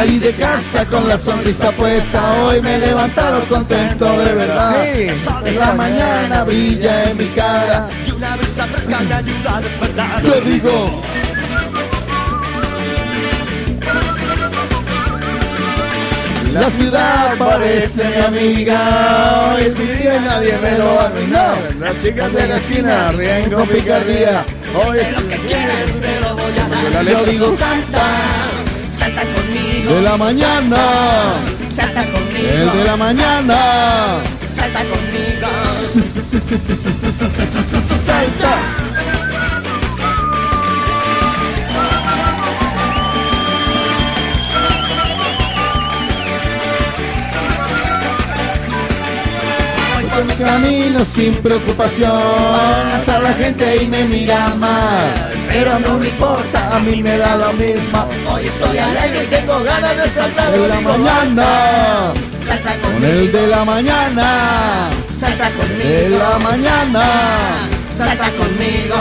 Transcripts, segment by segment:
Salí de casa con la sonrisa puesta, hoy me he levantado contento de verdad. En la mañana brilla en mi cara. Y una brisa fresca me ayuda a despertar. Yo digo. La ciudad parece mi amiga, hoy es mi día y nadie me lo va a arruinar. Las chicas de la esquina ríen con picardía, hoy es Lo que quieres se lo voy a dar. Yo digo conmigo. De la mañana, Salta conmigo. el de la mañana. Salta conmigo. Salta. Por mi camino sin preocupación, hasta la gente y me mira mal, pero no me importa, a mí me da lo mismo. Hoy estoy alegre y Tengo ganas de saltar de la mañana, Salta con el de la mañana, Salta de conmigo. la mañana salta conmigo.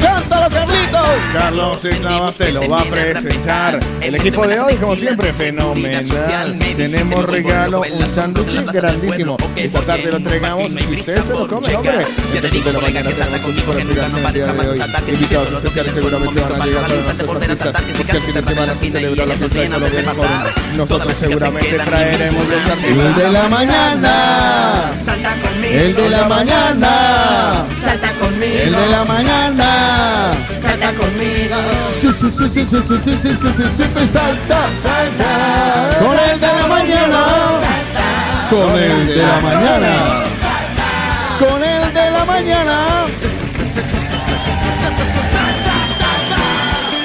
¡Cántalo, Carlitos! Carlos Nava te lo va a presentar. El equipo de hoy, como siempre, fenomenal. Tenemos regalo, un sándwich grandísimo. Esta tarde lo entregamos. Si ustedes se lo comen, hombre. Este tipo de la mañana tenemos por el de hoy. Invitados especiales seguramente van a llegar para nuestros. Porque el fin de semana se celebra la fiesta de Colombia Nosotros seguramente traeremos los artistas. El de la mañana. El de la mañana. Salta conmigo. El de la mañana. Salta conmigo. Siempre salta, salta. Con el de la mañana. Salta. Con el de la mañana. Con el de la mañana.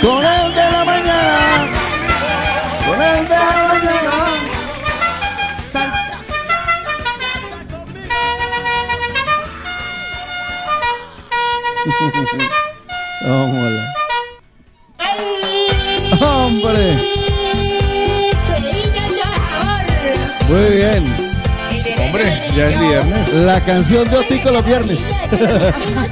Con el de la mañana. Con el de la mañana. ¡Hombre! Muy bien. Hombre, ya es viernes. La canción de Otico los viernes.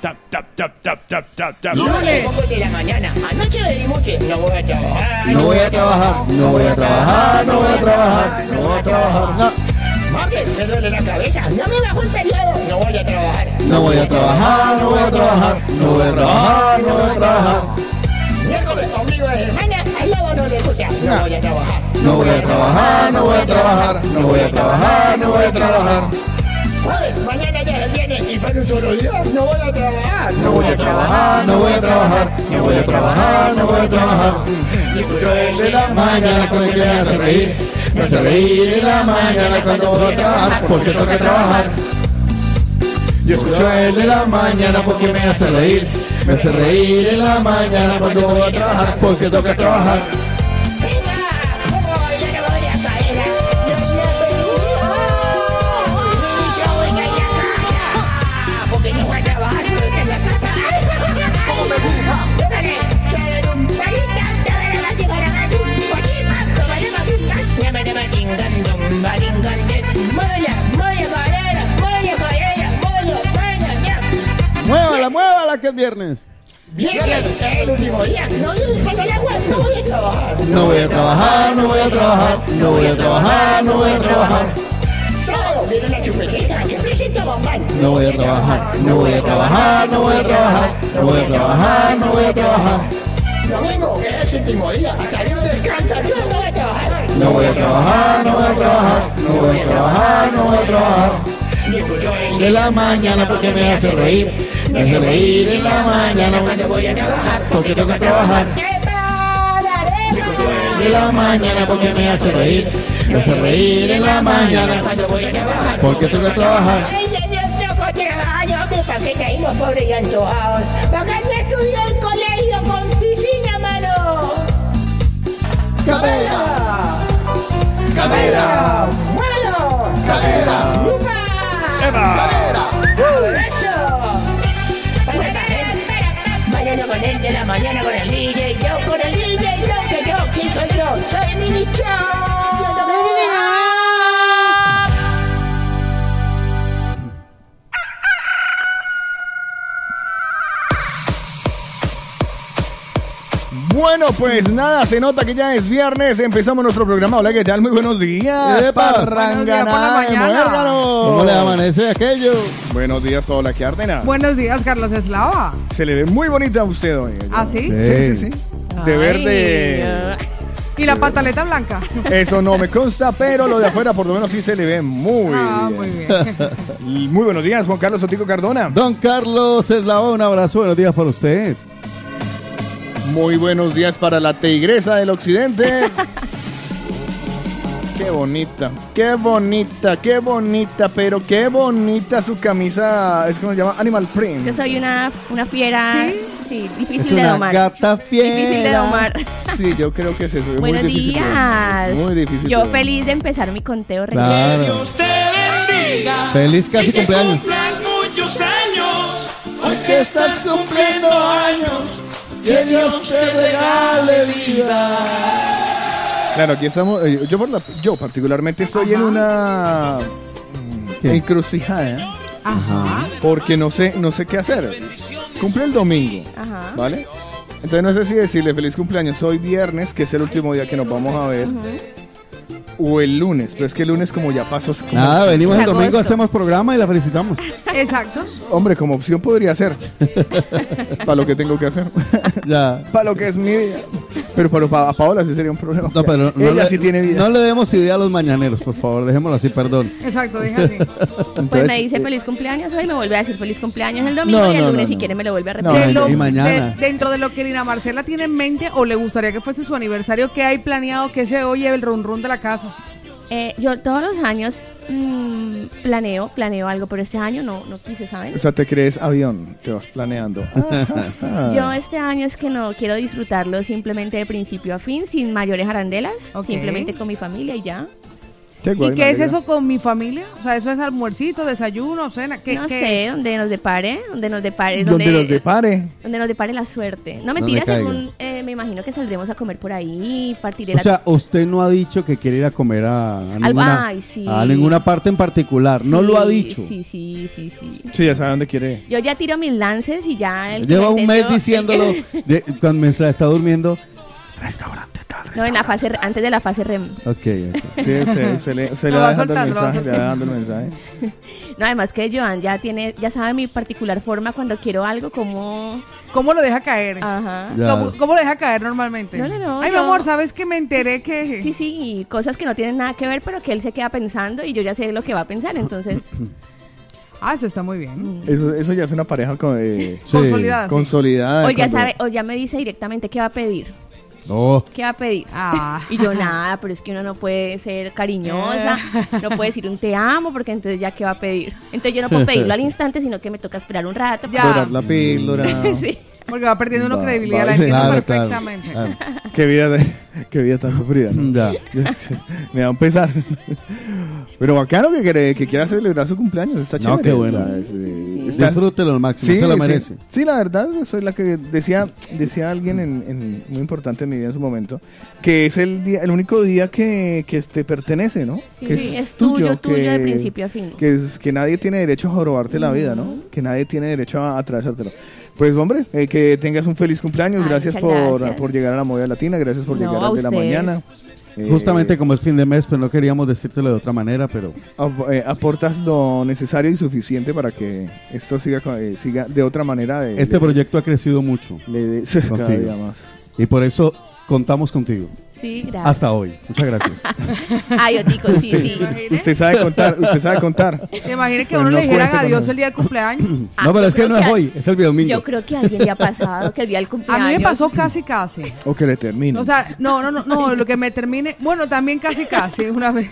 Tap, tap, tap, tap, tap, tap, tap. Lunes, de la mañana. Anoche le di mucho. No voy a trabajar. No voy a trabajar, no voy a trabajar, no voy a trabajar, no voy a trabajar, no. Martes, me duele la cabeza. No me bajo el periodo. No voy a trabajar. No voy a trabajar, no voy a trabajar, no voy a trabajar, no voy a trabajar. Miércoles, ombligo de semana, al lobo no le gusta. No voy a trabajar. No voy a trabajar, no voy a trabajar, no voy a trabajar, no voy a trabajar. Jueves, mañana y para un solo día no voy a trabajar. No voy a trabajar, no voy a trabajar, no voy a trabajar, no voy a trabajar. Y escucho el de la mañana con el que me hace reír. Me hace reír en la mañana cuando voy a trabajar, porque tengo que trabajar. Yo escucho el de la mañana porque me hace reír. Me hace reír en la mañana cuando voy a trabajar, porque que trabajar. Muévala, muévala que es viernes. Viernes, el último día. No, yo para el agua, no voy a trabajar. No voy a trabajar, no voy a trabajar, no voy a trabajar, no voy a trabajar. Sábado viene la chupetita que presenta bombán. No voy a trabajar, no voy a trabajar, no voy a trabajar, no voy a trabajar, no voy a trabajar. Domingo, que es el último día. Hasta que no descansa, yo no voy a trabajar. No voy a trabajar, no voy a trabajar, no voy a trabajar, no voy a trabajar. De la mañana porque me hace reír, me hace reír en la mañana cuando voy a trabajar. porque tengo que trabajar. De la mañana porque me hace reír, me hace reír en la mañana Cuando voy a trabajar. porque tengo que trabajar. Ahí los pobres y antojados. Para que no estudié el colegio con piscina, mano. Cadera, cadera, ¡Muévelo! cadera. ¡Upa! ¡Eso! Con el de la mañana con el DJ, yo con el DJ, yo que yo, ¿quién soy yo? Soy Mini Bueno, pues nada, se nota que ya es viernes. Empezamos nuestro programa. Hola, ¿qué tal? Muy buenos días. Muérgano. ¿Cómo le amanece aquello? Buenos días, toda la que Ardena. Buenos días, Carlos Eslava. Se le ve muy bonita a usted hoy. ¿Ah, sí? Sí, sí, sí. De Ay, verde. ¿Y la pataleta blanca? Eso no me consta, pero lo de afuera por lo menos sí se le ve muy ah, bien. muy bien. Muy buenos días, Juan Carlos Sotico Cardona. Don Carlos Eslava, un abrazo, buenos días para usted. Muy buenos días para la tigresa del occidente. Qué bonita, qué bonita, qué bonita, pero qué bonita su camisa, es como se llama Animal Print. Yo soy una, una fiera, ¿Sí? sí, Es difícil de una domar. gata fiera. Difícil de domar. Sí, yo creo que es eso, es Buenos muy difícil. de es Muy difícil. Yo de feliz de empezar mi conteo regresivo. Claro. te bendiga. Feliz casi y que cumpleaños. cumplas muchos años. Hoy que estás cumpliendo años, que Dios te regale vida. Claro, aquí estamos, eh, yo, por la- yo particularmente estoy en una mm, ¿Qué? encrucijada, Ajá. porque no sé, no sé qué hacer. Cumple el domingo, Ajá. ¿vale? Entonces no sé si decirle feliz cumpleaños hoy viernes, que es el último día que nos vamos a ver, o el lunes, pero es que el lunes como ya pasó, es como- Nada, venimos el Agosto. domingo, hacemos programa y la felicitamos. Exacto. hombre, como opción podría ser, para lo que tengo que hacer, Ya. para lo que es mi día. Pero para, para Paola sí sería un problema. No, pero no Ella le, sí tiene vida. no le demos idea a los mañaneros, por favor, dejémoslo así, perdón. Exacto, dije así. Pues me dice feliz cumpleaños hoy, me vuelve a decir feliz cumpleaños el domingo No, y el no, lunes no, si no. quiere me lo vuelve a No, repetir. De lo- y mañana. de- dentro de lo que Lina Marcela tiene en mente o le gustaría que fuese su aniversario, ¿qué hay planeado que se oye el run run de la casa? Eh, yo todos los años mm, planeo, planeo algo, pero este año no, no quise, ¿saben? O sea, te crees avión, te vas planeando. Yo este año es que no quiero disfrutarlo simplemente de principio a fin, sin mayores arandelas, Ok. simplemente con mi familia y ya. ¿Y me qué es eso con mi familia? O sea, ¿eso es almuercito, desayuno, cena? ¿Qué, no qué sé, es? donde nos depare, donde nos depare, Donde los depare. donde nos depare la suerte. No Donde mentira, caiga. según eh, me imagino que saldremos a comer por ahí, partiré O la sea, usted no ha dicho que quiere ir a comer a, a ninguna, ay, sí. a ninguna parte en particular. No lo ha dicho. Sí, sí, sí, sí. Sí, ya sabe dónde quiere. Yo ya tiro mis lances y ya el Lleva un mes diciéndolo de- cuando mientras está durmiendo. No, en la fase, antes de la fase REM. Ok, ok. Sí, se, se le, se le Lo va dejando el mensaje, le va dando el mensaje. No, además que Joan ya tiene, ya sabe mi particular forma cuando quiero algo como... ¿Cómo lo deja caer? Ajá. ¿Cómo, cómo lo deja caer normalmente? No, no, no, Ay, mi amor, ¿sabes que me enteré que...? Sí, sí, y cosas que no tienen nada que ver, pero que él se queda pensando y yo ya sé lo que va a pensar, entonces... Ah, eso está muy bien. Eso, eso ya es una pareja con, eh, Sí. Consolidada. sí. consolidada. O ya cuando- sabe, o ya me dice directamente qué va a pedir. Oh, ¿Qué va a pedir? Ah. Y yo nada, pero es que uno no puede ser cariñosa, no puede decir un te amo, porque entonces ya qué va a pedir. Entonces yo no puedo pedirlo al instante, sino que me toca esperar un rato. Ya. Dorar la píldora. Sí, porque va perdiendo una Va- credibilidad, va- la entiendo claro, claro, perfectamente. claro. qué vida, de- qué vida tan sufrida. ¿no? Ya. Me da un pesar. Pero bacano que, quiere- que quiera celebrar su cumpleaños. Está No, chévere. qué bueno. o sea, es, eh, Disfrútelo al máximo, se lo sí. merece. Sí, la verdad, soy la que decía, decía alguien en, en- muy importante en mi vida en su momento, que es el día, el único día que, que te pertenece, ¿no? Sí, que sí, es tuyo, tuyo que- de principio a fin. Que, es, que nadie tiene derecho a robarte la vida, ¿no? Que nadie tiene derecho a atravesártelo. Pues hombre, eh, que tengas un feliz cumpleaños, Ay, gracias por, gracias. por llegar a la movida latina, gracias por No, llegar a de la mañana. Eh, Justamente como es fin de mes, pues no queríamos decírtelo de otra manera, pero ap- eh, aportas lo necesario y suficiente para que esto siga, eh, siga de otra manera. De, este de- proyecto ha crecido mucho le des cada día más. y por eso contamos contigo. Sí, gracias. Hasta hoy. Muchas gracias. Ay, Otico, sí, Usted, sí. usted sabe contar, usted sabe contar. ¿Te imaginas que Pero uno no le dijeran adiós el día del cumpleaños? Ah, no, pero es que no es a- hoy, es el domingo. Yo creo que a alguien le ha pasado que el día del A cumpleaños. mí me pasó casi casi. O que le termine. O sea, no, no, no, no, lo que me termine, bueno, también casi casi una vez.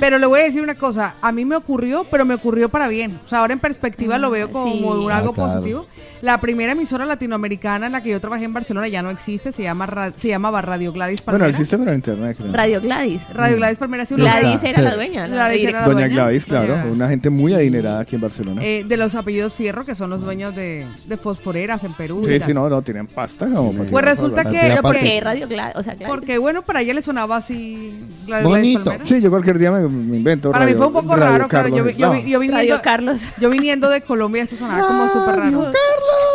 Pero le voy a decir una cosa, a mí me ocurrió, pero me ocurrió para bien. O sea, ahora en perspectiva lo veo como sí. un algo Ah, claro. positivo. La primera emisora latinoamericana en la que yo trabajé en Barcelona ya no existe, se llama se llamaba Radio Gladys bueno, Palmera. existe pero en internet, creo. Radio Gladys. Radio Gladys Palmera sí, Gladys está, era sí. la dueña. ¿no? Gladys La era la Doña dueña. Gladys, claro, Doña- una gente muy adinerada aquí en Barcelona. eh, de los apellidos Fierro, que son los dueños de, de Fosforeras en Perú. sí, sí, no, no, tienen pasta como para Pues resulta que-. Pero porque Radio Gladys, o sea, Gladys. Porque bueno, para ella le sonaba así Gladys Bonito. Palmera. Sí, yo cualquier día me, me invento. Para mí Radio- fue un poco Radio raro, claro. Yo, Carlos vi- yo, Eslava. yo viniendo, Radio Carlos. yo viniendo de Colombia, esto sonaba como súper raro.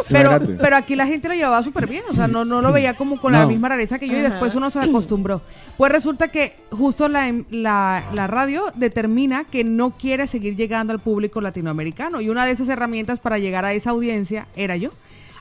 Pero, Imagínate. pero aquí la gente lo llevaba súper bien, o sea, no, no lo veía como con la misma rareza que yo y después uno se acostumbró. Pues resulta que justo la, em- la, la radio determina que no quiere seguir llegando al público latinoamericano y una de esas herramientas para llegar a esa audiencia era yo.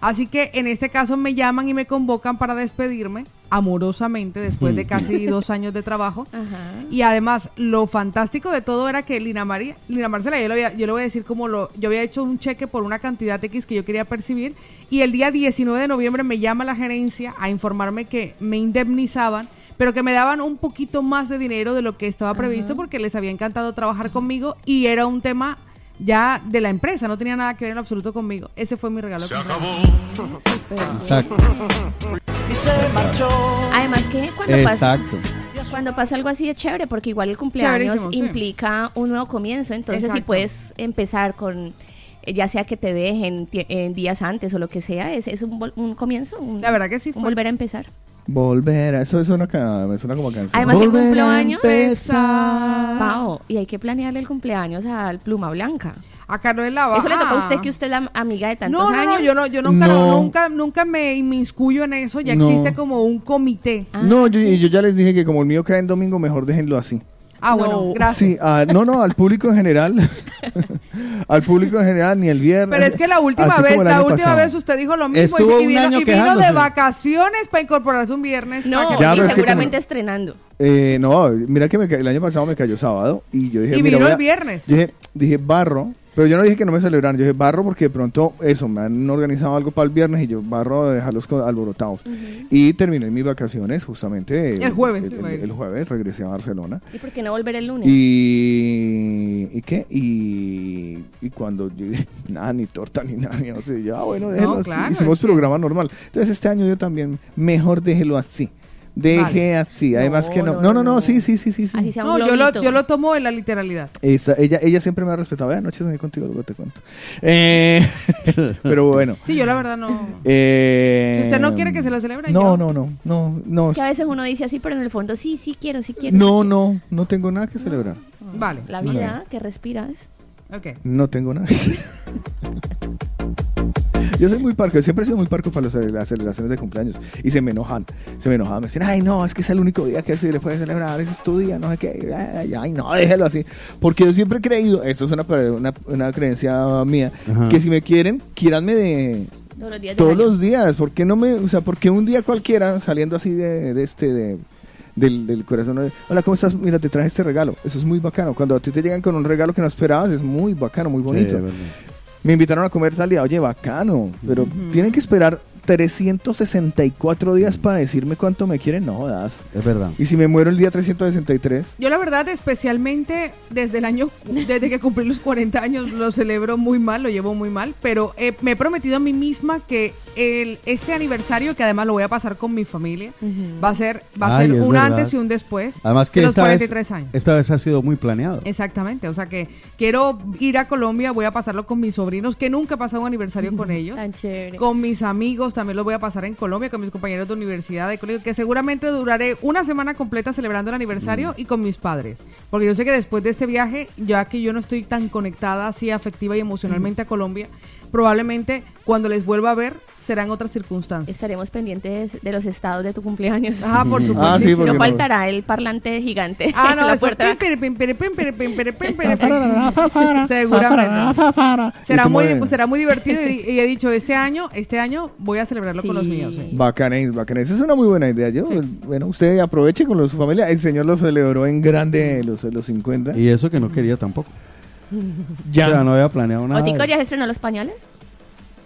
Así que en este caso me llaman y me convocan para despedirme amorosamente después de casi dos años de trabajo. Ajá. Y además, lo fantástico de todo era que Lina María, Lina Marcela, yo le, había- yo le voy a decir como lo, yo había hecho un cheque por una cantidad X que yo quería percibir y el día 19 de noviembre me llama la gerencia a informarme que me indemnizaban, pero que me daban un poquito más de dinero de lo que estaba previsto porque les había encantado trabajar conmigo y era un tema ya de la empresa, no tenía nada que ver en absoluto conmigo. Ese fue mi regalo. de cumpleaños. Exacto. Y se marchó. Además que cuando pasa, cuando pasa algo así es chévere, porque igual el cumpleaños Chéverísimo, sí. implica un nuevo comienzo. Entonces, si puedes empezar con, eh, ya sea que te dejen en días antes o lo que sea, es, es un, un comienzo. Un, La verdad que sí un volver a empezar. Volver, a- eso es una ca- me suena como canción. Además, el Volver a cumpleaños. empezar. Pao, y hay que planearle el cumpleaños al Pluma Blanca. A Carlos Lava. Eso le toca a usted que usted es la amiga de tantos No, no, años. no, yo no, yo nunca, No. nunca, nunca me inmiscuyo en eso. Ya No. existe como un comité. Ah, no, yo, yo ya les dije que como el mío cae en domingo, mejor déjenlo así. Ah, No. bueno, gracias. Sí, ah, no, no, al público en general. al público en general, ni el viernes. Pero es que la última vez, la última pasado. vez usted dijo lo mismo Estuvo y, un vino, año y vino de vacaciones para incorporarse un viernes. No, que- Ya, y pero es que seguramente como- estrenando. Eh, no, mira que me el año pasado me cayó sábado y yo dije, Y mira, vino voy el a- viernes. Dije, dije barro, pero yo no dije que no me celebraran, yo dije barro porque de pronto eso, me han organizado algo para el viernes y yo barro de dejarlos alborotados. Y terminé mis vacaciones justamente El jueves, el, a jueves regresé a Barcelona. ¿Y por qué no volver el lunes? Y, ¿y qué? Y, y cuando llegué, nada, ni torta ni nada, no sé, ya bueno, déjelo así. claro, Hicimos programa normal. Entonces este año yo también, mejor déjelo así. Deje Vale. así, además No, que no. no, No, no, sí, sí, sí, sí. sí. Así sea un No, yo lo, yo lo tomo en la literalidad. Esa- ella, ella siempre me ha respetado. Ve, anoche soñé contigo, luego te cuento. Eh, pero bueno. Sí, yo la verdad no. eh, Si usted no quiere que se lo celebre, No, yo- no, no, no, no. Que a veces uno dice así, pero en el fondo sí, sí quiero, sí quiero. No, no, no tengo nada que celebrar. Vale, La vida que respiras. ok. No tengo nada. Yo soy muy parco, siempre he sido muy parco para los- las celebraciones de cumpleaños. Y se me enojan, se me enojan. Me dicen, ay, no, es que es el único día que se le puede celebrar, ese es tu día, no sé qué. Ay, ay, no, déjelo así. Porque yo siempre he creído, esto es una, una, una creencia mía, Ajá. que si me quieren, quieranme de Todos los días. todos año. los días. ¿Por qué no me, o sea, porque un día cualquiera saliendo así de, de este, de, del, del corazón, de, hola, ¿cómo estás? Mira, te traje este regalo. Eso es muy bacano. Cuando a ti te llegan con un regalo que no esperabas, es muy bacano, muy bonito. Sí, verdad. Me invitaron a comer tal día, oye, bacano, pero tienen que esperar 364 días para decirme cuánto me quieren, no das. Es verdad. Y si me muero el día 363, Yo la verdad, especialmente desde el año, desde que cumplí los 40 años, lo celebro muy mal, lo llevo muy mal, pero eh, me he prometido a mí misma que el, este aniversario, que además lo voy a pasar con mi familia, va a ser, va a ser un verdad. antes y un después Además que de los esta vez, 43 años. esta vez ha sido muy planeado. Exactamente, o sea que quiero ir a Colombia, voy a pasarlo con mis sobrinos, que nunca he pasado un aniversario con ellos. Tan chévere. Con mis amigos también lo voy a pasar en Colombia, con mis compañeros de universidad, de colegio, que seguramente duraré una semana completa celebrando el aniversario y con mis padres. Porque yo sé que después de este viaje, ya que yo no estoy tan conectada así afectiva y emocionalmente a Colombia, probablemente cuando les vuelva a ver serán otras circunstancias. Estaremos pendientes de los estados de tu cumpleaños. Ah, por mm. ah, supuesto. No faltará el parlante gigante ah, no, la puerta. Seguramente. será muy será muy divertido y, y, he dicho este año, este año voy a celebrarlo con los míos. ¿eh? Bacanéis, bacanéis. Es una muy buena idea. Yo, bueno, usted aproveche con su familia. El señor lo celebró en grande los los 50. Y eso que no quería tampoco. Ya. O sea, no había planeado nada. ¿Otico ya se estrenó los pañales?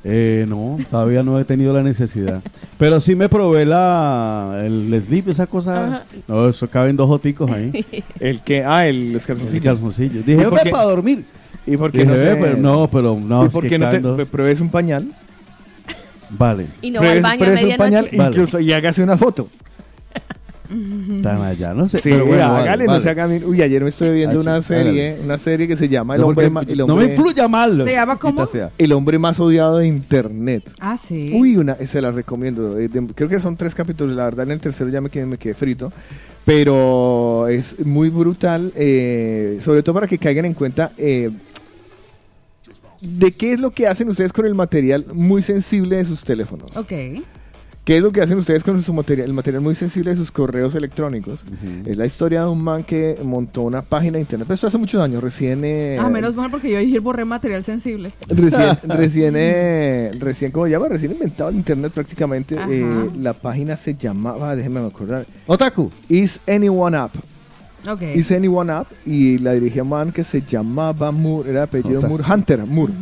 Eh, no, todavía no he tenido la necesidad. Pero sí me probé la, el slip, esa cosa. Ajá. No, eso caben dos joticos ahí. El que, ah, el, los Sí, calzoncillos. calzoncillos. ¿Y Dije, por "Ve qué? para dormir. ¿Y por qué Dije, no "Ve, se- pero no, pero no, ¿Y es por que qué no te dos". pruebes un pañal? Vale, Y no va al Pruebes- baño a un pañal Vale. incluso y hágase una foto. Tan allá, no sé. Sí, pero bueno, vale, hágale, no vale. Uy, ayer me estoy viendo Ah, sí, una serie, hágale. una serie que se llama El No, hombre, el no me hombre- influya mal. ¿Se llama cómo? el hombre más odiado de internet. Ah, sí. Uy, una, se la recomiendo. eh, creo que son tres capítulos. La verdad, en el tercero ya me quedé, me quedé frito. Pero es muy brutal. eh, sobre todo para que caigan en cuenta eh, de qué es lo que hacen ustedes con el material muy sensible de sus teléfonos. Ok. ¿Qué es lo que hacen ustedes con su material, el material muy sensible de sus correos electrónicos? Es la historia de un man que montó una página de internet. Pero esto hace muchos años. Recién. eh, Ah, menos mal porque yo ayer borré material sensible. Recién, recién, eh, recién, ¿cómo se llama? Recién inventado el internet prácticamente. Eh, la página se llamaba, déjenme acordar, Otaku. Is Anyone Up. Ok. Is Anyone Up y la dirigía un man que se llamaba Moore, era apellido Otaku. Moore, Hunter Moore.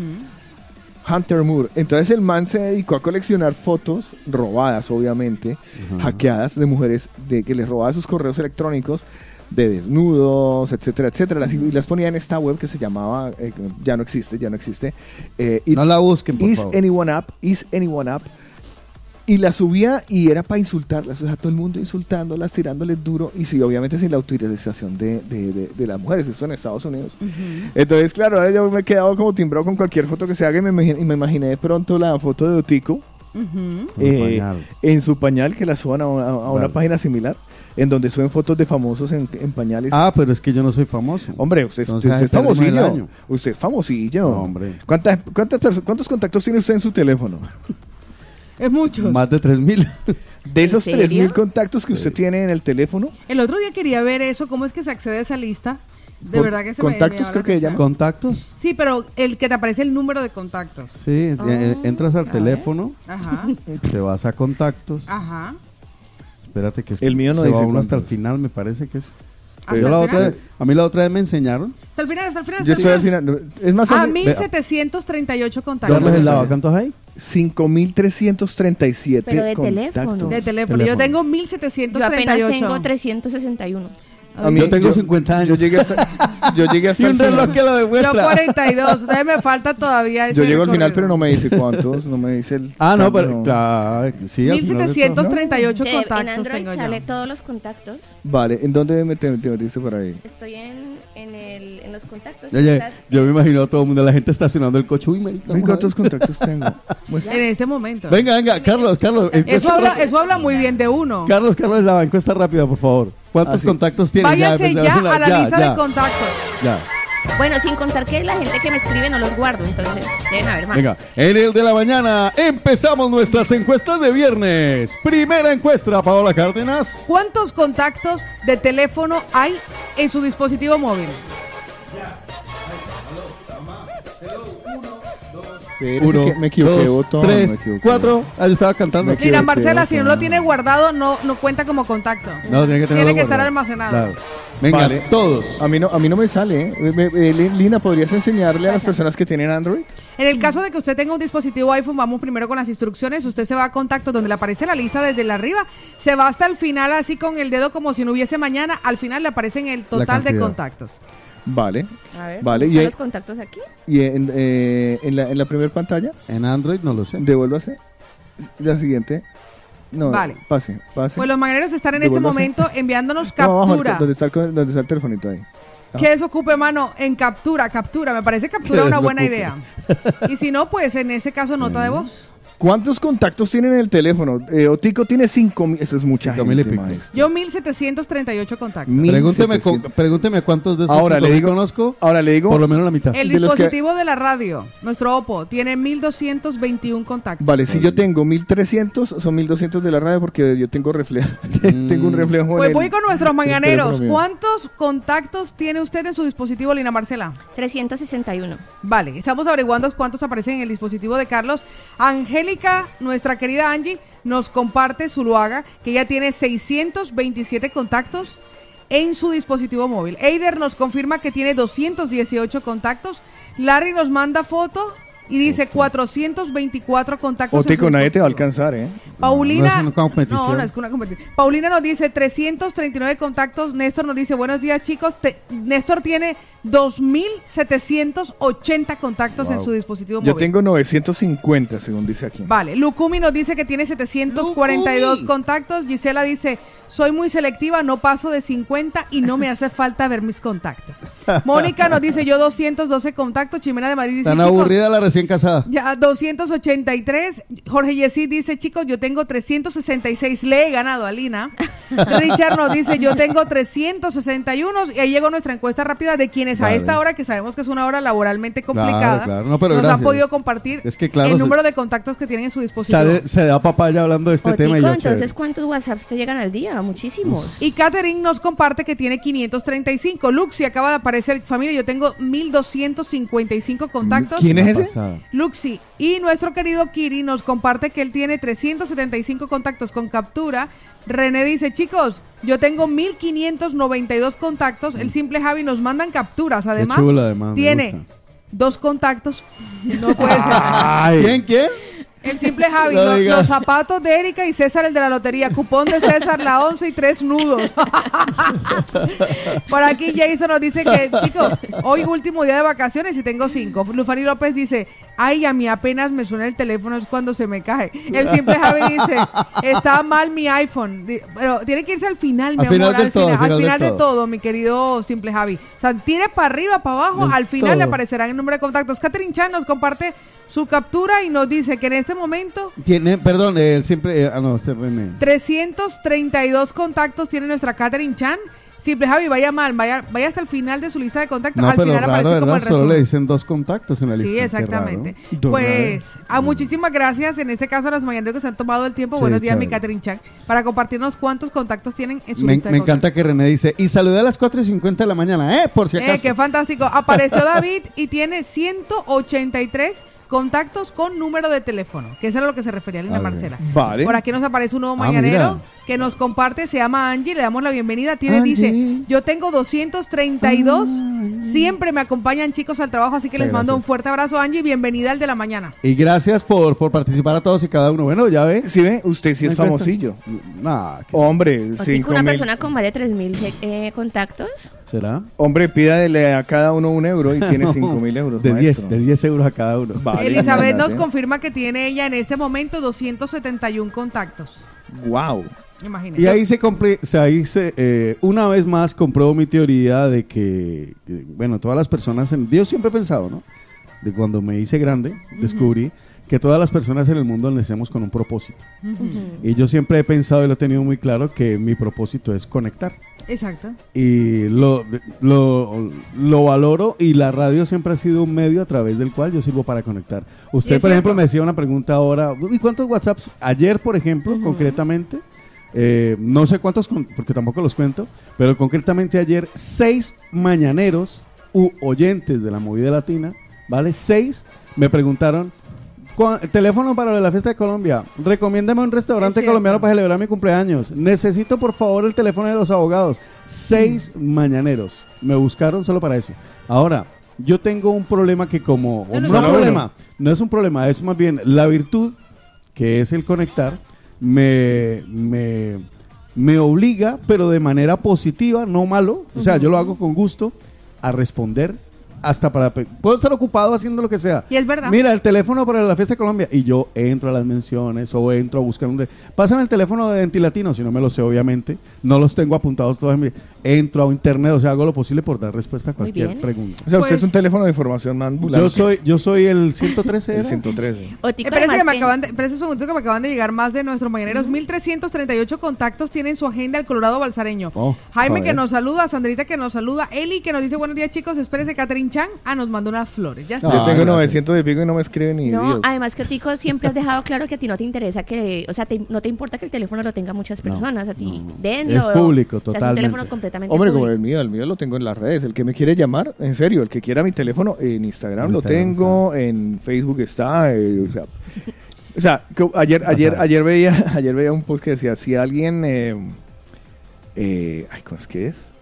Hunter Moore. Entonces el man se dedicó a coleccionar fotos robadas, obviamente, hackeadas de mujeres de que les robaba sus correos electrónicos de desnudos, etcétera, etcétera. Las, y las ponía en esta web que se llamaba, eh, ya no existe, ya no existe. eh, No la busquen, por Is favor. Anyone Up, Is Anyone Up. Y la subía y era para insultarlas, o sea, todo el mundo insultándolas, tirándoles duro, y sí, obviamente sin la autorización de, de, de- de las mujeres, eso en Estados Unidos. Entonces, claro, ahora yo me he quedado como timbrado con cualquier foto que se haga y me, y me imaginé de pronto la foto de Otico eh, en su pañal, que la suban a, una- a una Vale. página similar, en donde suben fotos de famosos en, en pañales. Ah, pero es que yo no soy famoso. Hombre, usted, Entonces, usted es famosillo. Usted es famosillo. No, hombre. ¿Cuántas, cuántas ¿Cuántos contactos tiene usted en su teléfono? Es mucho. Más de 3000. De esos serio? 3.000 contactos que usted tiene en el teléfono, El otro día quería ver eso, cómo es que se accede a esa lista. De Con- verdad que se me- me contactos creo que llaman. ¿Contactos? Sí, pero el que te aparece el número de contactos. Sí, eh, eh, entras al teléfono, Ajá. te vas a contactos. Ajá. Espérate que es El mío no se va dice uno hasta el final, me parece que es. ¿Hasta Yo el la otra, a mí la otra vez me enseñaron. Hasta el final, hasta el final. hasta yo estoy al final. final. Es más fácil. 1738 contactos. ¿cuántos hay? 5.337 Pero de contactos. teléfono. De teléfono. Yo Teléfono. tengo Yo 1738. apenas tengo 361. A mí- yo tengo 50 años. Yo llegué hasta, yo llegué hasta y el un reloj que lo Yo demuestra. 42. Entonces me falta todavía ese Yo llego al final, pero no me dice cuántos, no me dice el. Ah, no, pero no. claro, sí. al final de todo. 1738 Que contactos en Android tengo sale yo. todos los contactos. Vale, ¿en dónde me te, te metiste por ahí? Estoy en, en, el, en los contactos. Yo, yo- yo me imagino a todo el mundo, la gente estacionando el coche. Uy, marica, a ¿Cuántos contactos tengo? Pues, En este momento. Venga, venga, Carlos, Carlos. Eso encuesta habla, eso habla muy bien de uno. Carlos, Carlos, la encuesta rápida, por favor. ¿Cuántos Ah, sí. contactos tienes? Váyase empecé ya hacerla. a la Ya, lista ya, de contactos. Ya. Bueno, sin contar que la gente que me escribe no los guardo, entonces deben haber más. Venga, en el de la mañana empezamos nuestras encuestas de viernes. Primera encuesta, Paola Cárdenas. ¿Cuántos contactos de teléfono hay en su dispositivo móvil? Uno, que me equivoqué, de dos, botón. tres, me equivoqué. cuatro. Ahí estaba cantando. Me Mira, equivoqué, Marcela, si no lo tiene guardado, no, no cuenta como contacto. No, tiene que, tenerlo Tiene que estar guardado. almacenado. Claro. Venga, Vale. todos. A mí no, a mí no me sale. ¿eh? Me- me- eh, Lina, ¿podrías enseñarle a las personas que tienen Android? En el caso de que usted tenga un dispositivo iPhone, vamos primero con las instrucciones. Usted se va a contactos donde le aparece la lista desde la arriba. Se va hasta el final así con el dedo como si no hubiese mañana. Al final le aparecen el total de cantidad. contactos. Vale. A ver, Vale, ¿están y- los contactos aquí? Y en, eh, en la, en la primera pantalla, En Android no lo sé. devuélvase. La siguiente. No, Vale. pase, pase. Pues los mañaneros están en este momento enviándonos No, abajo, captura. donde está, el, donde está el telefonito ahí. Que eso ocupe mano en captura, captura. Me parece captura Que una buena idea. Y si no, pues en ese caso nota de voz. ¿Cuántos contactos tiene en el teléfono? Eh, Otico tiene 5 Eso es mucha Cinco mil y gente, pico. maestro. Yo 1738 contactos. Pregúnteme, 1700. cu- pregúnteme cuántos de esos Ahora le digo- conozco. Ahora le digo. Por lo menos la mitad. El de los que- dispositivo de la radio, nuestro Oppo, tiene 1221 contactos. Vale, si yo tengo 1300, son 1200 de la radio porque yo tengo reflejo. tengo un reflejo en Pues el- voy con nuestros mañaneros. teléfono mío. ¿Cuántos contactos tiene usted en su dispositivo, Lina Marcela? 361. Vale, estamos averiguando cuántos aparecen en el dispositivo de Carlos. Angélica, nuestra querida Angie, nos comparte Zuluaga que ella tiene 627 contactos en su dispositivo móvil. Eider nos confirma que tiene 218 contactos. Larry nos manda foto y dice 424 contactos. en su Otico, nadie te va a alcanzar, ¿eh? Paulina. No es una competición. No, no es una competición. Paulina nos dice 339 contactos. Néstor nos dice buenos días, chicos. Te- Néstor tiene 2.780 contactos en su dispositivo Yo móvil. tengo 950, según dice aquí. Vale, Lukumi nos dice que tiene 742 contactos. Gisela dice, soy muy selectiva, no paso de 50 y no me hace falta ver mis contactos. Mónica nos dice, yo 212 contactos. Chimena de Madrid dice, Tan "Chicos, aburrida la recién casada. ya, 283. Jorge Yesid dice, chicos, yo tengo 366. Le he ganado a Lina. Richard nos dice, yo tengo 361. Y ahí llegó nuestra encuesta rápida de quienes a esta hora, que sabemos que es una hora laboralmente complicada, Claro, claro. No, pero nos gracias. han podido compartir Es que, claro, el se- número de contactos que tienen en su dispositivo. Sale- se da papaya hablando de este Otico, tema y yo entonces, chévere. ¿cuántos WhatsApps te llegan al día? Muchísimos. Y Catherine nos comparte que tiene 535. Luxi acaba de aparecer. Familia, yo tengo 1255 contactos. ¿Quién es ese? Luxi. Y nuestro querido Kiri nos comparte que él tiene 375 contactos con captura. René dice, chicos, yo tengo 1592 contactos. El simple Javi nos mandan capturas. Además, chulo, además, tiene dos contactos. No puede ser. Ay, ¿Quién, quién? El simple Javi, No los zapatos de Erika y César, el de la lotería. Cupón de César, la 11 y tres nudos. Por aquí Jason nos dice que, chicos, hoy último día de vacaciones y tengo cinco. Lufani López dice, ay, a mí apenas me suena el teléfono, es cuando se me cae. El simple Javi dice, está mal mi iPhone. Pero tiene que irse al final, mi Al amor, final al, todo, final, al final al del final de todo. todo, mi querido simple Javi. O sea, tire para arriba, para abajo, al final le todo. aparecerán el número de contactos. Catherine Chan nos comparte su captura y nos dice que en este momento Tiene, perdón, él siempre. eh, ah, no, este René. 332 contactos tiene nuestra Catherine Chan. Simple Javi, vaya mal, vaya, vaya hasta el final de su lista de contactos. No, Al pero final raro, aparece como el Solo le resumen. dicen dos contactos en la lista. Sí, exactamente. Pues, a muchísimas gracias en este caso a las mañaneras que se han tomado el tiempo. Sí, Buenos días, mi. Catherine Chan, para compartirnos cuántos contactos tienen en su Me, lista me de encanta que René dice, y saludé a las 4 y 50 de la mañana, ¿eh? Por si contactos. acaso. Eh, qué fantástico. Apareció David y tiene 183 contactos con número de teléfono, que eso era lo que se refería Lina. Marcela. Vale. Por aquí nos aparece un nuevo Ah, mañanero que nos comparte, se llama Angie, le damos la bienvenida. Tiene, Angie. dice, yo tengo 232, Ah, siempre me acompañan chicos al trabajo, así que les mando un fuerte abrazo, Angie, bienvenida al de la mañana. Y gracias por, por participar a todos y cada uno. Bueno, ya ve. ¿Sí ve? Usted sí es famosillo. Nah, ¿qué Hombre, cinco una mil. persona con más de 3.000 eh, contactos. Será? Hombre, pídale a cada uno un euro y tiene cinco mil euros. De 10, maestro. de 10 euros a cada uno. Vale, Elizabeth nos confirma que tiene ella en este momento 271 contactos. Wow. Imagínate. Y ahí se compré, o sea, ahí se, eh, una vez más compró mi teoría de que, que, bueno, todas las personas, en, yo siempre he pensado, ¿no? De cuando me hice grande, descubrí que todas las personas en el mundo nacemos con un propósito. Y yo siempre he pensado y lo he tenido muy claro que mi propósito es conectar. Exacto. Y lo, lo, lo valoro y la radio siempre ha sido un medio a través del cual yo sirvo para conectar. Usted, por ejemplo, me decía una pregunta ahora, ¿y cuántos WhatsApps? Ayer, por ejemplo, concretamente, eh, no sé cuántos, porque tampoco los cuento, pero concretamente ayer, seis mañaneros u oyentes de la movida latina, ¿vale? Seis me preguntaron, "Cu- teléfono para la fiesta de Colombia, recomiéndame un Es restaurante colombiano para celebrar mi cumpleaños, necesito por favor el teléfono de los abogados. Seis mañaneros me buscaron solo para eso. Ahora, yo tengo un problema que como... No, no, no, no, un no. problema, no es un problema, es más bien la virtud, que es el conectar, me, me, me obliga, pero de manera positiva, no malo, o sea, yo lo hago con gusto, a responder hasta para... Puedo estar ocupado haciendo lo que sea. Y es verdad. Mira, el teléfono para la fiesta de Colombia. Y yo entro a las menciones o entro a buscar un... de- Pásame el teléfono de Ventilatino, si no me lo sé, obviamente. No los tengo apuntados todos. en mi- entro a internet, o sea, hago lo posible por dar respuesta a cualquier pregunta. O sea, usted Pues- es un teléfono de información ambulante. Yo soy, yo soy el 113. el ¿era? 113. Otico, Eh, Espérese que me acaban de, un segundito que me acaban de llegar más de nuestros mañaneros. 1338 contactos tienen su agenda el Colorado Balsareño. Oh, Jaime que nos saluda, Sandrita que nos saluda, Eli que nos dice buenos días chicos, espérese Catherine Chan. Ah, nos mandó unas flores. Ya está. Yo Ah, tengo gracias. 900 y pico y no me escribe ni No, Dios. además que Otico siempre has dejado claro que a ti no te interesa que, o sea, te- no te importa que el teléfono lo tenga muchas personas, a ti denlo. Es público, O sea, es un totalmente. teléfono completamente Hombre, como el mío, el mío lo tengo en las redes. El que me quiere llamar, en serio, el que quiera mi teléfono, en Instagram lo Instagram tengo, en Facebook está, eh, o sea, o sea, que ayer, ayer, ayer veía, ayer veía un post que decía, si alguien, eh, eh, ay, ¿cómo es que es?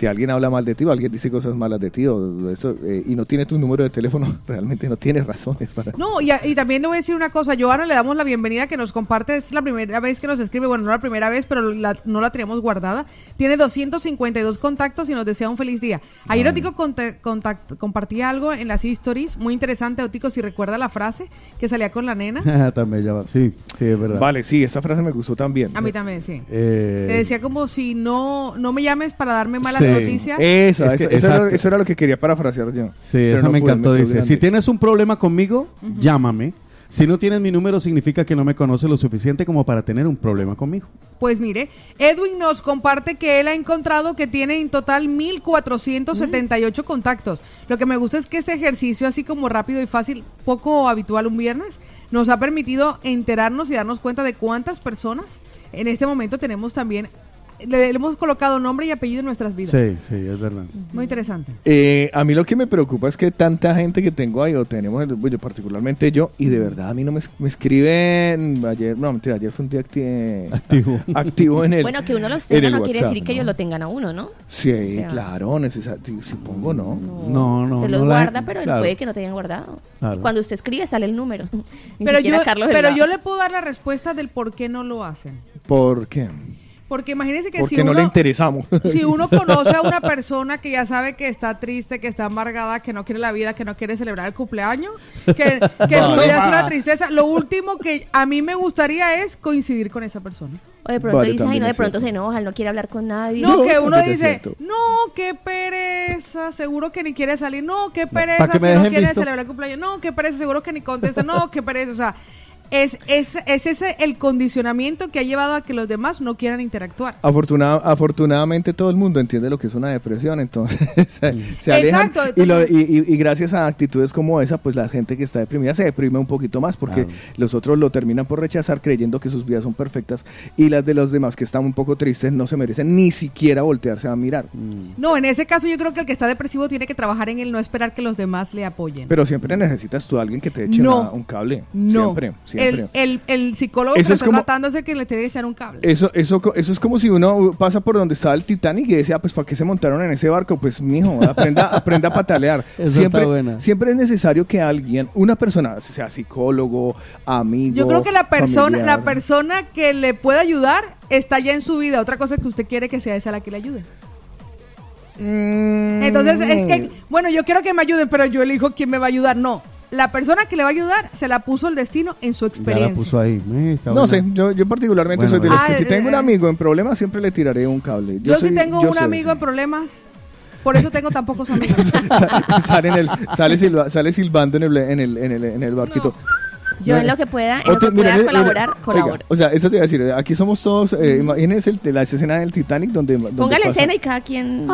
Si alguien habla mal de ti o alguien dice cosas malas de ti o eso, eh, y no tiene tu número de teléfono, realmente no tiene razones para... No, y, a- y también le voy a decir una cosa. Joana le damos la bienvenida que nos comparte. Es la primera vez que nos escribe. Bueno, no la primera vez, pero la- no la teníamos guardada. Tiene 252 contactos y nos desea un feliz día. Ayer Otico conte- contact- compartía algo en las stories. Muy interesante, Otico, si recuerda la frase que salía con la nena. También ya va. Sí, sí, es verdad. Vale, sí, esa frase me gustó también. A mí también, sí. Eh, Te decía como si no, no me llames para darme malas Sí. Es que- esa- eso, era, eso lo que quería parafrasear yo. Sí, no me pude, encantó. Dice, si tienes un problema conmigo, llámame. Si no tienes mi número, significa que no me conoces lo suficiente como para tener un problema conmigo. Pues mire, Edwin nos comparte que él ha encontrado que tiene en total 1478 contactos. Lo que me gusta es que este ejercicio, así como rápido y fácil, poco habitual un viernes, nos ha permitido enterarnos y darnos cuenta de cuántas personas en este momento tenemos también. Le, le hemos colocado nombre y apellido en nuestras vidas. Sí, sí, es verdad. Muy interesante. Eh, a mí lo que me preocupa es que tanta gente que tengo ahí, o tenemos, bueno, particularmente yo, y de verdad a mí no me, es- me escriben ayer, no, mentira, ayer fue un día acti- Activo. activo en el Bueno, que uno los en tenga no quiere decir que ¿no? ellos lo tengan a uno, ¿no? Sí, O sea, claro, necesito, supongo, ¿no? No, no, Te los no la- guarda, pero claro. puede que no te hayan guardado. Claro. Y cuando usted escribe sale el número. Ni Pero, yo, pero yo le puedo dar la respuesta del por qué no lo hacen. ¿Por qué? Porque imagínense que Porque si no uno, le interesamos. si uno conoce a una persona que ya sabe que está triste, que está amargada, que no quiere la vida, que no quiere celebrar el cumpleaños, que, que su vida es una tristeza, lo último que a mí me gustaría es coincidir con esa persona. O de pronto Vale, dice, ay, no, de pronto cierto. se enoja, no quiere hablar con nadie. No, No, que uno dice, no, qué pereza, seguro que ni quiere salir, no, qué pereza, que si no quiere visto. celebrar el cumpleaños, no, qué pereza, seguro que ni contesta, no, qué pereza, o sea, es, es, es ese el condicionamiento que ha llevado a que los demás no quieran interactuar. Afortuna- afortunadamente todo el mundo entiende lo que es una depresión, entonces se, se alejan. Exacto, y, lo- y- y- y gracias a actitudes como esa, pues la gente que está deprimida se deprime un poquito más porque Claro. los otros lo terminan por rechazar creyendo que sus vidas son perfectas y las de los demás que están un poco tristes no se merecen ni siquiera voltearse a mirar. No, en ese caso yo creo que el que está depresivo tiene que trabajar en el no esperar que los demás le apoyen. Pero siempre necesitas tú a alguien que te eche No. una- un cable. no, Siempre, siempre. El, el, el psicólogo Eso que es está como- el que le tiene que echar un cable. Eso, eso, eso es como si uno pasa por donde estaba el Titanic y decía, pues, ¿para qué se montaron en ese barco? Pues, mijo, aprenda, aprenda a patalear. Esa siempre, está buena. siempre es necesario que alguien, una persona, sea psicólogo, amigo. Yo creo que la persona, familiar, la persona que le puede ayudar está ya en su vida. Otra cosa es que usted quiere que sea esa la que le ayude. Mm, Entonces es que, bueno, yo quiero que me ayuden, pero yo elijo quién me va a ayudar. No, la persona que le va a ayudar se la puso el destino en su Ya la experiencia. puso ahí. Eh, está No buena. sé, yo, yo particularmente Bueno, soy de los Ah, que si eh, tengo un amigo en problemas siempre le tiraré un cable. Yo, soy- sí tengo yo un amigo en problemas, por eso tengo tan pocos amigos. sale, en el, sale, silba- sale silbando en el, en el, en el, en el barquito. Yo No, en lo que pueda, en lo que mira, pueda mira, mira, colaborar, oiga, colaboro. o sea, eso te iba a decir, aquí somos todos, eh, imagínense el- la escena del Titanic donde... donde Póngale pasa- escena y cada quien...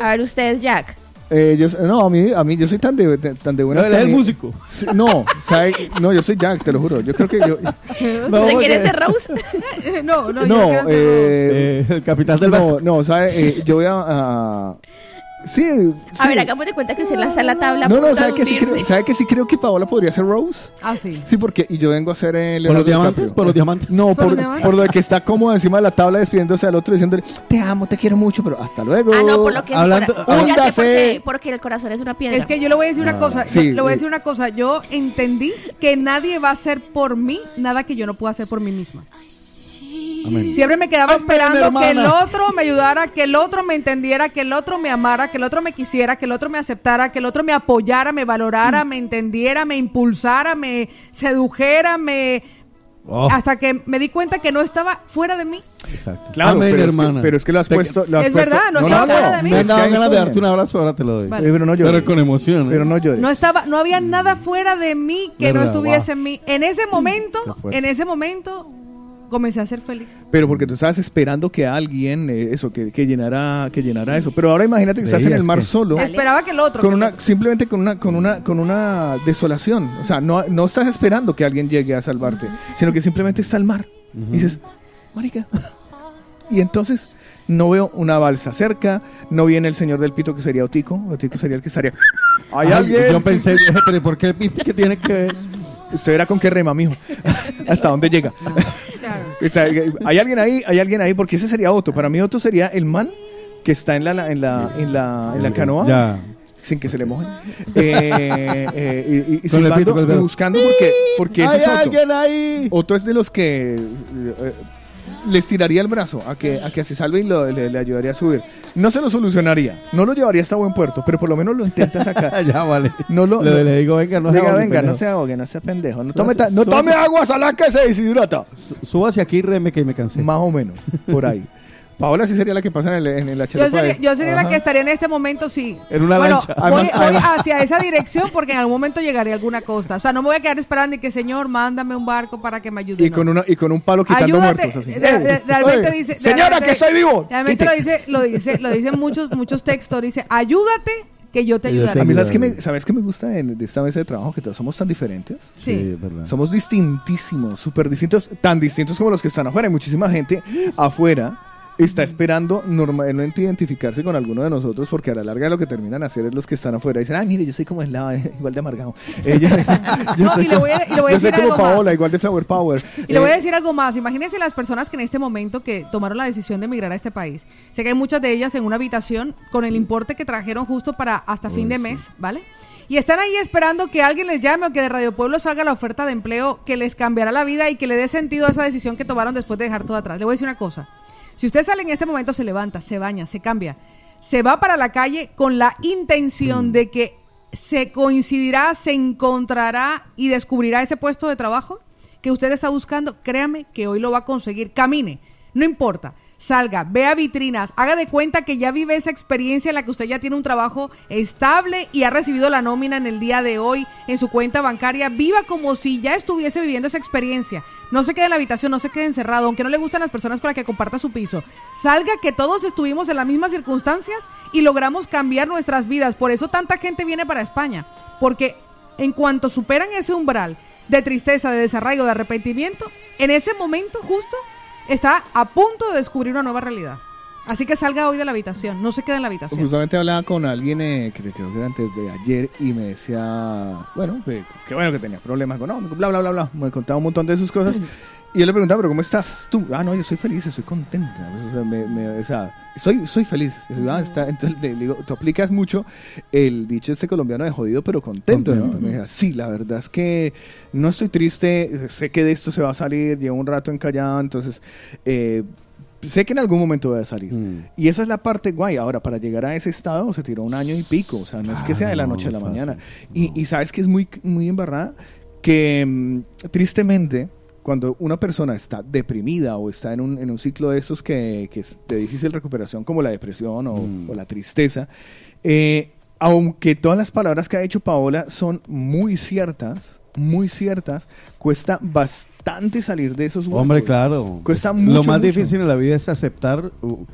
A ver, ustedes, Jack. Eh, yo, no, a mí, a mí yo soy tan de, de- tan de buenas No, él es que a el músico. Sí, No, ¿sabe? no, yo soy Jack, te lo juro. Yo creo que yo... No, ¿Usted porque- quiere ser Rose? no, no, yo No, no quiero ser eh, Eh, el capitán del barco. no, no, ¿sabe? Eh, yo voy a... a- sí, sí. A ver, hagamos de cuenta que usted lanza la tabla No, no, ¿sabe que, sí creo, hundirse. ¿sabe que sí creo que Paola podría ser Rose? Ah, sí. Sí, porque... Y yo vengo a ser el... ¿Por los diamantes? ¿Por los diamantes? No, ¿Por por, lo de que está cómodo encima de la tabla despidiéndose al otro diciéndole, te amo, te quiero mucho, pero hasta luego. Ah, no, por lo que es Hablando- qué, porque el corazón es una piedra. Es que yo le voy a decir una cosa, sí, yo le voy a eh. decir una cosa, yo entendí que nadie va a hacer por mí nada que yo no pueda hacer por mí misma. Amén. Siempre me quedaba Amén, esperando que el otro me ayudara, que el otro me entendiera, que el otro me amara, que el otro me quisiera, que el otro me aceptara, que el otro me apoyara, me valorara, me entendiera, me impulsara, me sedujera, me... Oh, hasta que me di cuenta que no estaba fuera de mí. exacto. Claro, Amén, pero, es hermana. que, pero es que lo has Te- puesto. Lo has Es puesto- verdad, no estaba fuera de mí. Me es dado ganas de darte un abrazo, ahora te lo doy. Vale. Eh, pero no llores. Pero con emoción. ¿eh? Pero no llores. No estaba, no había nada fuera de mí que no estuviese wow. en mí. En ese momento, en ese momento, comencé a ser feliz. Pero porque tú estabas esperando que alguien, eh, eso, que, que llenara, que llenara eso. Pero ahora imagínate que estás en el mar que- solo. Esperaba que el otro. Con que el una, otro. simplemente con una, con una, con una desolación. O sea, no, no estás esperando que alguien llegue a salvarte, sino que simplemente está el mar. Y dices, marica. Y entonces no veo una balsa cerca, no viene el señor del pito que sería Otico. Otico sería el que estaría. ¿Hay Ay, alguien? Yo pensé, dije, pero ¿por qué que tiene que ver? Usted verá con qué rema, mijo. ¿Hasta dónde llega? Sea, hay alguien ahí, hay alguien ahí, porque ese sería Otto. Para mí Otto sería el man que está en la, en la, en la, en la canoa. Ya. sin que se le mojen. Eh, eh, y- y, silbando pito, con el y dedo. buscando porque, porque ese ¡Hay es Otto. alguien ahí! Otto es de los que eh, les tiraría el brazo a que, a que se salve y lo- le, le ayudaría a subir. No se lo solucionaría, no lo llevaría hasta buen puerto, pero por lo menos lo intenta sacar. ya, vale. No lo, Le, le digo, venga, no se ahogue, venga, no se ahogue, no sea pendejo. No Suba- tome, no suba- tome agua salada que se deshidrata. Su- Súbase aquí y reme que me cansé. Más o menos, por ahí. Paola sí sería la que pasa en, el, en la Yo chalupa sería, de- yo sería la que estaría en este momento, sí. En una bueno, lancha. voy, Además- voy además- hacia esa dirección porque en algún momento llegaré a alguna costa. O sea, no me voy a quedar esperando y que, señor, mándame un barco para que me ayude. Y no. con, una, y con un palo quitando Ayúdate. muertos así. Re- re- realmente Oye, dice. Señora, realmente- que estoy vivo. Realmente lo dice, lo dice, lo dicen muchos, muchos textos. Dice, ayúdate que yo te te A ayudaré. mí, ¿sabes qué, me, ¿sabes qué me gusta de, de esta mesa de trabajo? Que todos somos tan diferentes. Sí. es verdad. Somos distintísimos, súper distintos, tan distintos como los que están afuera. Hay muchísima gente afuera está esperando normalmente identificarse con alguno de nosotros porque a la larga lo que terminan a hacer es los que están afuera. Dicen, ay, mire, yo soy como el lado, igual de amargado. Eh, yo, yo No, soy, y le voy a- y le voy a yo soy decir como algo más. Paola, igual de Flower Power. Y le voy a Eh, decir algo más. Imagínense las personas que en este momento que tomaron la decisión de emigrar a este país. Sé que hay muchas de ellas en una habitación con el importe que trajeron justo para hasta fin de mes, ¿vale? Y están ahí esperando que alguien les llame o que de Radio Pueblo salga la oferta de empleo que les cambiará la vida y que le dé sentido a esa decisión que tomaron después de dejar todo atrás. Le voy a decir una cosa. Si usted sale en este momento, se levanta, se baña, se cambia, se va para la calle con la intención de que se coincidirá, se encontrará y descubrirá ese puesto de trabajo que usted está buscando, créame que hoy lo va a conseguir. Camine, no importa. Salga, vea vitrinas, haga de cuenta que ya vive esa experiencia en la que usted ya tiene un trabajo estable y ha recibido la nómina en el día de hoy en su cuenta bancaria. Viva como si ya estuviese viviendo esa experiencia. No se quede en la habitación, no se quede encerrado, aunque no le gustan las personas con las que comparta su piso. Salga que todos estuvimos en las mismas circunstancias y logramos cambiar nuestras vidas. Por eso tanta gente viene para España. Porque en cuanto superan ese umbral de tristeza, de desarraigo, de arrepentimiento, en ese momento justo está a punto de descubrir una nueva realidad. Así que salga hoy de la habitación, no se quede en la habitación. Justamente hablaba con alguien eh, que creo que antes de ayer y me decía, bueno, que, que bueno que tenía problemas económicos, bla, bla, bla, bla. Me contaba un montón de sus cosas. Y yo le preguntaba, pero ¿cómo estás tú? Ah, no, yo soy feliz, estoy contenta. O sea, me- me- o sea, soy, soy feliz. Yo, "Ah, está". Entonces le digo, tú aplicas mucho el dicho este colombiano de jodido, pero contento. ¿no? Me decía, sí, la verdad es que no estoy triste, sé que de esto se va a salir, llevo un rato encallado, entonces... Eh, Sé que en algún momento voy a salir. Mm. Y esa es la parte guay. Ahora, para llegar a ese estado se tiró un año y pico. O sea, no es que sea de la noche a la no es mañana. fácil. Y, y sabes que es muy, muy embarrada que mm, tristemente cuando una persona está deprimida o está en un, en un ciclo de estos que, que es de difícil recuperación como la depresión o, Mm. o la tristeza, eh, aunque todas las palabras que ha dicho Paola son muy ciertas, muy ciertas, cuesta bastante salir de esos huecos. Hombre, claro. Cuesta Es- mucho, Lo más mucho. difícil en la vida es aceptar uh,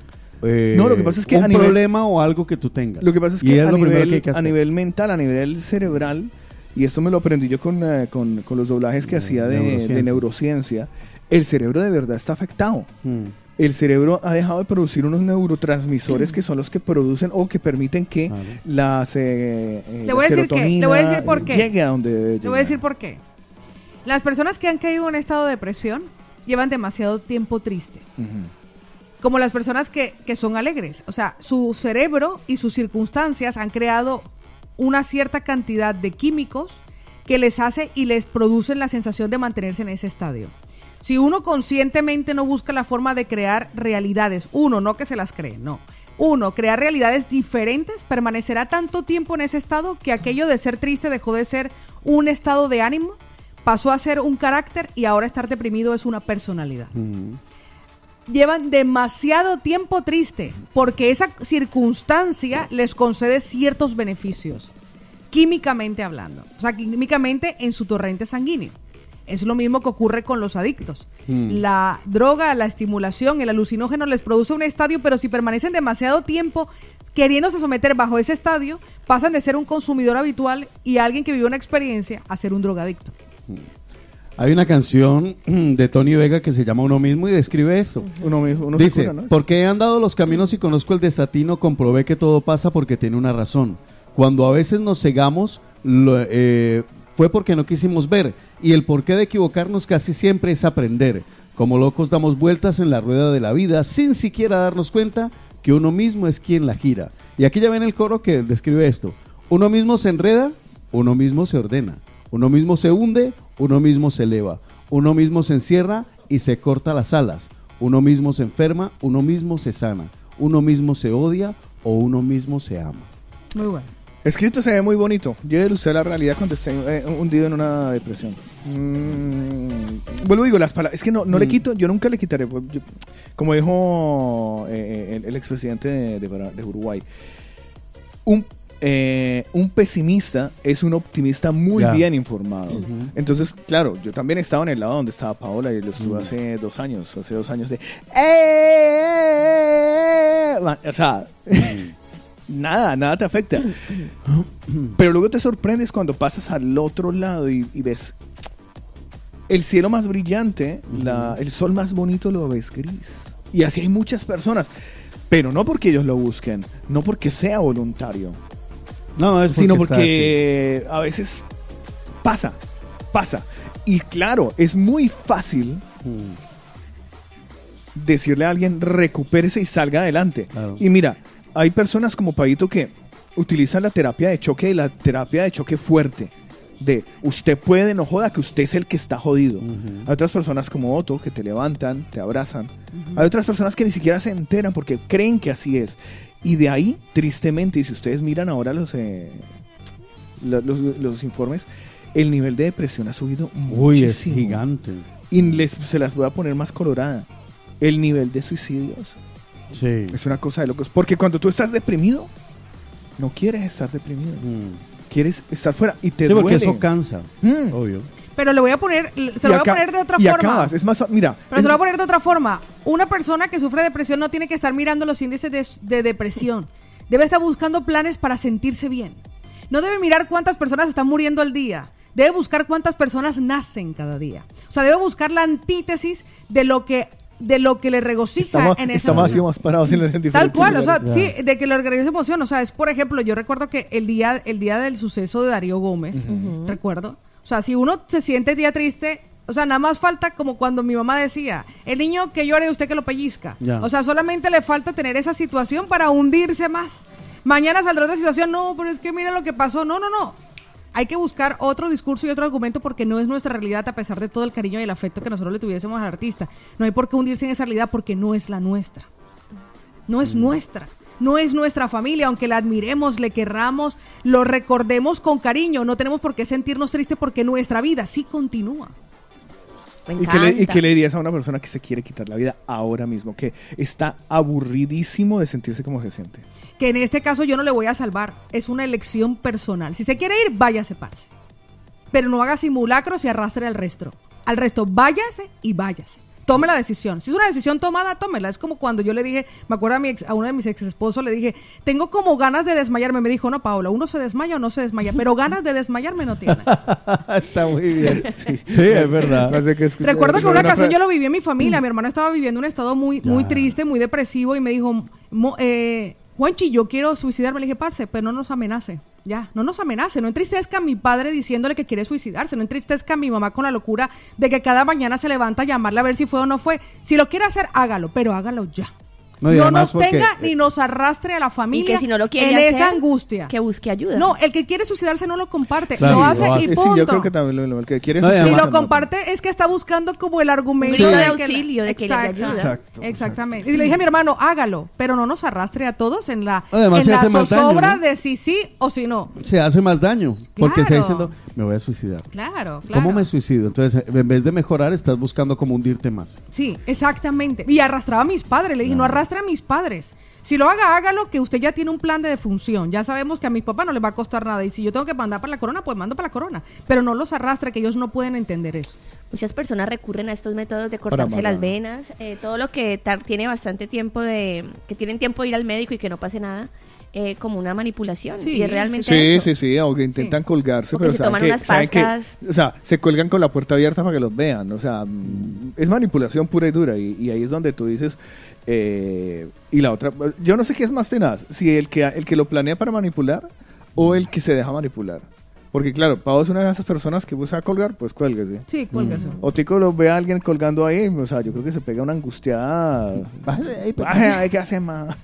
eh, No, lo que pasa es que un a nivel- problema o algo que tú tengas. Lo que pasa es que a nivel, que a nivel mental, a nivel cerebral, y esto me lo aprendí yo con, eh, con, con los doblajes que De hacía de de neurociencia. el cerebro de verdad está afectado. Mm. El cerebro ha dejado de producir unos neurotransmisores que son los que producen o que permiten que Vale. las, eh, eh, Le voy a decir qué, le voy a decir serotonina, por qué. llegue a donde debe Le voy a decir por qué. Las personas que han caído en un estado de depresión llevan demasiado tiempo triste. Como las personas que, que son alegres. O sea, su cerebro y sus circunstancias han creado una cierta cantidad de químicos que les hace y les producen la sensación de mantenerse en ese estadio. Si uno conscientemente no busca la forma de crear realidades, uno, no que se las cree, no. Uno, crear realidades diferentes, permanecerá tanto tiempo en ese estado que aquello de ser triste dejó de ser un estado de ánimo pasó a ser un carácter y ahora estar deprimido es una personalidad. Mm. Llevan demasiado tiempo triste porque esa circunstancia les concede ciertos beneficios, químicamente hablando, o sea, químicamente en su torrente sanguíneo. Es lo mismo que ocurre con los adictos. Mm. La droga, la estimulación, el alucinógeno les produce un estadio, pero si permanecen demasiado tiempo queriéndose someter bajo ese estadio, pasan de ser un consumidor habitual y alguien que vive una experiencia a ser un drogadicto. Hay una canción de Tony Vega que se llama Uno mismo y describe esto. Uno mismo, uno se Dice, cura, ¿no? porque he andado los caminos y conozco el desatino, comprobé que todo pasa porque tiene una razón. Cuando a veces nos cegamos, lo- eh, fue porque no quisimos ver. Y el porqué de equivocarnos casi siempre es aprender. Como locos damos vueltas en la rueda de la vida sin siquiera darnos cuenta que uno mismo es quien la gira. Y aquí ya ven el coro que describe esto. Uno mismo se enreda, uno mismo se ordena. Uno mismo se hunde, uno mismo se eleva. Uno mismo se encierra y se corta las alas. Uno mismo se enferma, uno mismo se sana. Uno mismo se odia o uno mismo se ama. Muy bueno. Escrito se ve muy bonito. Llévelo usted a la realidad cuando esté eh, hundido en una depresión. Mm, vuelvo y digo, las palabras. Es que no, no le Mm. quito, yo nunca le quitaré. pues, yo- como dijo eh, el, el expresidente de, de Para- de Uruguay, un, eh, un pesimista es un optimista muy bien informado. Entonces, claro, yo también estaba en el lado donde estaba Paola y lo estuve Mm. hace dos años. Hace dos años de. "Eh", O sea. Nada, nada te afecta. Pero luego te sorprendes cuando pasas al otro lado y, y ves el cielo más brillante, la- el sol más bonito lo ves gris. Y así hay muchas personas. Pero no porque ellos lo busquen, no porque sea voluntario, No, es sino porque a veces pasa, pasa. Y claro, es muy fácil. Mm. decirle a alguien recupérese y salga adelante. Claro. Y mira, hay personas como Paito que utilizan la terapia de choque y la terapia de choque fuerte. De usted puede, no joda, que usted es el que está jodido. Hay otras personas como Otto que te levantan, te abrazan. Hay otras personas que ni siquiera se enteran porque creen que así es. Y de ahí, tristemente, y si ustedes miran ahora los, eh, lo- los, los informes, el nivel de depresión ha subido Uy, es muchísimo. gigante. Y les, se las voy a poner más colorada. El nivel de suicidios Sí. es una cosa de locos. Porque cuando tú estás deprimido, no quieres estar deprimido. Mm. Quieres estar fuera y te Sí, porque duele. eso cansa, Mm. obvio. Pero le voy a poner, se Y lo voy a poner de otra y forma. acabas. Es más, mira. Pero es- se lo voy a poner de otra forma. Una persona que sufre depresión no tiene que estar mirando los índices de, de depresión. Debe estar buscando planes para sentirse bien. No debe mirar cuántas personas están muriendo al día. Debe buscar cuántas personas nacen cada día. O sea, debe buscar la antítesis de lo que, de lo que le regocija estamos, en esa estamos así más parados en, en Tal cual, o sea, sí, de que lo organiza emoción. O sea, es por ejemplo, yo recuerdo que el día, el día del suceso de Darío Gómez, recuerdo. O sea, si uno se siente día triste, o sea, nada más falta como cuando mi mamá decía, el niño que llore, usted que lo pellizca. Ya. O sea, solamente le falta tener esa situación para hundirse más. Mañana saldrá otra situación, no, pero es que mira lo que pasó. No, no, no. Hay que buscar otro discurso y otro argumento porque no es nuestra realidad a pesar de todo el cariño y el afecto que nosotros le tuviésemos al artista. No hay por qué hundirse en esa realidad porque no es la nuestra. No es nuestra. No es nuestra familia, aunque la admiremos, le querramos, lo recordemos con cariño. No tenemos por qué sentirnos tristes porque nuestra vida sí continúa. ¿Y qué, le, ¿Y qué le dirías a una persona que se quiere quitar la vida ahora mismo? Que está aburridísimo de sentirse como se siente. Que en este caso yo no le voy a salvar. Es una elección personal. Si se quiere ir, váyase, parce. Pero no haga simulacros y arrastre al resto. Al resto, váyase y váyase. Tome la decisión. Si es una decisión tomada, tómela. Es como cuando yo le dije, me acuerdo a, mi ex- a uno de mis ex esposos, le dije, tengo como ganas de desmayarme. Me dijo, no, Paola, uno se desmaya o no se desmaya, pero ganas de desmayarme no tiene. Está muy bien. Sí, Sí, es verdad. No sé qué escuché. Recuerdo que una ocasión yo lo viví en mi familia. Mi hermano estaba viviendo un estado muy, muy triste, muy depresivo y me dijo, "Mo- eh, Juanchi, yo quiero suicidarme. Le dije, parce, pero no nos amenace. Ya, no nos amenace. No entristezca a mi padre diciéndole que quiere suicidarse. No entristezca a mi mamá con la locura de que cada mañana se levanta a llamarle a ver si fue o no fue. Si lo quiere hacer, hágalo, pero hágalo ya. No, no nos porque- tenga ni nos arrastre a la familia Y que si no lo quiere en esa hacer, angustia. que busque ayuda. No, el que quiere suicidarse no lo comparte, Claro, lo hace lo y Sí, sí, punto. yo creo que también lo, lo- el que quiere No, si lo comparte es que está buscando como el argumento grito de que la- auxilio, de que le Exacto. ayuda. Exacto, Exactamente. Y le dije a mi hermano, hágalo, pero no nos arrastre a todos en la, Además, en se la hace más daño, zozobra ¿no? de si sí o si no. Se hace más daño. Porque está Claro. diciendo, me voy a suicidar. Claro, claro. ¿Cómo me suicido? Entonces, en vez de mejorar, estás buscando como hundirte más. Sí, exactamente. Y arrastraba a mis padres. Le dije, no arrastre a mis padres. Si lo haga, hágalo, que usted ya tiene un plan de defunción. Ya sabemos que a mis papás no les va a costar nada. Y si yo tengo que mandar para la corona, pues mando para la corona. Pero no los arrastre, que ellos no pueden entender eso. Muchas personas recurren a estos métodos de cortarse las venas, eh, todo lo que tiene bastante tiempo de, que tienen tiempo de ir al médico y que no pase nada, eh, como una manipulación. Sí, y es realmente Sí, eso. sí, sí, o que intentan colgarse, O que pero se saben toman que, unas saben que- o sea, se cuelgan con la puerta abierta para que los vean, o sea, mm, es manipulación pura y dura, y, y ahí es donde tú dices, eh, y la otra, yo no sé qué es más tenaz, si el que, el que lo planea para manipular o el que se deja manipular. Porque claro, Pau es una de esas personas que busca colgar, pues cuélguese. Sí, cuélgase. O Tico lo ve a alguien colgando ahí, o sea, yo creo que se pega una angustiada. Bájese ahí. Baje ahí, ¿qué hace más?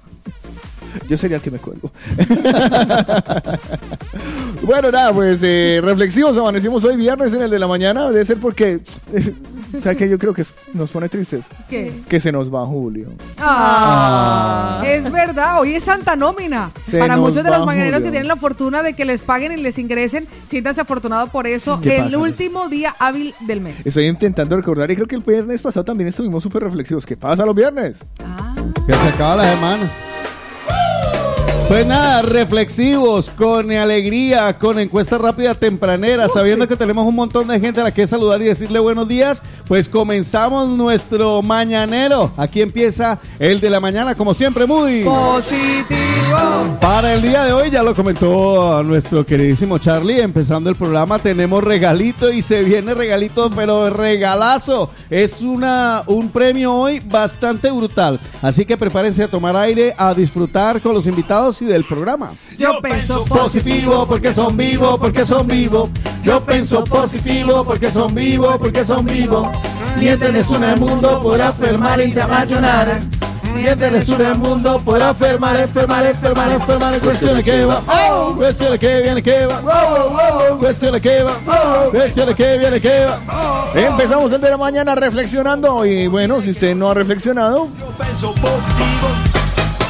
Yo sería el que me cuelgo. bueno, nada, pues eh, reflexivos, amanecimos hoy viernes en el de la mañana. Debe ser porque, o sea, que yo creo que nos pone tristes. ¿Qué? Que se nos va Julio. Ah, Es verdad, hoy es Santa Nómina. Se Para muchos de los mañaneros Julio. que tienen la fortuna de que les paguen y les ingresen, siéntanse afortunado por eso. ¿Qué El pasa? último día hábil del mes. Estoy intentando recordar y creo que el viernes pasado también estuvimos súper reflexivos. ¿Qué pasa los viernes? Que se acaba la semana. Pues nada, reflexivos, con alegría, con encuesta rápida tempranera, sabiendo que tenemos un montón de gente a la que saludar y decirle buenos días, pues comenzamos nuestro mañanero. Aquí empieza el de la mañana, como siempre, muy Positivo. para el día de hoy, ya lo comentó nuestro queridísimo Charlie, empezando el programa tenemos regalito y se viene regalito, pero regalazo. Es una un premio hoy bastante brutal. Así que prepárense a tomar aire, a disfrutar con los invitados y del programa. Yo pienso Positivo porque son vivos, porque son vivos. Yo pienso positivo porque son vivos, porque son vivos. Mientras es un el mundo y rayonar. Mientras es un el mundo por enfermar, enfermar, enfermar, enfermar. Cuestión que va, cuestión que viene que va, cuestión que va, cuestión que viene que va. Empezamos el de la mañana reflexionando y bueno, si usted no ha reflexionado,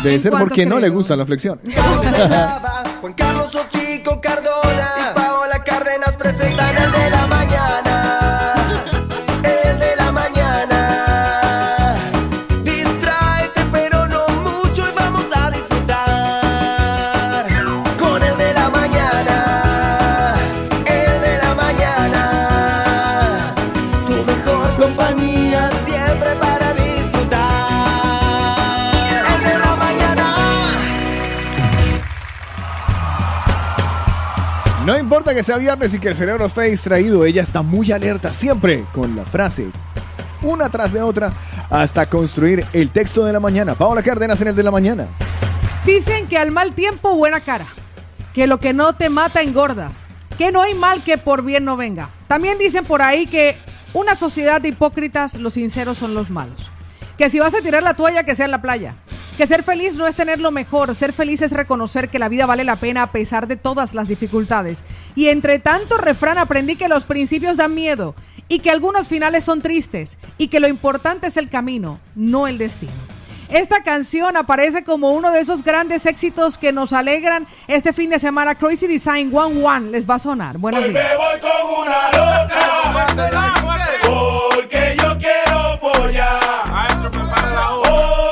debe ¿En ser porque no le gustan las flexiones. Juan Carlos Ochico Cardona No importa que sea viernes y que el cerebro esté distraído, ella está muy alerta siempre con la frase, una tras de otra, hasta construir el texto de la mañana. Paola Cárdenas en el de la mañana. Dicen que al mal tiempo buena cara, que lo que no te mata engorda, que no hay mal que por bien no venga. También dicen por ahí que una sociedad de hipócritas, los sinceros son los malos. Que si vas a tirar la toalla, que sea en la playa. Que ser feliz no es tener lo mejor, ser feliz es reconocer que la vida vale la pena a pesar de todas las dificultades. Y entre tanto refrán aprendí que los principios dan miedo y que algunos finales son tristes y que lo importante es el camino, no el destino. Esta canción aparece como uno de esos grandes éxitos que nos alegran este fin de semana. Crazy Design One One les va a sonar. Buenos Hoy días. me voy con una loca. Porque yo quiero follar. No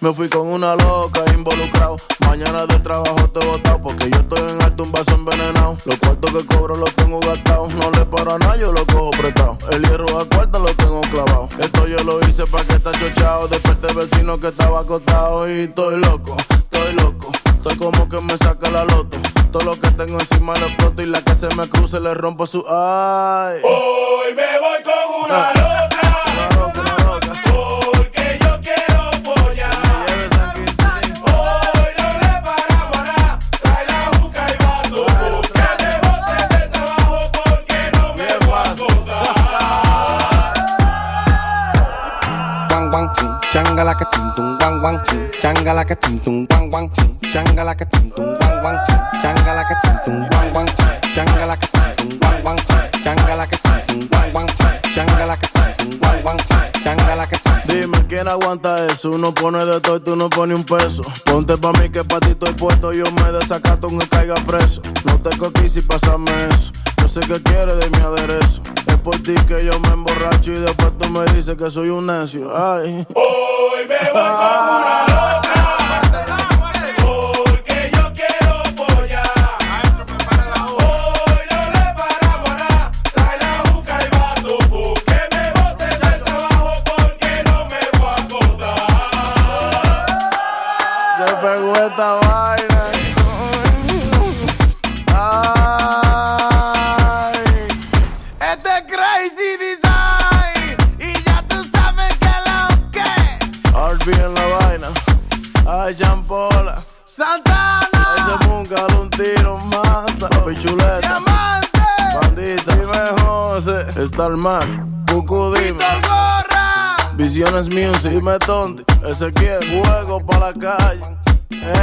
me fui con una loca involucrado. Mañana de trabajo te botado porque yo estoy en alto un vaso envenenado. Los cuartos que cobro los tengo gastados. No le paro a nada, yo lo cojo prestado. El hierro a cuarta lo tengo clavado. Esto yo lo hice pa' que está chochado. Desperté vecino que estaba acostado y estoy loco, estoy loco. Estoy como que me saca la loto. Todo lo que tengo encima lo exploto y la que se me cruce le rompo su ay. Hoy me voy con una loca. changa like a ting tung wang wang ting changa like a ting tung wang wang ting changa like a ting tung wang wang ting changa like a ting tung wang wang ting changa like a ting tung wang wang ting changa like a ting tung wang wang ting changa like a quién aguanta eso. Uno pone de todo y tú no pones un peso. Ponte pa' mí que pa' ti estoy puesto. Yo me desacato aunque caiga preso. No te coquís y pásame eso. Yo sé que quieres de mi aderezo. Es por ti que yo me emborracho y después tú me dices que soy un necio. Ay. Hoy me voy con una loca. José. Star Mac. Cucu Gorra, Visiones Music. Dime Tonti. Ese quiere juego para la calle.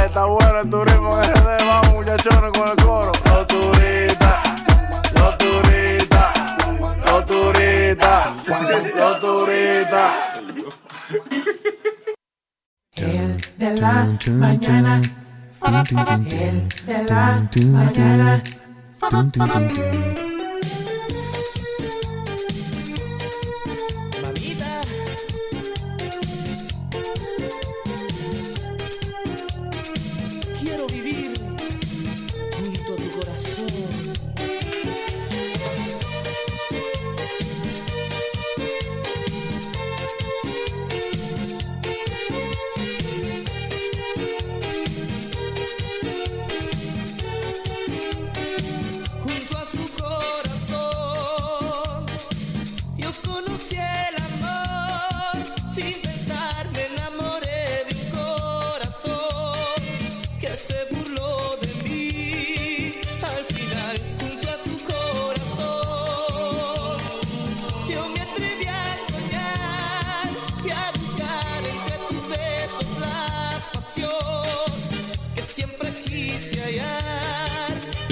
Está bueno el turismo en RD. Vamos muchachones con el coro. Los turistas. Los turistas. Los turistas. Los turistas. El de la mañana. El de la mañana.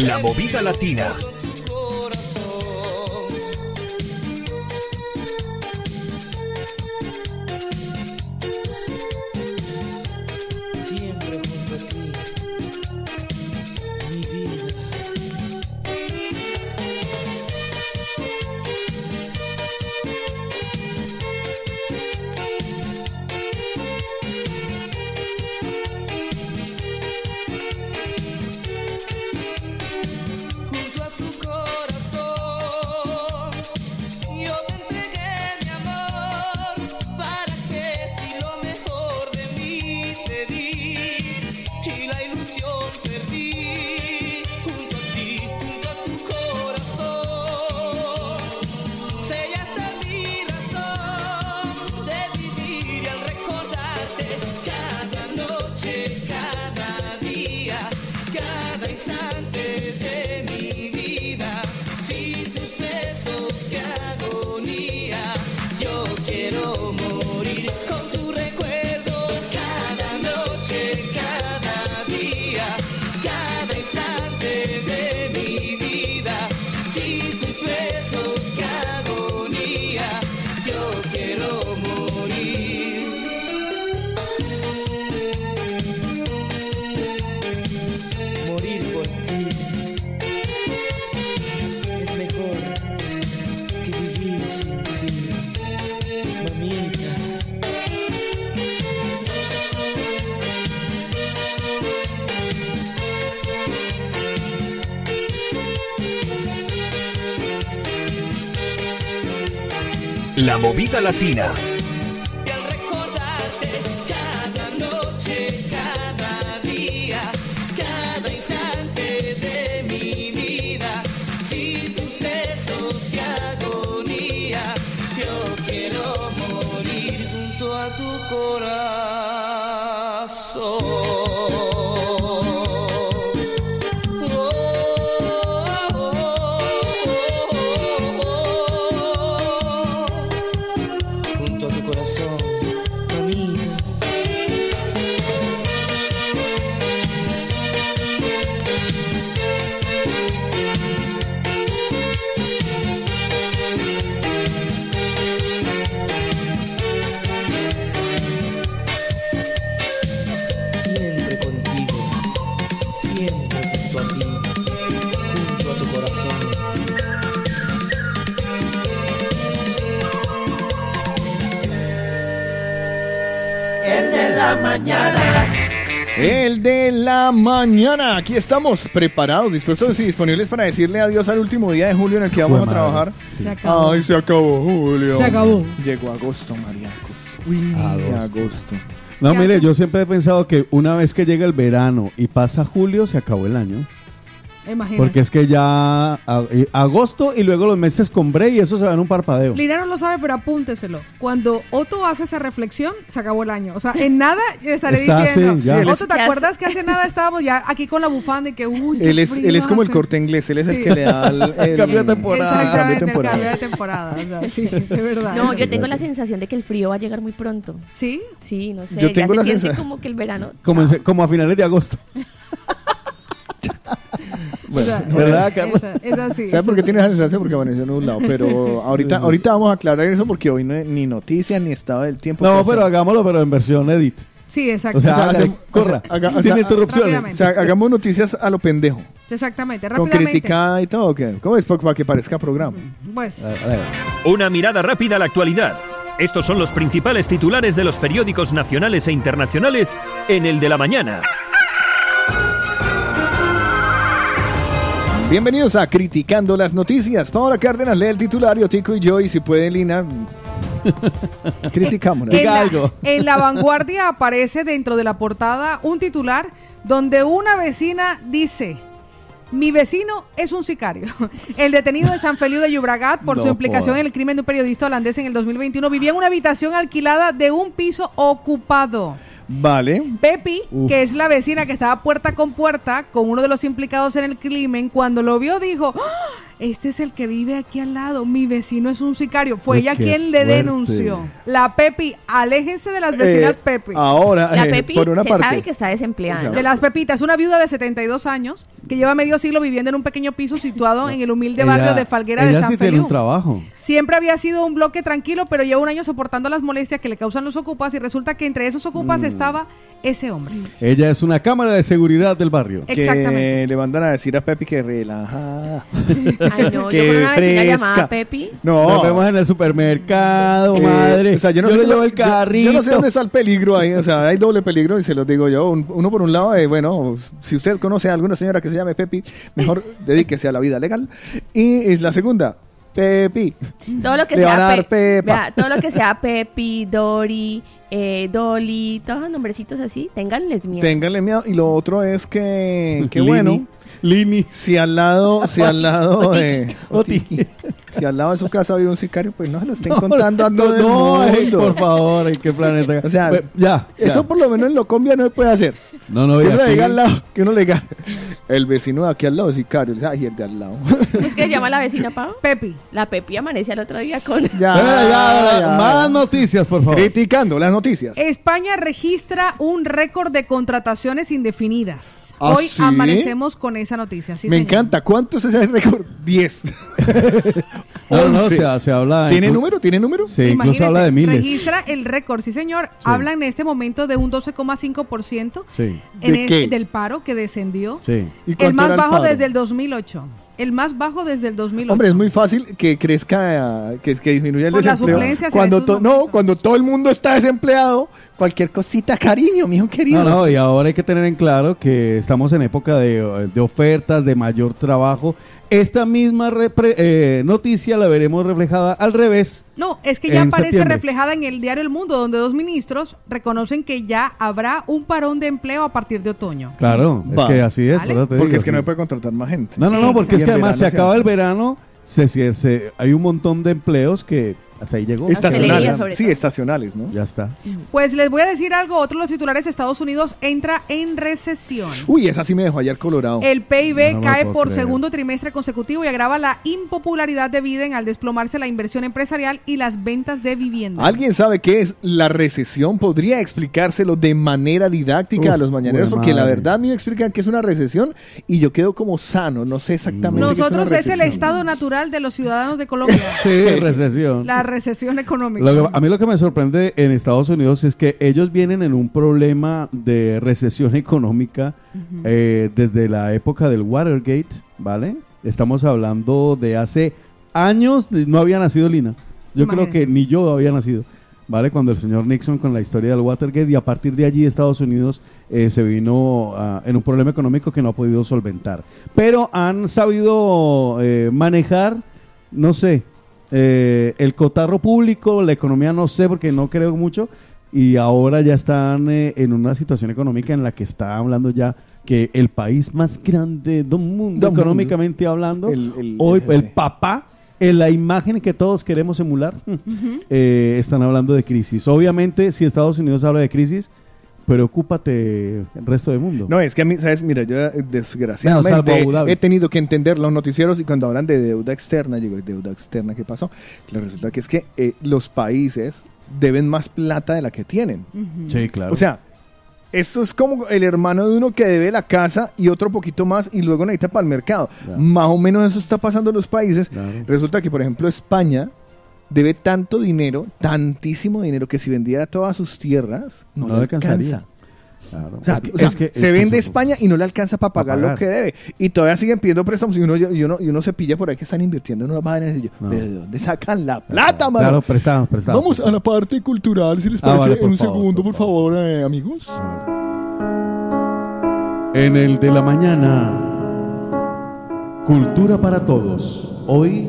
La movida latina. Latina. Aquí estamos preparados, dispuestos y disponibles para decirle adiós al último día de julio en el que vamos a trabajar. Se acabó. Ay, se acabó julio. Se acabó. Llegó agosto, Mariacos. Uy, Agosto. agosto. No, ¿Qué mire, yo siempre he pensado que una vez que llega el verano y pasa julio, se acabó el año. Imagínate. Porque es que ya a- eh, agosto y luego los meses con bre y eso se va en un parpadeo. Lina no lo sabe, pero apúnteselo. Cuando Otto hace esa reflexión, se acabó el año. O sea, en nada estaré Está, diciendo. sí, Otto, ¿te ¿Qué acuerdas que hace nada estábamos ya aquí con la bufanda y que uy, qué Él es, él es como el corte inglés, él es el que le da el, el- Cambio de temporada. cambio de Exactamente, el temporada. cambio de temporada. O sea, sí, de verdad. No, yo tengo la sensación de que el frío va a llegar muy pronto. ¿Sí? Sí, no sé. Yo tengo ya la se siente sensa- como que el verano. Como, en como a finales de agosto. O sea, ¿Verdad, Carlos? esa- esa sí, ¿Sabes por esa qué sí. tiene esa sensación? Porque amaneció nublado. Pero ahorita, ahorita vamos a aclarar eso porque hoy no hay ni noticias ni estado del tiempo. No, pero hagámoslo, pero en versión edit. Sí, exacto. O sea, O sea, hágale, hacemos- corra, o sea, haga- o sin sea, interrupciones. O sea, hagamos noticias a lo pendejo. Exactamente, Con rápidamente. criticada y todo. ¿qué? ¿Cómo es? Para que parezca programa. Pues, Una mirada rápida a la actualidad. Estos son los principales titulares de los periódicos nacionales e internacionales en el de la mañana. Bienvenidos a Criticando las Noticias. Paola Cárdenas lee el titulario, Tico y yo, y si puede, Lina, criticamos. en Diga la, algo. en la vanguardia aparece dentro de la portada un titular donde una vecina dice. Mi vecino es un sicario. El detenido de San Feliu de Llobregat por su implicación en el crimen de un periodista holandés en el 2021 vivía en una habitación alquilada de un piso ocupado. Vale. Pepi, Uf. que es la vecina que estaba puerta con puerta con uno de los implicados en el crimen, cuando lo vio dijo, "¡Ah! este es el que vive aquí al lado, mi vecino es un sicario. Fue Uy, ella quien le denunció. La Pepi, aléjense de las vecinas Eh, Pepi. Ahora, La eh, Pepi por una se parte. sabe que está desempleada. O sea, ¿no? De las Pepitas, una viuda de 72 años que lleva medio siglo viviendo en un pequeño piso situado en el humilde Ella- barrio de Falguera de San sí tiene un trabajo. Siempre había sido un bloque tranquilo, pero lleva un año soportando las molestias que le causan los ocupas y resulta que entre esos ocupas Mm. estaba ese hombre. Ella es una cámara de seguridad del barrio. Exactamente. que le mandan a decir a Pepi que relaja. Ay, no, yo que con una vecina fresca. llamada Pepi. No. Nos vemos en el supermercado, Eh, madre. O sea, yo no sé, le llevo el yo- carrito. Yo, no sé dónde está el peligro ahí. O sea, hay doble peligro y se los digo yo. Un- uno por un lado, eh, bueno, si usted conoce a alguna señora que se llame Pepi, mejor dedíquese a la vida legal. Y, la segunda, Pepi. Todo lo que Le van a sea dar Pe- Pepa. vea, todo lo que sea Pepi, Dori, eh, Dolly, todos los nombrecitos así, ténganles miedo. Ténganle miedo. Y lo otro es que, qué bueno. Lini. Si al lado, si al lado de, si al lado de su casa vive un sicario, pues no se lo estén No, contando a no, todo el mundo. por favor, ¿en qué planeta? O sea, Pues, ya, ya. Eso por lo menos en Locombia no se puede hacer. No, no, que uno le diga al lado, que uno le diga, el vecino de aquí al lado es sicario. Ay, el de al lado. ¿Cómo es que se llama la vecina, Pau? Pepi. La Pepi amanece al otro día con... Ya, Ya, ya, ya. Más noticias, por favor. Criticando las noticias. España registra un récord de contrataciones indefinidas. ¿Ah, Hoy sí? amanecemos con esa noticia. sí, Me señor. encanta. ¿Cuánto es ese récord? 10. No, se, se habla. ¿Tiene número? ¿Tiene número? Sí, incluso habla de miles. Registra el récord, sí señor. Habla en este momento de un 12,5% Sí, en ¿De el- del paro que descendió. sí. ¿Y El más era bajo paro? desde el 2008. El más bajo desde el 2008. Hombre, es muy fácil que crezca, que, que disminuya el Por desempleo. Cuando to- no, cuando todo el mundo está desempleado, cualquier cosita, cariño, mijo querido. No, no, y ahora hay que tener en claro que estamos en época de, de ofertas, de mayor trabajo. Esta misma repre- eh, noticia la veremos reflejada al revés. No, es que ya aparece septiembre. reflejada en el diario El Mundo, donde dos ministros reconocen que ya habrá un parón de empleo a partir de otoño. Claro, Va. es que así es. Vale. Porque digo, es que no se puede contratar más gente. No, no, no, porque es que además se acaba el verano, se, se- se- hay un montón de empleos que Hasta ahí llegó. Estacionales. Sí, estacionales, ¿no? Ya está. Pues les voy a decir algo, otro de los titulares, Estados Unidos entra en recesión. Uy, esa sí me dejó ayer colorado. El PIB No me lo cae por creer. segundo trimestre consecutivo y agrava la impopularidad de Biden al desplomarse la inversión empresarial y las ventas de vivienda. ¿Alguien sabe qué es la recesión? ¿Podría explicárselo de manera didáctica Uf, a los mañaneros? Porque la madre. verdad a mí me explican que es una recesión y yo quedo como sano, no sé exactamente qué es una Nosotros es el recesión. estado natural de los ciudadanos de Colombia. Sí, recesión. La recesión económica. Lo que- a mí lo que me sorprende en Estados Unidos es que ellos vienen en un problema de recesión económica eh, desde la época del Watergate, ¿vale? Estamos hablando de hace años, no había nacido Lina. Yo creo que ni yo había nacido, ¿vale? Cuando el señor Nixon con la historia del Watergate y a partir de allí Estados Unidos eh, se vino en un problema económico que no ha podido solventar. Pero han sabido eh, manejar, no sé, eh, el cotarro público, la economía no sé porque no creo mucho y ahora ya están eh, en una situación económica en la que está hablando ya que el país más grande del mundo, económicamente hablando, El- el- hoy el- el papá, en la imagen que todos queremos emular, eh, están hablando de crisis. Obviamente, si Estados Unidos habla de crisis, preocúpate el resto del mundo. No, es que a mí, ¿sabes? Mira, yo eh, desgraciadamente he tenido que entender los noticieros y cuando hablan de deuda externa, digo, deuda externa, ¿qué pasó? Claro, resulta que es que eh, los países deben más plata de la que tienen. Sí, claro. O sea, esto es como el hermano de uno que debe la casa y otro poquito más y luego necesita para el mercado. Claro. Más o menos eso está pasando en los países. Claro. Resulta que, por ejemplo, España debe tanto dinero, tantísimo dinero, que si vendiera todas sus tierras, no, No le alcanza. Claro. O sea, Es que- o sea, es que- se es que vende España y no le alcanza para pagar, pagar. lo que debe. Y todavía siguen pidiendo préstamos y uno, y uno, y uno se pilla por ahí que están invirtiendo en unas vainas. Y yo, No. ¿De dónde sacan la plata, mano? Claro, prestamos, prestamos. Vamos a la parte cultural, si les Ah, parece, vale, por en un favor, segundo, por por favor, eh, amigos. En el de la mañana, Cultura para Todos. Hoy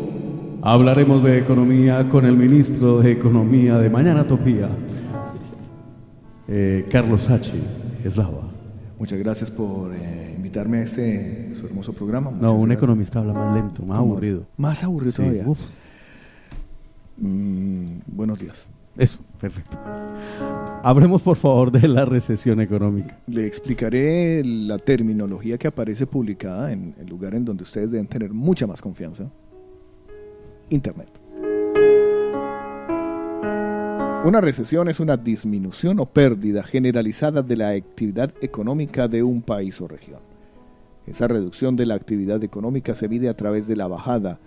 hablaremos de economía con el ministro de Economía de Mañana Topía, eh, Carlos H. Eslava. Muchas gracias por eh, invitarme a este su hermoso programa. Muchas No, un gracias. economista habla más lento, más ¿Cómo? aburrido. Más aburrido Sí, todavía. Mm, buenos días. Eso, perfecto. Hablemos por favor de la recesión económica. Le explicaré la terminología que aparece publicada en el lugar en donde ustedes deben tener mucha más confianza. Internet. Una recesión es una disminución o pérdida generalizada de la actividad económica de un país o región. Esa reducción de la actividad económica se mide a través de la bajada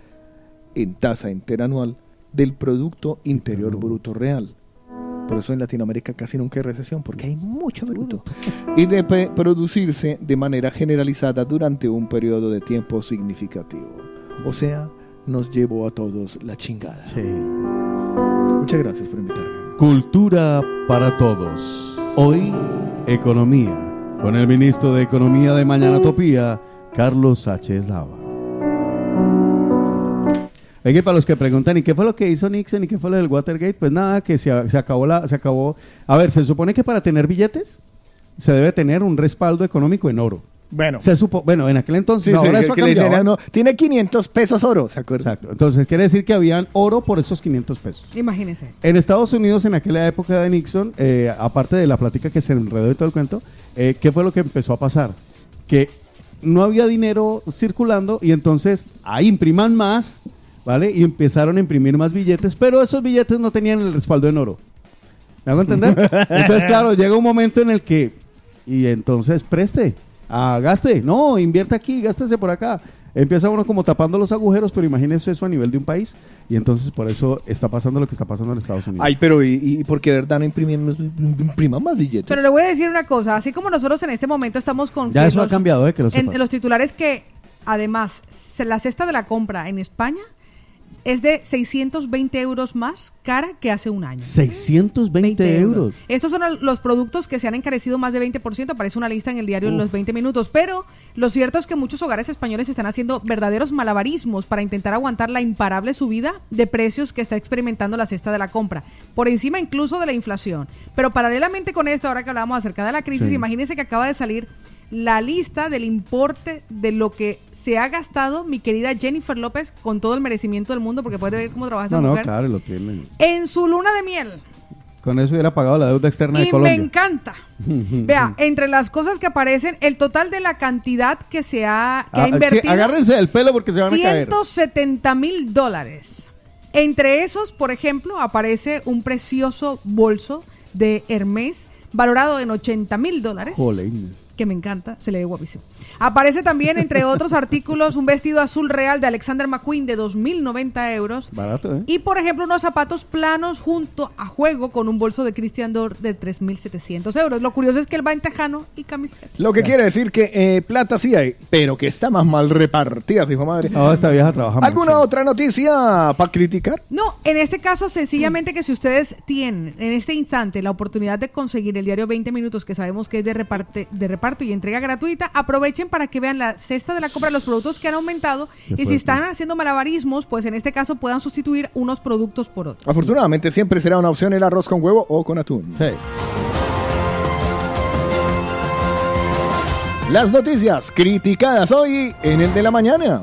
en tasa interanual del Producto Interior Bruto Real. Por eso en Latinoamérica casi nunca hay recesión, porque hay mucho bruto. Y de producirse de manera generalizada durante un periodo de tiempo significativo. O sea, nos llevó a todos la chingada. Muchas gracias por invitarme. Cultura para todos. Hoy, economía. Con el ministro de Economía de Mañana Topía, Carlos H. Eslava. Es que para los que preguntan, ¿y qué fue lo que hizo Nixon y qué fue lo del Watergate? Pues nada, que se, se acabó la, se acabó. A ver, se supone que para tener billetes se debe tener un respaldo económico en oro. Bueno. Se supo, bueno, en aquel entonces, Sí, sí, ahora eso que cambiado. a uno, tiene 500 pesos oro, ¿se acuerda? Exacto. Entonces quiere decir que habían oro por esos 500 pesos. Imagínese. En Estados Unidos, en aquella época de Nixon, eh, aparte de la plática que se enredó y todo el cuento, eh, ¿qué fue lo que empezó a pasar? Que no había dinero circulando y entonces ahí impriman más, ¿vale? Y empezaron a imprimir más billetes, pero esos billetes no tenían el respaldo en oro. ¿Me hago entender? Entonces, claro, llega un momento en el que, y entonces preste, ah, gaste, no, invierta aquí, gástese por acá. Empieza uno como tapando los agujeros, pero imagínese eso a nivel de un país, y entonces por eso está pasando lo que está pasando en Estados Unidos. Ay, pero ¿y, y por qué verdad no imprimimos, impriman más billetes? Pero le voy a decir una cosa, así como nosotros en este momento estamos con... Ya eso ha cambiado, eh, que lo en, sepas. en los titulares que, además, se- la cesta de la compra en España es de 620 euros más cara que hace un año. 620 euros. Estos son los productos que se han encarecido más de 20%, aparece una lista en el diario en los 20 minutos, pero lo cierto es que muchos hogares españoles están haciendo verdaderos malabarismos para intentar aguantar la imparable subida de precios que está experimentando la cesta de la compra, por encima incluso de la inflación. Pero paralelamente con esto, ahora que hablábamos acerca de la crisis, Sí. imagínense que acaba de salir la lista del importe de lo que se ha gastado mi querida Jennifer López con todo el merecimiento del mundo, porque puede ver cómo trabaja esa No, no, mujer, claro, lo tienen. en su luna de miel. Con eso hubiera pagado la deuda externa de Y me Colombia. encanta. Vea, entre las cosas que aparecen, el total de la cantidad que se ha, que Ah, ha sí, invertido. agárrense del pelo porque se van a caer. 170 mil dólares. Entre esos, por ejemplo, aparece un precioso bolso de Hermes valorado en 80 mil dólares, Jolines. Que me encanta, se le ve guapísimo. Aparece también, entre otros artículos, un vestido azul real de Alexander McQueen de 2.090 euros. Barato, ¿eh? Y, por ejemplo, unos zapatos planos junto a juego con un bolso de Christian Dior de 3.700 euros. Lo curioso es que él va en tejano y camiseta. Lo que quiere decir que eh, plata sí hay, pero que está más mal repartida, hijo madre. No, esta vieja trabaja ¿Alguna otra noticia para criticar? No, en este caso, sencillamente que si ustedes tienen en este instante la oportunidad de conseguir el diario 20 minutos, que sabemos que es de, reparte, de reparto y entrega gratuita, aprovechen para que vean la cesta de la compra de los productos que han aumentado y si están haciendo malabarismos, pues en este caso puedan sustituir unos productos por otros. Afortunadamente siempre será una opción el arroz con huevo o con atún. Las noticias criticadas hoy en el de la mañana.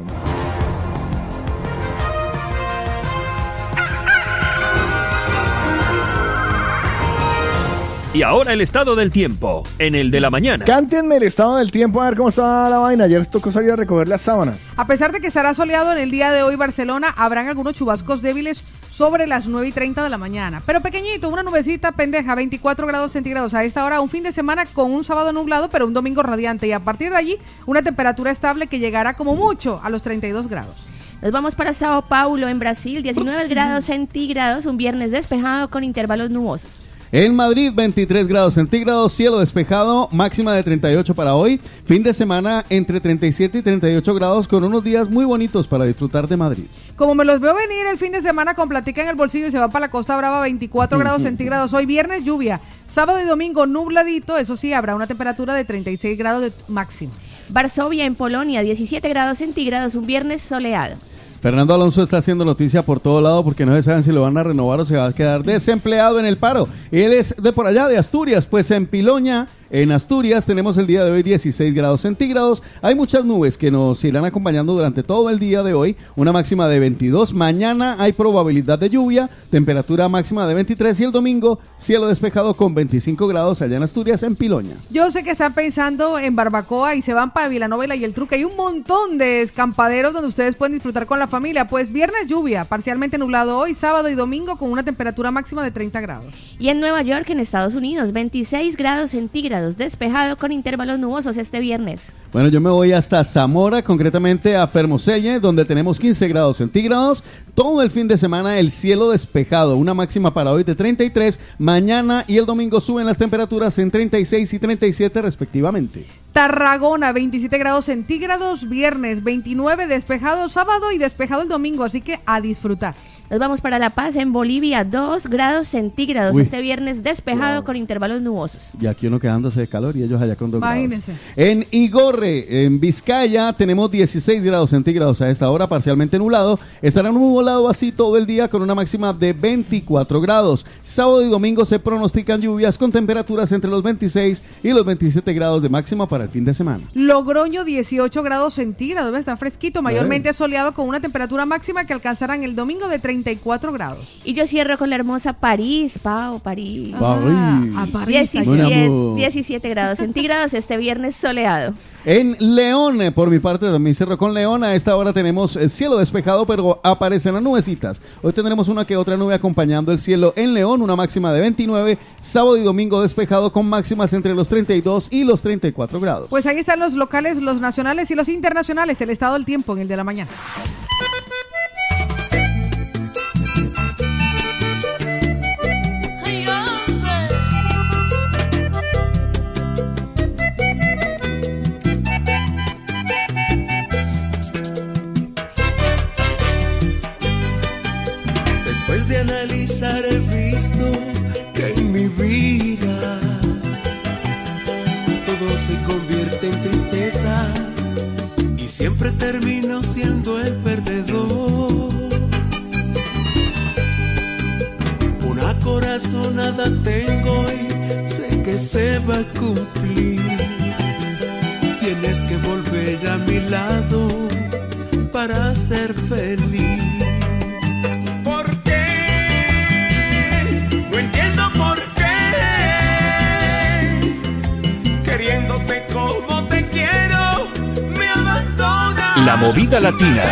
Y ahora el estado del tiempo, en el de la mañana. Cántenme el estado del tiempo a ver cómo está la vaina. Ayer tocó salir a recoger las sábanas. A pesar de que estará soleado en el día de hoy Barcelona, habrán algunos chubascos débiles sobre las 9 y 30 de la mañana. Pero pequeñito, una nubecita pendeja, 24 grados centígrados a esta hora, un fin de semana con un sábado nublado, pero un domingo radiante. Y a partir de allí, una temperatura estable que llegará como mucho a los 32 grados. Nos vamos para Sao Paulo, en Brasil, 19 Sí. grados centígrados, un viernes despejado con intervalos nubosos. En Madrid, 23 grados centígrados, cielo despejado, máxima de 38 para hoy. Fin de semana entre 37 y 38 grados con unos días muy bonitos para disfrutar de Madrid. Como me los veo venir el fin de semana con platica en el bolsillo y se va para la Costa Brava, 24 grados centígrados. Hoy viernes lluvia, sábado y domingo nubladito, eso sí, habrá una temperatura de 36 grados de máximo. Varsovia, en Polonia, 17 grados centígrados, un viernes soleado. Fernando Alonso está haciendo noticia por todo lado porque no se saben si lo van a renovar o se va a quedar desempleado en el paro. Él es de por allá, de Asturias, pues en Piloña, en Asturias, tenemos el día de hoy 16 grados centígrados. Hay muchas nubes que nos irán acompañando durante todo el día de hoy. Una máxima de 22. Mañana hay probabilidad de lluvia, temperatura máxima de 23 y el domingo cielo despejado con 25 grados allá en Asturias, en Piloña. Yo sé que están pensando en barbacoa y se van para Villanovela y el Truque. Hay un montón de escampaderos donde ustedes pueden disfrutar con la familia. Pues viernes lluvia, parcialmente nublado hoy, sábado y domingo con una temperatura máxima de 30 grados. Y en Nueva York, en Estados Unidos, 26 grados centígrados, despejado con intervalos nubosos este viernes. Bueno, yo me voy hasta Zamora, concretamente a Fermoselle, donde tenemos 15 grados centígrados. Todo el fin de semana el cielo despejado, una máxima para hoy de 33. Mañana y el domingo suben las temperaturas en 36 y 37 respectivamente. Tarragona, 27 grados centígrados, viernes 29 despejado sábado y despejado el domingo, así que a disfrutar. Nos vamos para La Paz, en Bolivia, 2 grados centígrados, Uy. este viernes despejado con intervalos nubosos. Y aquí uno quedándose de calor y ellos allá con 2 grados. Imagínense. En Igorre, en Vizcaya, tenemos 16 grados centígrados a esta hora, parcialmente nublado. Estará nublado así todo el día con una máxima de 24 grados. Sábado y domingo se pronostican lluvias con temperaturas entre los 26 y los 27 grados de máxima para el fin de semana. Logroño 18 grados centígrados, está fresquito, mayormente soleado con una temperatura máxima que alcanzarán el domingo de 34 grados. Y yo cierro con la hermosa París, Pau, París. París. a París. 17, Mon amour. 17 grados centígrados este viernes soleado. En León, eh, por mi parte, también cierro con León. A esta hora tenemos el cielo despejado, pero aparecen las nubecitas. Hoy tendremos una que otra nube acompañando el cielo en León, una máxima de 29. Sábado y domingo despejado con máximas entre los 32 y los 34 grados. Pues ahí están los locales, los nacionales y los internacionales, el estado del tiempo en el de la mañana. Analizar he visto que en mi vida todo se convierte en tristeza y siempre termino siendo el perdedor. Una corazonada tengo y sé que se va a cumplir. tienes que volver a mi lado para ser feliz. La movida latina.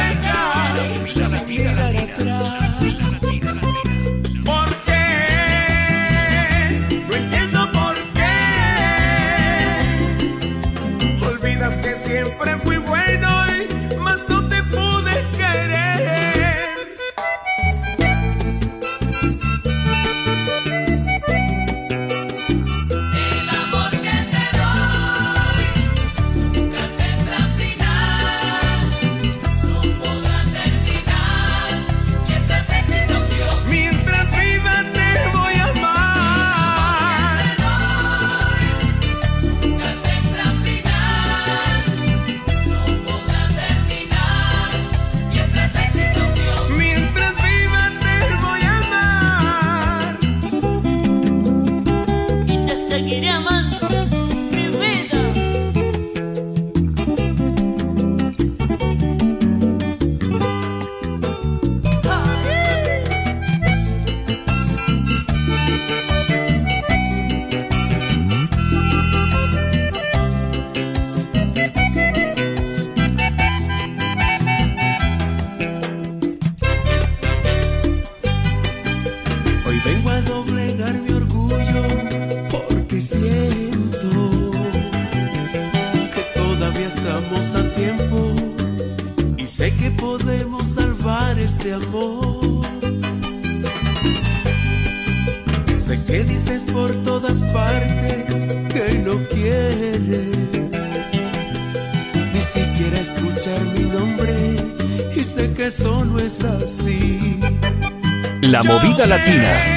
Latina.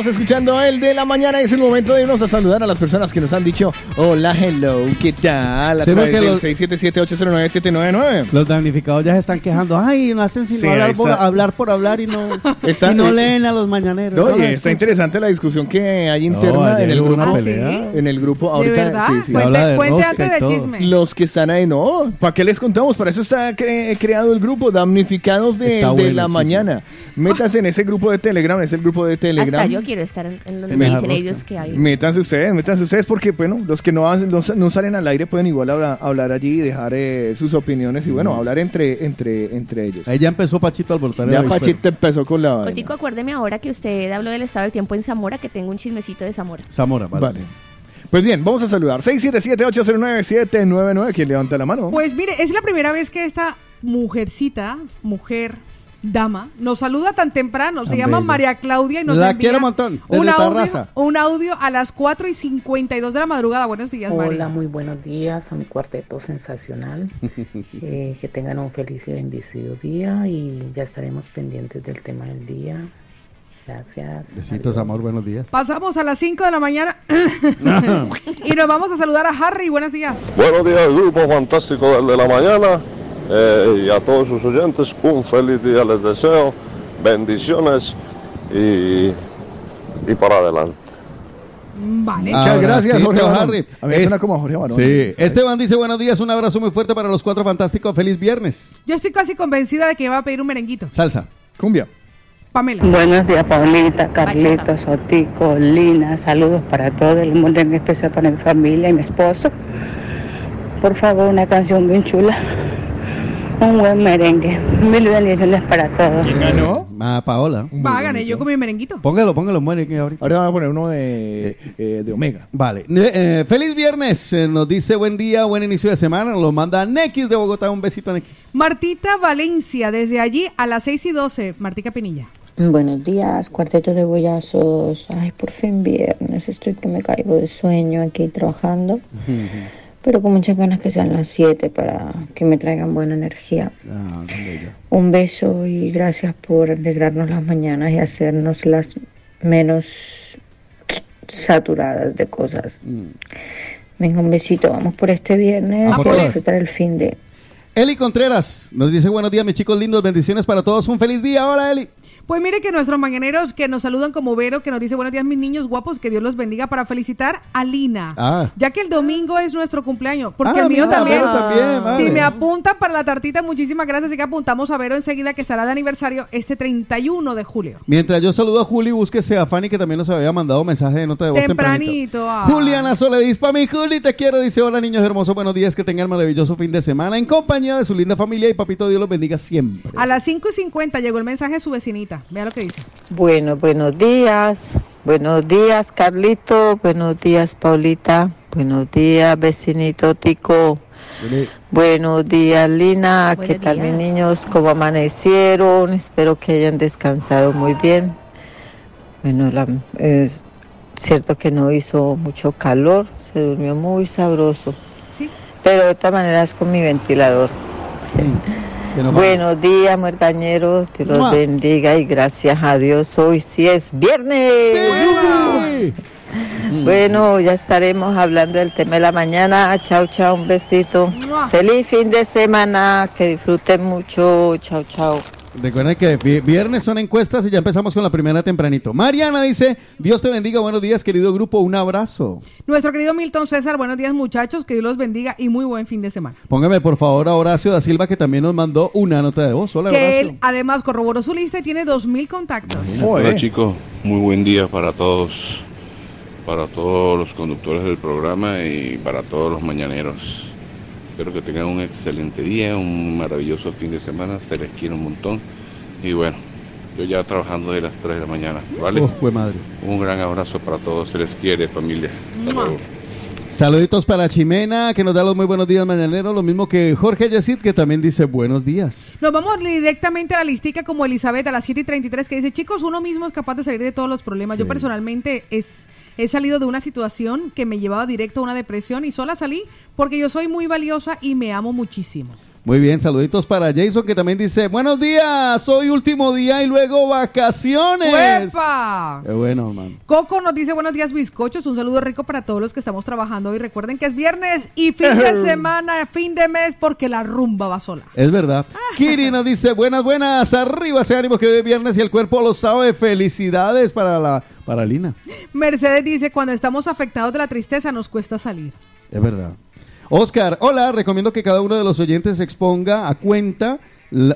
Estás escuchando el de la mañana. Es el momento de irnos a saludar a las personas que nos han dicho hola, hello, ¿qué tal? A Sí, través del los- 677-809-799. Los damnificados ya se están quejando. Ay, no hacen sino Sí, hablar, por, hablar por hablar y no, Está- y no eh, leen a los mañaneros. No, no, está interesante la discusión que hay interna ayer en el grupo. ¿Ah, pelea. En el grupo ¿De ahorita. verdad? sí, sí. Cuente, de cuente antes del chisme. Los que están ahí, no, ¿para qué les contamos? Para eso está cre- creado el grupo Damnificados de, de bueno la mañana. Métase en ese grupo de Telegram, es el grupo de Telegram. Hasta yo quiero estar en, en donde En me esa dicen ellos que hay. Métanse ustedes, métanse ustedes porque, bueno, los que no, no, sa- no salen al aire pueden igual hablar, hablar allí y dejar eh, sus opiniones y, bueno, hablar entre, entre, entre ellos. Ahí ya empezó Pachito al voltar Ya Pachito empezó con la. Otico, acuérdeme ahora que usted habló del estado del tiempo en Zamora, que tengo un chismecito de Zamora. Zamora, vale. Vale. Pues bien, vamos a saludar. 677-809-799. ¿Quién levanta la mano? Pues mire, es la primera vez que esta mujercita, mujer, dama nos saluda tan temprano. Se llama bella. María Claudia y nos La envía quiero un montón, un audio, un audio a las 4 y 52 de la madrugada. Buenos días, Hola, María. muy buenos días a mi cuarteto sensacional. Eh, que tengan un feliz y bendecido día y ya estaremos pendientes del tema del día. Gracias. Besitos, amor, buenos días. Pasamos a las 5 de la mañana y nos vamos a saludar a Harry. Buenos días. Buenos días, grupo fantástico del de la mañana. Eh, y a todos sus oyentes, un feliz día les deseo. Bendiciones y, y para adelante. Vale. Muchas gracias, Abracito, Jorge. Harry. A mí me suena como Jorge Barón. Sí. Esteban dice buenos días, un abrazo muy fuerte para los cuatro fantásticos. Feliz viernes. Yo estoy casi convencida de que va a pedir un merenguito. Salsa. Cumbia. Pamela. Buenos días, Paulita, Carlitos, Otico, Lina. Saludos para todo el mundo, en especial para mi familia y mi esposo. Por favor, una canción bien chula. Un buen merengue. Mil bendiciones para todos. ¿Quién ganó? Ah, Paola. Va a ganar yo con mi merenguito. Póngalo, póngalo, merengue ahorita. Ahora vamos a poner uno de, eh, de Omega. Vale. Eh, eh, feliz viernes. Eh, nos dice buen día, buen inicio de semana. Nos lo manda Nex de Bogotá. Un besito, Nex. Martita Valencia, desde allí a las 6 y 12. Martica Pinilla. Buenos días, cuarteto de bollazos. Ay, por fin viernes. Estoy que me caigo de sueño aquí trabajando, pero con muchas ganas que sean las 7 para que me traigan buena energía. Ah, Un beso y gracias por alegrarnos las mañanas y hacernos las menos saturadas de cosas. Venga, un besito. Vamos por este viernes a disfrutar el fin de. Eli Contreras nos dice buenos días, mis chicos lindos. Bendiciones para todos. Un feliz día. Hola, Eli. Pues mire que nuestros mañaneros que nos saludan como Vero, que nos dice buenos días mis niños guapos, que Dios los bendiga para felicitar a Lina. Ah. Ya que el domingo es nuestro cumpleaños, porque Ah, el mío mira, también. Vero también, vale. Si me apuntan para la tartita, muchísimas gracias. Así que apuntamos a Vero enseguida que estará de aniversario este 31 de julio. Mientras yo saludo a Juli, búsquese a Fanny que también nos había mandado mensaje de nota de voz tempranito. Tempranito. ah. Juliana Soledis, para mi Juli, te quiero. Dice: Hola, niños hermosos, buenos días. Que tengan maravilloso fin de semana en compañía de su linda familia y papito Dios los bendiga siempre. A las 5 y 50 llegó el mensaje de su vecinita. Vea lo que dice. Bueno, buenos días. Buenos días, Carlito. Buenos días, Paulita. Buenos días, vecinito Tico. Buenos días, Lina. ¿Qué tal, mis niños? ¿Cómo amanecieron? Espero que hayan descansado muy bien. Bueno, la- es cierto que no hizo mucho calor, se durmió muy sabroso. Sí. Pero de todas maneras con mi ventilador. No Buenos días, muertañeros. Dios los ¡Mua! bendiga y gracias a Dios hoy sí es viernes. Bueno, ya estaremos hablando del tema de la mañana. Chao, chao, un besito. ¡Mua! Feliz fin de semana, que disfruten mucho. Chao, chao. Recuerden que vi- viernes son encuestas y ya empezamos con la primera tempranito. Mariana dice: Dios te bendiga, buenos días, querido grupo. Un abrazo. Nuestro querido Milton César, buenos días muchachos, que Dios los bendiga y muy buen fin de semana. Póngame por favor a Horacio da Silva que también nos mandó una nota de voz. Hola, que Horacio. él además corroboró su lista y tiene 2.000 contactos. Hola chicos, muy buen día para todos, para todos los conductores del programa y para todos los mañaneros. Espero que tengan un excelente día, un maravilloso fin de semana, se les quiere un montón y bueno, yo ya trabajando de las 3 de la mañana, ¿vale? Fue madre. Un gran abrazo para todos, se les quiere familia. Hasta luego. Saluditos para Chimena, que nos da los muy buenos días mañaneros. Lo mismo que Jorge Yesid, que también dice buenos días. Nos vamos directamente a la listica como Elizabeth a las 7 y 33 que dice, chicos, uno mismo es capaz de salir de todos los problemas. Yo personalmente es, he salido de una situación que me llevaba directo a una depresión y sola salí porque yo soy muy valiosa y me amo muchísimo. Muy bien, saluditos para Jason, que también dice buenos días, hoy último día y luego vacaciones. ¡Uepa! Qué bueno, hermano. Coco nos dice buenos días bizcochos, un saludo rico para todos los que estamos trabajando hoy. Recuerden que es viernes y fin de semana, fin de mes porque la rumba va sola. Es verdad. Kiri nos dice buenas, buenas, arriba ese ánimo que hoy es viernes y el cuerpo lo sabe. Felicidades para la para Lina. Mercedes dice cuando estamos afectados de la tristeza nos cuesta salir. Es verdad. Oscar, hola, recomiendo que cada uno de los oyentes exponga a cuenta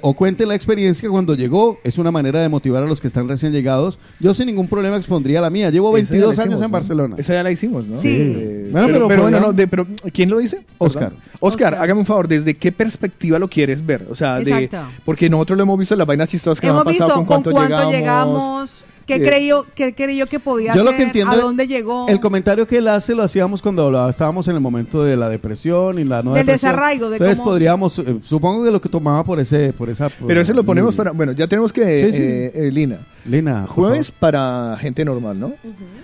o cuente la experiencia cuando llegó. Es una manera de motivar a los que están recién llegados. Yo sin ningún problema expondría la mía. Llevo Esa ya la 22 hicimos, años en ¿no? Barcelona. Esa ya la hicimos, ¿no? Sí. Eh, Bueno, pero, pero pero bueno, no, de- pero ¿quién lo dice? Oscar. Perdón. Oscar, hágame un favor, ¿desde qué perspectiva lo quieres ver? O sea, de, Exacto. porque nosotros lo hemos visto en las vainas chistosas que nos Hemos han pasado visto con con cuánto, cuánto llegamos, llegamos. ¿Qué Eh, creyó, qué creyó que podía Yo lo que entiendo ¿A dónde llegó? El comentario que él hace lo hacíamos cuando hablaba- estábamos en el momento de la depresión y la no Del depresión. desarraigo, de Entonces cómo- podríamos, eh, supongo que lo que tomaba por ese, por esa. Pero ese lo ponemos para. Bueno, ya tenemos que. Sí, sí. eh, eh, Lina. Lina. por Jueves para gente normal, ¿no?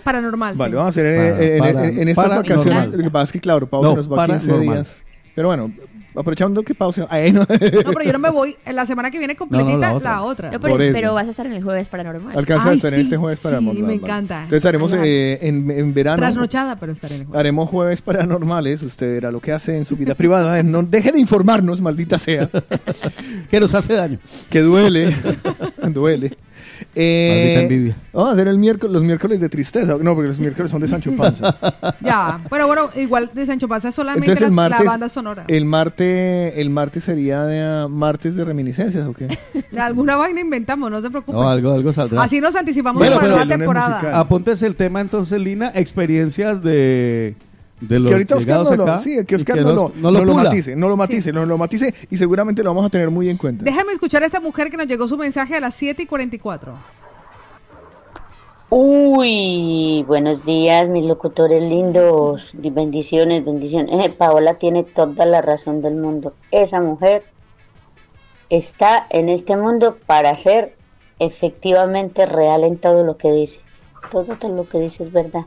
Paranormal, Vale, sí. vamos a hacer Para- en, para- en- en estas para vacaciones. Lo que pasa es que, claro, pausa No, nos va para 15 normal. días. Pero bueno, aprovechando que pausa. Ay, no. No, pero yo no me voy. En la semana que viene completita, la la otra. otra. No, pero, vas a estar en el jueves paranormal. Alcanza a estar sí, en este jueves para sí, me encanta. Entonces haremos eh, en, en verano. Trasnochada, pero estaré en el juego. Haremos jueves paranormales. Usted verá lo que hace en su vida privada. No deje de informarnos, maldita sea. que nos hace daño. Que duele. duele. Eh, Maldita envidia. Vamos a hacer el miércoles, los miércoles de tristeza. No, porque los miércoles son de Sancho Panza. Ya, pero bueno, igual de Sancho Panza solamente Entonces el las- martes, la banda sonora. el martes, el martes sería de ah, martes de reminiscencias, ¿o qué? Alguna vaina inventamos, no se preocupen. No, algo, algo saldrá. Así nos anticipamos Bueno, para la temporada. Apúntese el tema entonces, Lina, experiencias de, de los que ahorita Oscar no lo, acá sí, que Oscar que no, nos- lo, no no lo matice, no lo matice, no lo matice y seguramente lo vamos a tener muy en cuenta. Déjame escuchar a esta mujer que nos llegó su mensaje a las 7 y 44. Uy, buenos días, mis locutores lindos. Bendiciones, bendiciones. Eh, Paola tiene toda la razón del mundo. Esa mujer está en este mundo para ser efectivamente real en todo lo que dice. Todo, todo lo que dice es verdad.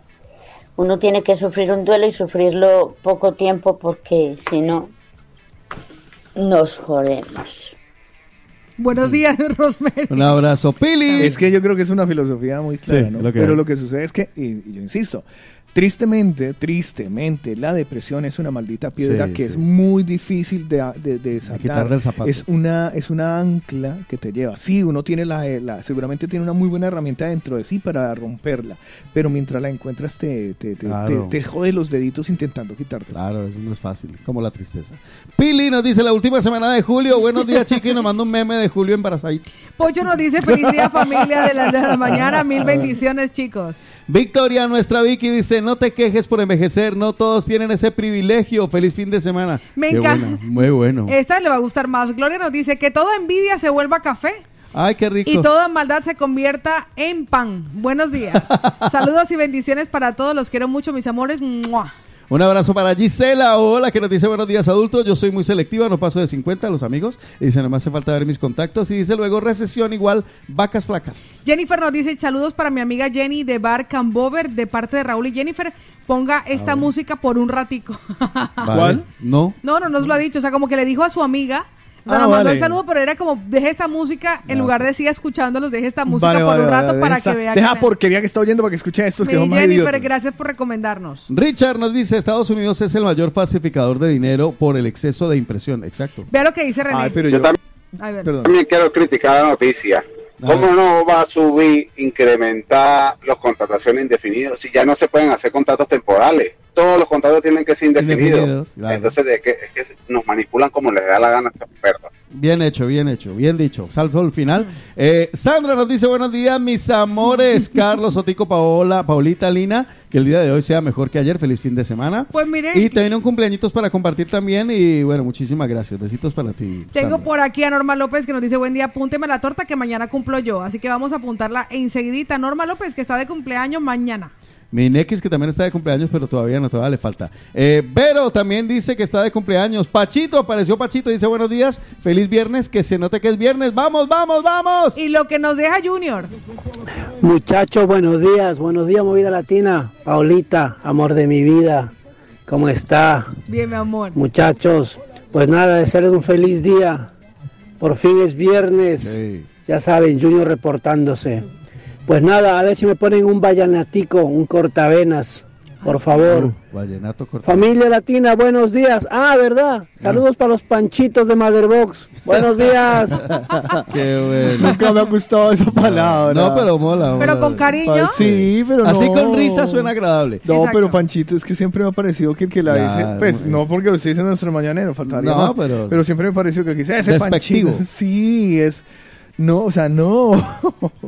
Uno tiene que sufrir un duelo y sufrirlo poco tiempo porque si no, nos jodemos. Buenos días, Rosemary. Un abrazo, Pili. Es que yo creo que es una filosofía muy clara, Sí, ¿no? lo Pero lo que sucede es que, y, y yo insisto, tristemente, tristemente, la depresión es una maldita piedra Sí, que sí. es muy difícil de, de, de desatar. quitarle el zapato. Es una, es una ancla que te lleva. Sí, uno tiene la, la- seguramente tiene una muy buena herramienta dentro de sí para romperla, pero mientras la encuentras te, te, te, Claro. te- te jode los deditos intentando quitártela. Claro, eso no es fácil, como la tristeza. Pili nos dice la última semana de julio. Buenos días, chiqui. Nos manda un meme de Julio embarazadito. Pocho nos dice feliz día familia de la, de la mañana, mil bendiciones chicos. Victoria, nuestra Vicky, dice: No te quejes por envejecer, no todos tienen ese privilegio. Feliz fin de semana. Me encanta. Muy bueno. Esta le va a gustar más. Gloria nos dice que toda envidia se vuelva café Ay, qué rico. y toda maldad se convierta en pan. Buenos días. Saludos y bendiciones para todos. Los quiero mucho, mis amores. ¡Mua! Un abrazo para Gisela, hola, que nos dice buenos días adultos, yo soy muy selectiva, no paso de 50 a los amigos, y dice no me hace falta ver mis contactos, y dice luego recesión igual, vacas flacas. Jennifer nos dice saludos para mi amiga Jenny de Bar Cambover de parte de Raúl y Jennifer. Ponga esta música por un ratico. Vale. No. No, no nos lo ha dicho. O sea, como que le dijo a su amiga. Sea, Ah, nos mandó vale. el saludo, pero era como, deje esta música, en lugar de siga escuchándolos, deje esta música Vale, por vale, un rato vale, para deja- que vea. Deja que porquería que está oyendo para que escuche a estos que son más Jennifer, idiotas. gracias por recomendarnos. Richard nos dice Estados Unidos es el mayor falsificador de dinero por el exceso de impresión, exacto. Vea lo que dice René. Ay, pero Yo yo... también, A ver. también quiero criticar la noticia. ¿Cómo no va a subir, incrementar las contrataciones indefinidas si ya no se pueden hacer contratos temporales? Todos los contratos tienen que ser indefinidos. Indefinidos, claro. Entonces, de que, es que nos manipulan como les da la gana. Perdón. Bien hecho, bien hecho, bien dicho. Salto al final. Eh, Sandra nos dice buenos días, mis amores. Carlos, Otico, Paola, Paulita, Lina. Que el día de hoy sea mejor que ayer. Feliz fin de semana. Pues mire, Y te un cumpleañitos para compartir también. Y bueno, muchísimas gracias. Besitos para ti. tengo Sandra. por aquí a Norma López que nos dice, buen día, apúnteme la torta que mañana cumplo yo. Así que vamos a apuntarla enseguidita. Norma López, que está de cumpleaños mañana. Mi Nex, que también está de cumpleaños, pero todavía no, todavía le falta. Eh, Vero también dice que está de cumpleaños. Pachito, apareció Pachito, dice buenos días, feliz viernes, que se note que es viernes. ¡Vamos, vamos, vamos! Y lo que nos deja Junior. Muchachos, buenos días, buenos días, movida latina. Paulita, amor de mi vida, ¿cómo está? Bien, mi amor. Muchachos, pues nada, desearles un feliz día. Por fin es viernes. Ya saben, Junior reportándose. Pues nada, a ver si me ponen un vallanatico, un cortavenas, por favor. Uh, vallenato corto. Familia Latina, buenos días. Ah, ¿verdad? Saludos para los panchitos de Motherbox. Buenos días. Qué bueno. Nunca me ha gustado esa palabra. No, pero mola. Pero con cariño. Sí, pero Así no. con risa suena agradable. No, Exacto. pero Panchito, es que siempre me ha parecido que el que la Claro, dice, pues es- no porque lo diciendo nuestro mañanero, faltaría No, más, pero- siempre me pareció que el que dice ese Despectivo. Panchito, sí, es, No, o sea, no.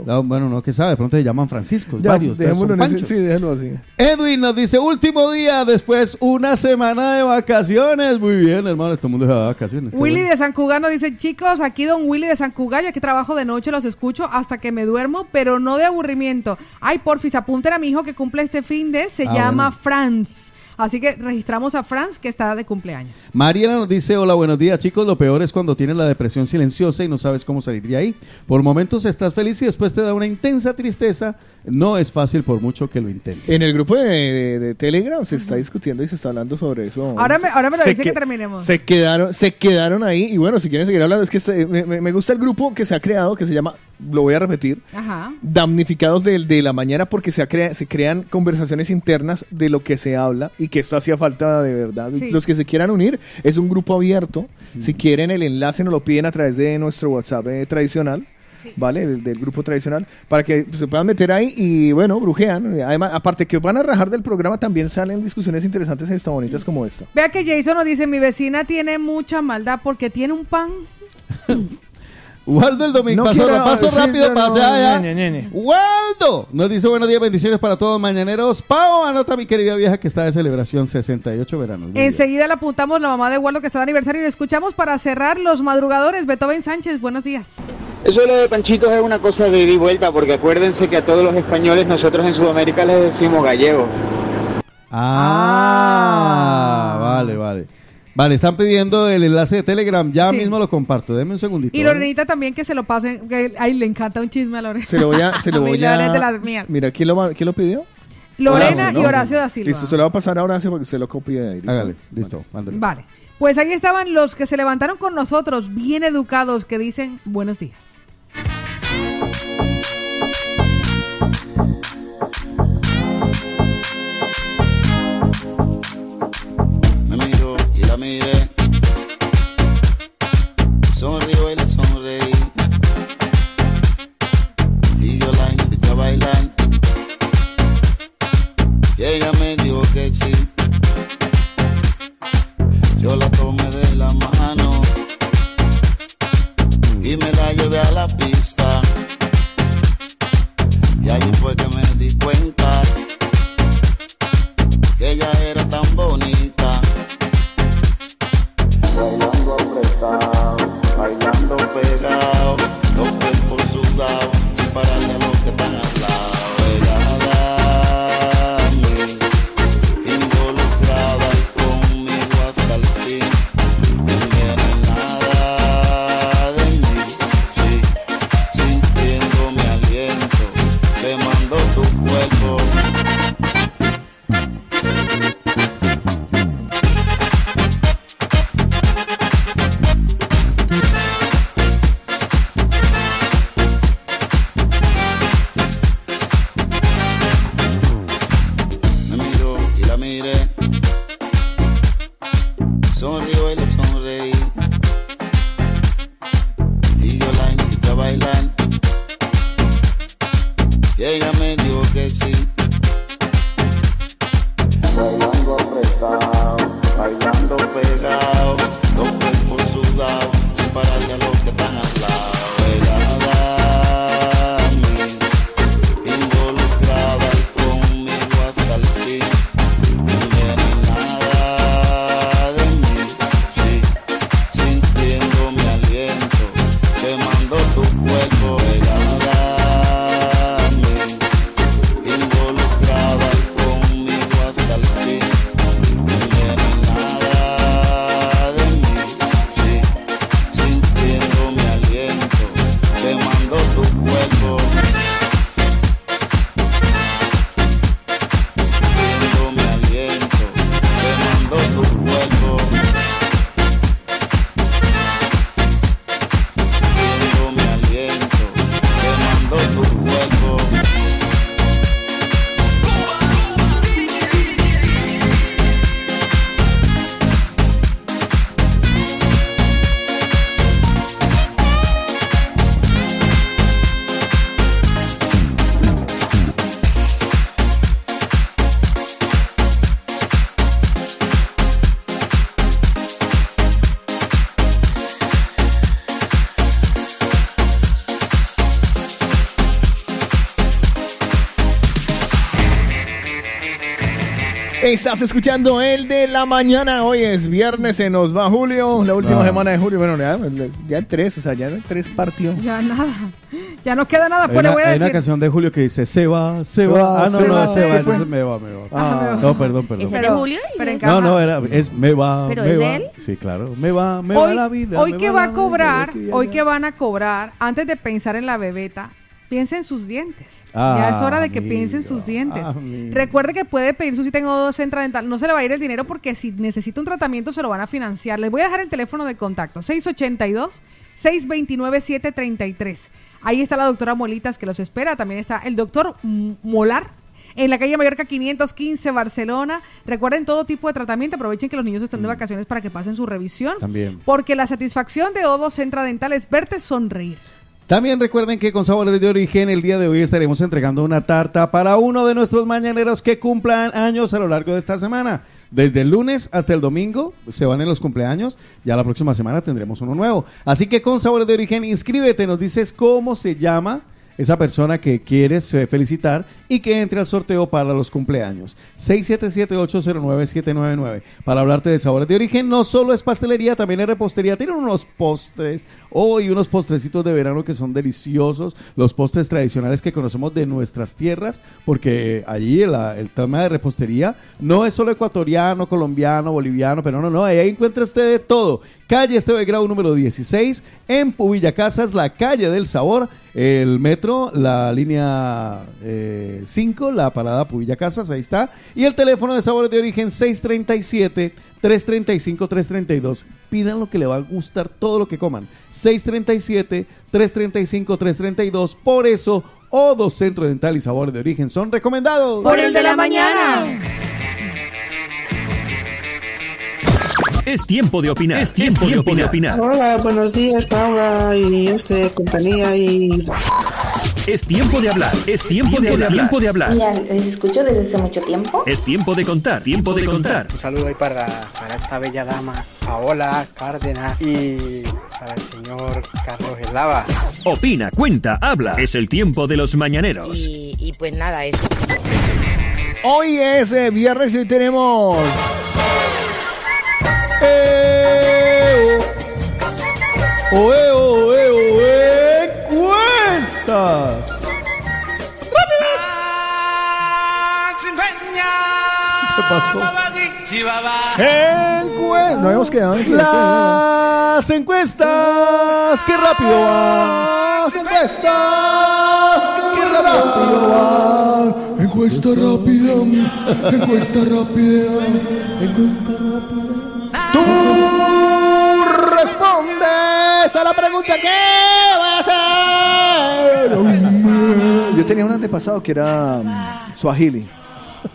No, bueno, no, que sabe, de pronto se llaman Francisco, Ya, varios. dejémoslo en ese- sí, déjalo así. Edwin nos dice, último día, después una semana de vacaciones. Muy bien, hermano, todo el mundo se va de vacaciones. Willy bueno. de San Cugano dice, chicos, aquí don Willy de San Cugay, aquí trabajo de noche, los escucho hasta que me duermo, pero no de aburrimiento. Ay, porfis, apunten a mi hijo que cumple este fin de, se Ah, llama bueno. Franz. Así que registramos a Franz que está de cumpleaños. Mariela nos dice, hola, buenos días chicos, lo peor es cuando tienes la depresión silenciosa y no sabes cómo salir de ahí. Por momentos estás feliz y después te da una intensa tristeza. No es fácil por mucho que lo intentes. En el grupo de, de- de Telegram se está discutiendo y se está hablando sobre eso. Ahora me- ahora me lo Se dice que que- terminemos. Se quedaron, se quedaron ahí y bueno, si quieren seguir hablando, es que se- me, me- me gusta el grupo que se ha creado, que se llama, lo voy a repetir, Ajá. damnificados de, de la mañana porque se, crea- se crean conversaciones internas de lo que se habla y que esto hacía falta de verdad. Sí. Los que se quieran unir, es un grupo abierto. Si quieren el enlace nos lo piden a través de nuestro WhatsApp eh, tradicional. ¿Vale? Del, del grupo tradicional, para que se puedan meter ahí y bueno, brujean. Además, aparte que van a rajar del programa, también salen discusiones interesantes y está bonitas como esta. Vea que Jason nos dice, mi vecina tiene mucha maldad porque tiene un pan. Waldo el domingo, No paso, quiero- paso sí, rápido, no, pase allá. ñe, ñe, ñe. Waldo nos dice buenos días, bendiciones para todos mañaneros. Pau, anota mi querida vieja que está de celebración 68 veranos. Enseguida le apuntamos la mamá de Waldo que está de aniversario y lo escuchamos para cerrar los madrugadores. Beethoven Sánchez, buenos días. Eso de lo de panchitos es una cosa de ida y vuelta, porque acuérdense que a todos los españoles nosotros en Sudamérica les decimos gallegos. Ah, vale, vale. Vale, están pidiendo el enlace de Telegram. Ya Sí. mismo lo comparto. Deme un segundito. Y ¿vale? Lorenita también que se lo pasen, que ay, le encanta un chisme a Lorena. Se lo voy a. Se lo voy Lorena a es de las mías. Mira, ¿quién lo, quién lo pidió? Lorena ¿no? y Horacio da Silva. Listo, se lo va a pasar a Horacio porque se lo copie de ahí. ¿listo? Hágale, listo, mándale. Vale. Pues ahí estaban los que se levantaron con nosotros, bien educados, que dicen buenos días. La miré. Sonrió y le sonreí. Y yo la invité a bailar. Y ella me dijo que sí. Yo la tomé de la mano. Y me la llevé a la pista. Y allí fue que me di cuenta Estás escuchando el de la mañana. Hoy es viernes, se nos va Julio, la última Ah. semana de julio. Bueno, ya, ya tres, o sea, ya tres partidos. Ya nada. Ya no queda nada. Hay Pues le una, voy a hay una decir. canción de Julio que dice se va, se va. va, Ah, no, se no, va, se se va, entonces me va, me va. Ah. No, perdón, perdón. ¿Ese de Julio? pero en No, no, era, es me va, ¿Pero me es de va. él? Sí, claro, me va, me va hoy, la vida. hoy que va va a cobrar, hoy que van a cobrar, antes de pensar en la bebeta, piensa en sus dientes. Ah, ya es hora de que amigo, piense en sus dientes. amigo. Recuerde que puede pedir su cita en O2 Centra Dental. No se le va a ir el dinero porque si necesita un tratamiento se lo van a financiar. Les voy a dejar el teléfono de contacto. 682-629-733. Ahí está la doctora Molitas que los espera. También está el doctor Molar. En la calle Mallorca 515, Barcelona. Recuerden todo tipo de tratamiento. Aprovechen que los niños están de vacaciones para que pasen su revisión. También. Porque la satisfacción de O2 Centra Dental es verte sonreír. También recuerden que con Sabores de Origen el día de hoy estaremos entregando una tarta para uno de nuestros mañaneros que cumplan años a lo largo de esta semana. Desde el lunes hasta el domingo se van en los cumpleaños. Ya la próxima semana tendremos uno nuevo. Así que con Sabores de Origen inscríbete, nos dices cómo se llama esa persona que quieres felicitar y que entre al sorteo para los cumpleaños. 677-809-799. Para hablarte de sabores de origen, no solo es pastelería, también es repostería. Tienen unos postres hoy, unos postrecitos de verano que son deliciosos. Los postres tradicionales que conocemos de nuestras tierras, porque allí el tema de repostería no es solo ecuatoriano, colombiano, boliviano, pero no, no, ahí encuentra usted de todo. Calle Esteve Grau número 16, en Pubilla Casas, la calle del sabor, el metro, la línea 5, la parada Pubilla Casas, ahí está. Y el teléfono de sabores de origen 637-335-332. Pidan lo que le va a gustar, todo lo que coman. 637-335-332. Por eso, O2 Centro Dental y Sabores de Origen son recomendados. Por el de la mañana. Es tiempo de opinar. Es tiempo, de opinar. Hola, buenos días, Paula y este compañía y Es tiempo de hablar. Es tiempo de hablar. Tiempo de hablar. Mira, les escucho desde hace mucho tiempo. Es tiempo de contar. Tiempo de contar. Un saludo ahí para, para esta bella dama, Paola Cárdenas, y para el señor Carlos Eslava. Opina, cuenta, habla. Es el tiempo de los mañaneros. Y, y pues nada, eso. Hoy es eh, viernes y hoy tenemos. ¡Eh! ¡Oe, oe, oe! ¡Cuestas! ¿Qué pasó? Encuestas. No habíamos quedado en Las encuestas. ¡Qué rápido va! Las encuestas. ¡Qué rápido van! Encuesta rápida. Encuesta rápida. Encuesta rápida. Tú respondes a la pregunta que va a hacer. Yo tenía un antepasado que era um, Swahili.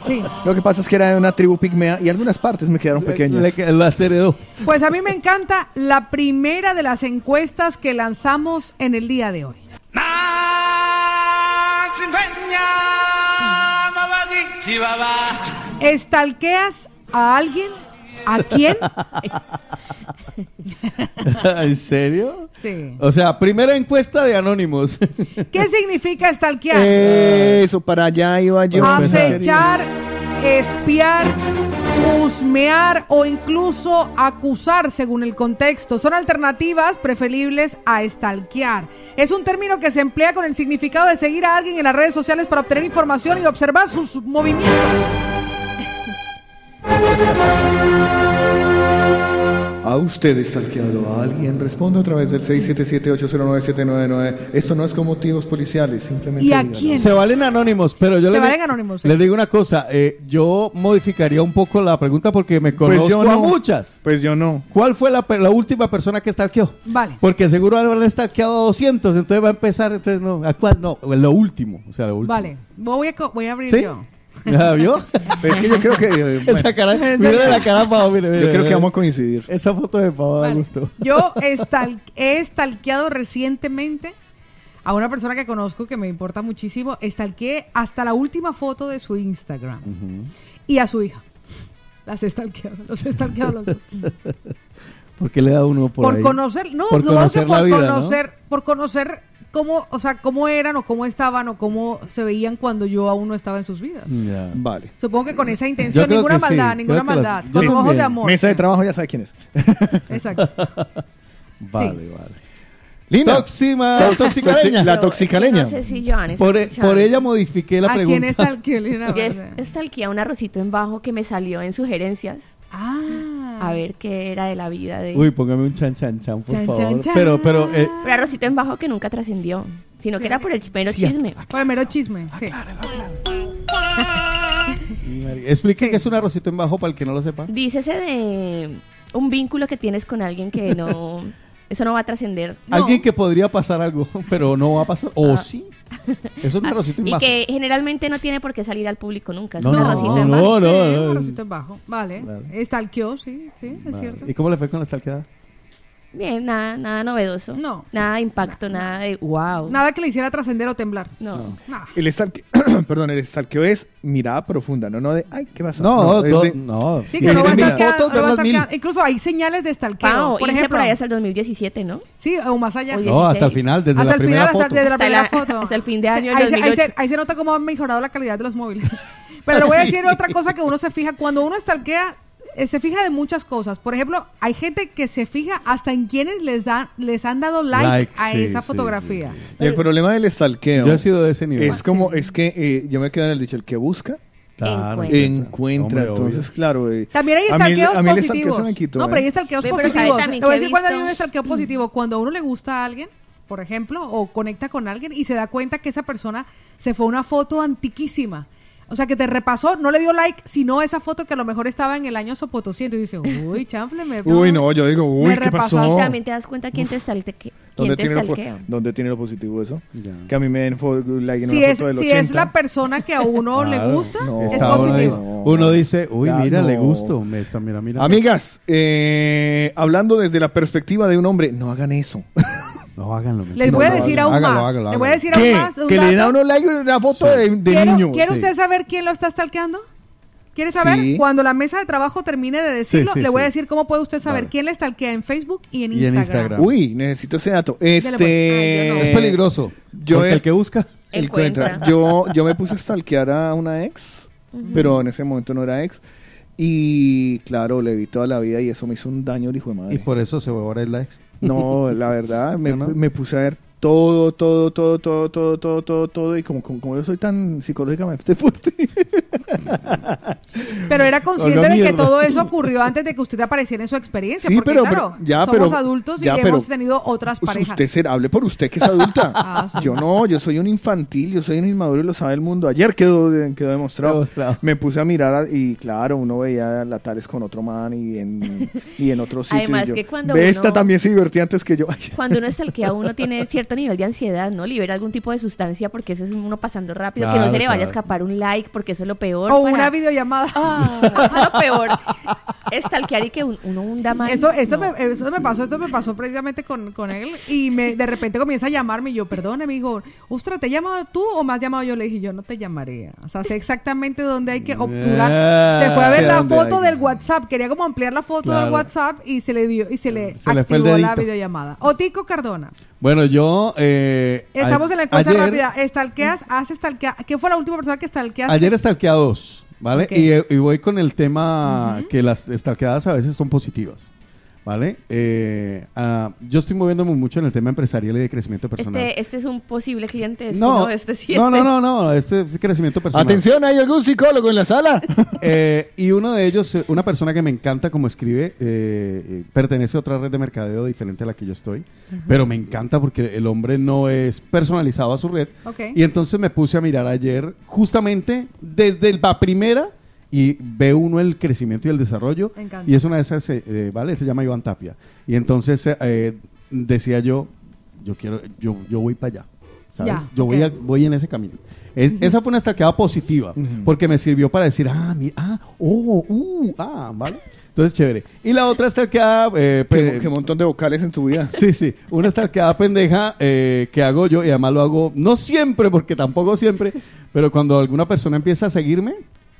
Sí. Lo que pasa es que era de una tribu pigmea y algunas partes me quedaron pequeñas. Le- las heredó. Pues a mí me encanta la primera de las encuestas que lanzamos en el día de hoy. ¿Estalqueas a alguien? ¿A quién? ¿En serio? Sí. O sea, primera encuesta de Anónimos. ¿Qué significa estalquear? Eso, para allá iba yo. Acechar, espiar, husmear o incluso acusar según el contexto. Son alternativas preferibles a estalquear. Es un término que se emplea con el significado de seguir a alguien en las redes sociales para obtener información y observar sus movimientos. ¿A usted estalqueado a alguien? Responde a través del 677-809-799. Esto no es con motivos policiales, simplemente. ¿Y a díganos. quién? Se valen anónimos, pero yo Se le, valen anónimos, sí. le digo una cosa. eh, yo modificaría un poco la pregunta porque me Pues conozco yo a no. muchas. Pues yo no. ¿Cuál fue la, pe- la última persona que stalkeó? Vale. Porque seguro habrán stalkeado a 200, entonces va a empezar, entonces no. ¿A cuál? No, lo último. O sea, lo último. Vale, voy a, co- voy a abrir ¿Sí? yo. ¿Ya vio? Pero es que yo creo que. eh, bueno, Esa cara, mira la cara de Pau, mire, mire, yo creo que vamos a coincidir. Esa foto de Pau da Vale. gusto. Yo estal- he stalkeado recientemente a una persona que conozco que me importa muchísimo. Stalkeé hasta la última foto de su Instagram y a su hija. Las he stalkeado, los he stalkeado los dos. ¿Por qué le da uno por, Por, ahí? conocer, no, por conocer por la vida, ¿no? conocer, por conocer cómo, o sea, cómo eran o cómo estaban o cómo se veían cuando yo aún no estaba en sus vidas. Ya. Vale. Supongo que con esa intención, ninguna sí, maldad, creo ninguna las- maldad, yo con ojos de amor. Mesa de trabajo ya sabe quién es. Exacto. Vale, vale. Lina. Tóxima, Tox- toxicaleña. toxi- La toxicaleña. No sé si Joan Por, e- por ella modifiqué la ¿A pregunta. quién está el que Lina? Yo es, estalqué a un arrocito en bajo que me salió en sugerencias. Ah. A ver qué era de la vida de... Uy, póngame un chan chan chan, por Chan, favor. chan, chan. Pero, pero, eh, Pero arrocito en bajo que nunca trascendió, sino que era por el mero Sí, chisme. Por el mero chisme, sí. explique qué es un arrocito en bajo para el que no lo sepa. Dícese de un vínculo que tienes con alguien que no... Eso no va a trascender. Alguien que podría pasar algo, pero no va a pasar. O Ah. sí. Es un arrocito en Y bajo. que generalmente no tiene por qué salir al público nunca. Es No, un no, arrocito no, en no, bajo. no, Sí, no. un arrocito en bajo. Vale. Vale. Estalqueó, sí, sí, es cierto. ¿Y cómo le fue con la stalkeada? Bien, nada, nada novedoso. No. Nada de impacto, nada de wow. Nada que le hiciera trascender o temblar. No. El estalque, perdón, el estalqueo es mirada profunda, no, no de, ay, ¿qué pasa? No, es do- de- no. Sí, que no va a no stalkear. Incluso hay señales de estalqueo. Por ejemplo, por ahí hasta el 2017, ¿no? Sí, o más allá. No, hasta el final, desde hasta la el primera final, hasta- desde la Hasta primera la- foto. hasta el fin de año ahí, se, ahí, 2008. se, ahí se nota cómo ha mejorado la calidad de los móviles. Pero le voy a decir otra cosa que uno se fija. Cuando uno eh, se fija de muchas cosas. Por ejemplo, hay gente que se fija hasta en quienes les, dan, les han dado like, Like, a sí, esa sí, fotografía. Y el problema del estalqueo. Yo he sido de ese nivel. Es como, es que eh, yo me quedo en el dicho, el que busca. Claro, encuentra. encuentra. Hombre, Entonces, obvio. claro. eh, También hay a mí stalkeos a mí el positivos. estalqueo se me quitó, no, pero hay ¿eh? stalkeos Ve, pero ¿sabe positivos. también Le voy a decir cuando hay un stalkeo positivo. Cuando a uno le gusta a alguien, por ejemplo, o conecta con alguien y se da cuenta que esa persona se fue a una foto antiquísima. O sea, que te repasó, no le dio like, sino esa foto que a lo mejor estaba en el año Sopotosí. Y dice, uy, chanfle, me... Uy, no, yo digo, uy, Me ¿qué repasó. pasó? También te das cuenta quién te salte, quién ¿Dónde te tiene, lo. ¿Dónde tiene lo positivo eso? Que a mí me den like en Si una es, foto del si 80. es la persona que a uno le gusta, No. es positivo. dice, uno dice, uy, Ya, mira, le gusto. Me está, mira, mira. Amigas, eh, hablando desde la perspectiva de un hombre, no hagan eso. No, háganlo. Les no, voy a no, decir háganlo, aún más. hágalo, Le voy a decir aún ¿Qué? más. un Que le den a uno like una foto de, de ¿Quiere, niño. ¿quiere Sí. usted saber quién lo está stalkeando? ¿Quiere saber? Sí. Cuando la mesa de trabajo termine de decirlo, Sí, sí, le voy a sí. decir cómo puede usted saber Vale. quién le stalkea en Facebook y en Y en Instagram. Instagram. Uy, necesito ese dato. pues. Este Ay, yo no. Es peligroso. Yo porque he- el que busca. encuentra. Yo, yo me puse a stalkear a una ex, Ujú. pero en ese momento no era ex. Y claro, le vi toda la vida y eso me hizo un daño el hijo de madre. Y por eso se ahora es la ex. No, la verdad, me, me puse a ver todo, todo, todo, todo, todo, todo, todo, todo. Y como, como, como yo soy tan psicológicamente fuerte. Pero era consciente de que todo eso ocurrió antes de que usted apareciera en su experiencia. Sí, porque pero- claro, pero- ya, somos pero- adultos y ya, pero- hemos tenido otras parejas. usted hable por usted que es adulta. Ah, sí. Yo no, yo soy un infantil, yo soy un inmaduro y lo sabe el mundo. Ayer quedó, quedó demostrado. Demostrado. Me puse a mirar a- y claro, uno veía la Tales con otro man y en, y en otro sitio. y Además yo, que cuando "Ve, uno- esta también se divertía antes que yo. Cuando uno stalkea, uno tiene cierto nivel de ansiedad, ¿no? Libera algún tipo de sustancia porque eso es uno pasando rápido, que no Claro, se le vaya a escapar un like porque eso es lo peor. O para- una videollamada. Ah, eso es lo peor. Stalkear y que un- uno hunda más. Eso, eso, me, eso me pasó, esto me pasó precisamente con, con él y me, de repente comienza a llamarme y yo, perdón, amigo, ostras, ¿te he llamado tú o me has llamado yo? Le dije, yo no te llamaré. O sea, sé exactamente dónde hay que obturar. Se fue a ver la foto del WhatsApp, quería como ampliar la foto del. WhatsApp y se le dio y se le Se le activó la dedito. videollamada. Otico Cardona, Bueno, yo. Eh, estamos en la encuesta ayer- rápida. ¿Stalkeas? ¿Has fue la última persona que stalkeaste? Ayer stalkeé a dos, ¿vale? Y, eh, y voy con el tema que las stalkeadas a veces son positivas, ¿vale? Eh, ah, yo estoy moviéndome mucho en el tema empresarial y de crecimiento personal. Este, este es un posible cliente. Este, no, no, este sí, no, no, este- no, no, este es crecimiento personal. Atención, ¿hay algún psicólogo en la sala? Eh, y uno de ellos, eh, una persona que me encanta como escribe, eh, eh, pertenece a otra red de mercadeo diferente a la que yo estoy, pero me encanta porque el hombre no es personalizado a su red. Y entonces me puse a mirar ayer justamente desde la primera y ve uno el crecimiento y el desarrollo. Me encanta. Y es una de esas, eh, eh, ¿vale? Se llama Iván Tapia. Y entonces eh, eh, decía yo, yo quiero, yo, yo voy para allá. ¿Sabes? Ya, yo voy, ok. a- voy en ese camino. Es- Esa fue una estaqueada positiva, porque me sirvió para decir, ah, mira, ah, oh, uh, ah, ¿vale? Entonces, chévere. Y la otra estaqueada... Eh, Qué, qué montón de vocales en tu vida. Sí, sí. Una estaqueada pendeja eh, que hago yo, y además lo hago, no siempre, porque tampoco siempre, pero cuando alguna persona empieza a seguirme,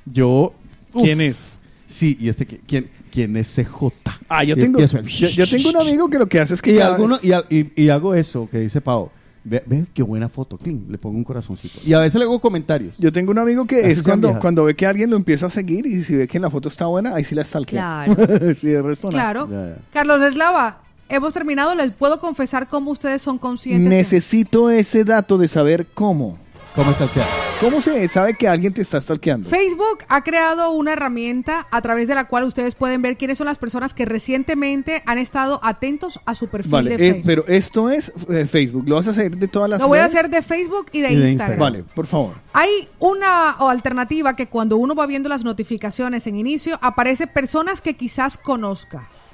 yo... uf, ¿Quién es? Sí, y este, ¿qui- ¿quién, quién es CJ? Ah, yo tengo, yo, yo tengo un amigo que lo que hace es que y, cada- alguno, y, y- y hago eso que dice Pau. Ve, ve qué buena foto, clean, le pongo un corazoncito. Y a veces le hago comentarios. Yo tengo un amigo que Así es cuando, viejas. cuando ve que alguien lo empieza a seguir y si ve que en la foto está buena, ahí sí la stalkea. Claro. sí, de resto no. Claro. Carlos Eslava, hemos terminado. Les puedo confesar cómo ustedes son conscientes. Necesito ese dato de saber cómo. ¿Cómo stalkear? ¿Cómo se sabe que alguien te está stalkeando? Facebook ha creado una herramienta a través de la cual ustedes pueden ver quiénes son las personas que recientemente han estado atentos a su perfil Vale, de eh, Facebook. pero esto es eh, Facebook. ¿Lo vas a hacer de todas las Lo voy a hacer de Facebook y de, Instagram. Vale, por favor. Hay una o alternativa que cuando uno va viendo las notificaciones en inicio, aparece personas que quizás conozcas.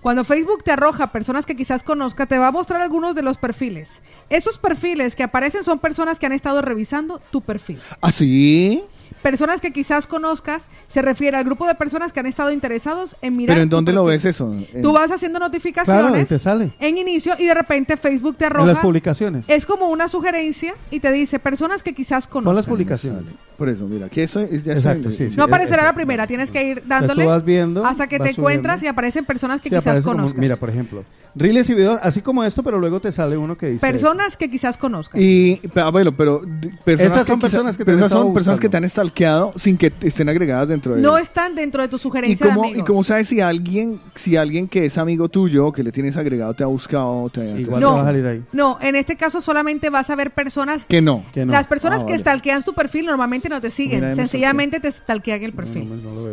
Cuando Facebook te arroja personas que quizás conozca, te va a mostrar algunos de los perfiles. Esos perfiles que aparecen son personas que han estado revisando tu perfil. ¿Ah, sí? Personas que quizás conozcas se refiere al grupo de personas que han estado interesados en mirar. ¿Pero en dónde lo ves eso? En- Tú vas haciendo notificaciones Claro, te sale. en inicio y de repente Facebook te arroja. En las publicaciones. Es como una sugerencia y te dice personas que quizás conozcas. Pon las publicaciones. Por eso, mira, aquí eso es, ya Exacto, estoy- sí, sí. No aparecerá la primera, tienes que ir dándole vas viendo, hasta que vas te encuentras subiendo. y aparecen personas que Sí, quizás aparece como- conozcas. mira, por ejemplo, reels y videos, así como esto, pero luego te sale uno que dice... personas que quizás conozcas. Y, ah, bueno, pero personas Esas son personas que te son estado personas que te han stalkeado sin que estén agregadas dentro de no están dentro de tu ¿Y sugerencia cómo, de ¿Y cómo sabes si alguien, si alguien que es amigo tuyo que le tienes agregado te ha buscado? Te, te- no, no, en este caso solamente vas a ver personas Que no. Las personas Ah, que vale. stalkean tu perfil normalmente no te siguen, Mira, ahí sencillamente te stalkean el perfil.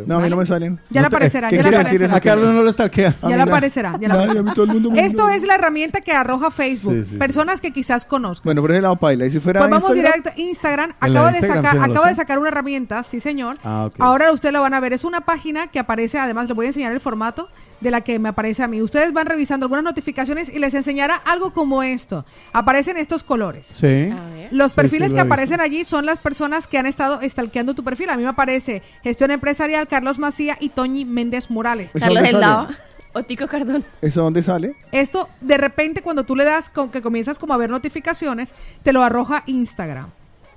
No, a mí no me salen. Ya le No te- aparecerá, ¿Qué ya le quiere decir eso? A Carlos no lo stalkea. Ya le aparecerá. ya le Ay, aparecerá. a mí todo el mundo me- Esto es la herramienta que arroja Facebook. Sí, sí, sí. personas que quizás conozcas. Bueno, por ese lado paila. ¿Y si fuera Pues vamos Instagram? directo Instagram. Acaba, de sacar, no acaba de sacar una herramienta, sí señor. Ah. Ahora ustedes lo van a ver. Es una página que aparece, además les voy a enseñar el formato de la que me aparece a mí. Ustedes van revisando algunas notificaciones y les enseñará algo como esto. Aparecen estos colores. Sí. Los perfiles sí, lo que aparecen allí son las personas que han estado stalkeando tu perfil. A mí me aparece Gestión Empresarial, Carlos Macía y Toñi Méndez Morales. ¿Eso dónde sale? O Tico Cardón. ¿Eso dónde sale? Esto, de repente, cuando tú le das, con que comienzas como a ver notificaciones, te lo arroja Instagram.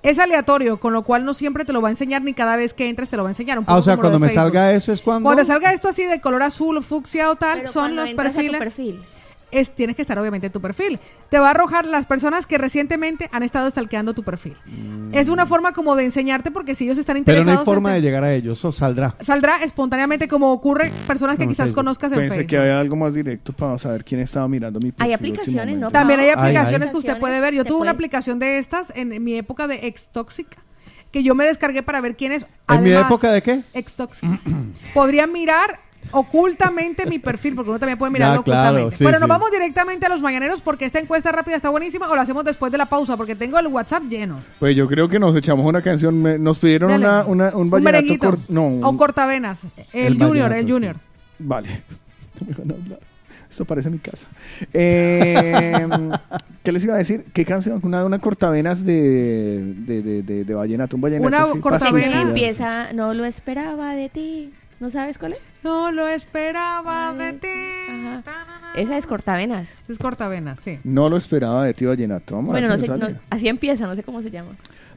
Es aleatorio, con lo cual no siempre te lo va a enseñar ni cada vez que entres te lo va a enseñar. Un Ah, poco o sea, cuando de me Facebook. salga eso es cuando... Cuando salga esto así de color azul o fucsia o tal, Pero son los entras a tu perfiles. perfil. Es, tienes que estar obviamente en tu perfil. Te va a arrojar las personas que recientemente han estado stalkeando tu perfil. Es una forma como de enseñarte porque si ellos están Mm. Pero interesados no hay forma de llegar a ellos, eso saldrá. saldrá espontáneamente como ocurre personas que No, quizás conozcas en Pensé Facebook. que había algo más directo para saber quién estaba mirando mi perfil. Hay aplicaciones, ¿no? También hay aplicaciones Hay, que usted puede ver. Yo tuve una aplicación de estas en, en mi época de ex tóxica que yo me descargué para ver quiénes. ¿En mi época de qué? Ex tóxica. podrían mirar ocultamente mi perfil, porque uno también puede mirarlo Ya, claro, ocultamente. sí, bueno, nos sí. vamos directamente a los mañaneros porque esta encuesta rápida está buenísima o la hacemos después de la pausa porque tengo el WhatsApp lleno. Pues yo creo que nos echamos una canción. me- Nos pidieron una, una, un vallenato No, un- O cortavenas. El, El Junior, vallenato, el sí. Junior. Vale. No me van a hablar. Esto parece mi casa. Eh, ¿Qué les iba a decir? ¿Qué canción? Una, una cortavenas de, de, de, de, de vallenato. Un vallenato Una así, para cortavena. suicidarse. Empieza, no lo esperaba de ti. ¿No sabes cuál es? No lo esperaba de ti. Esa es cortavenas. Es cortavenas, sí. No lo esperaba de ti, vallenato. Vamos Bueno, no sé, no- así empieza, no sé cómo se llama.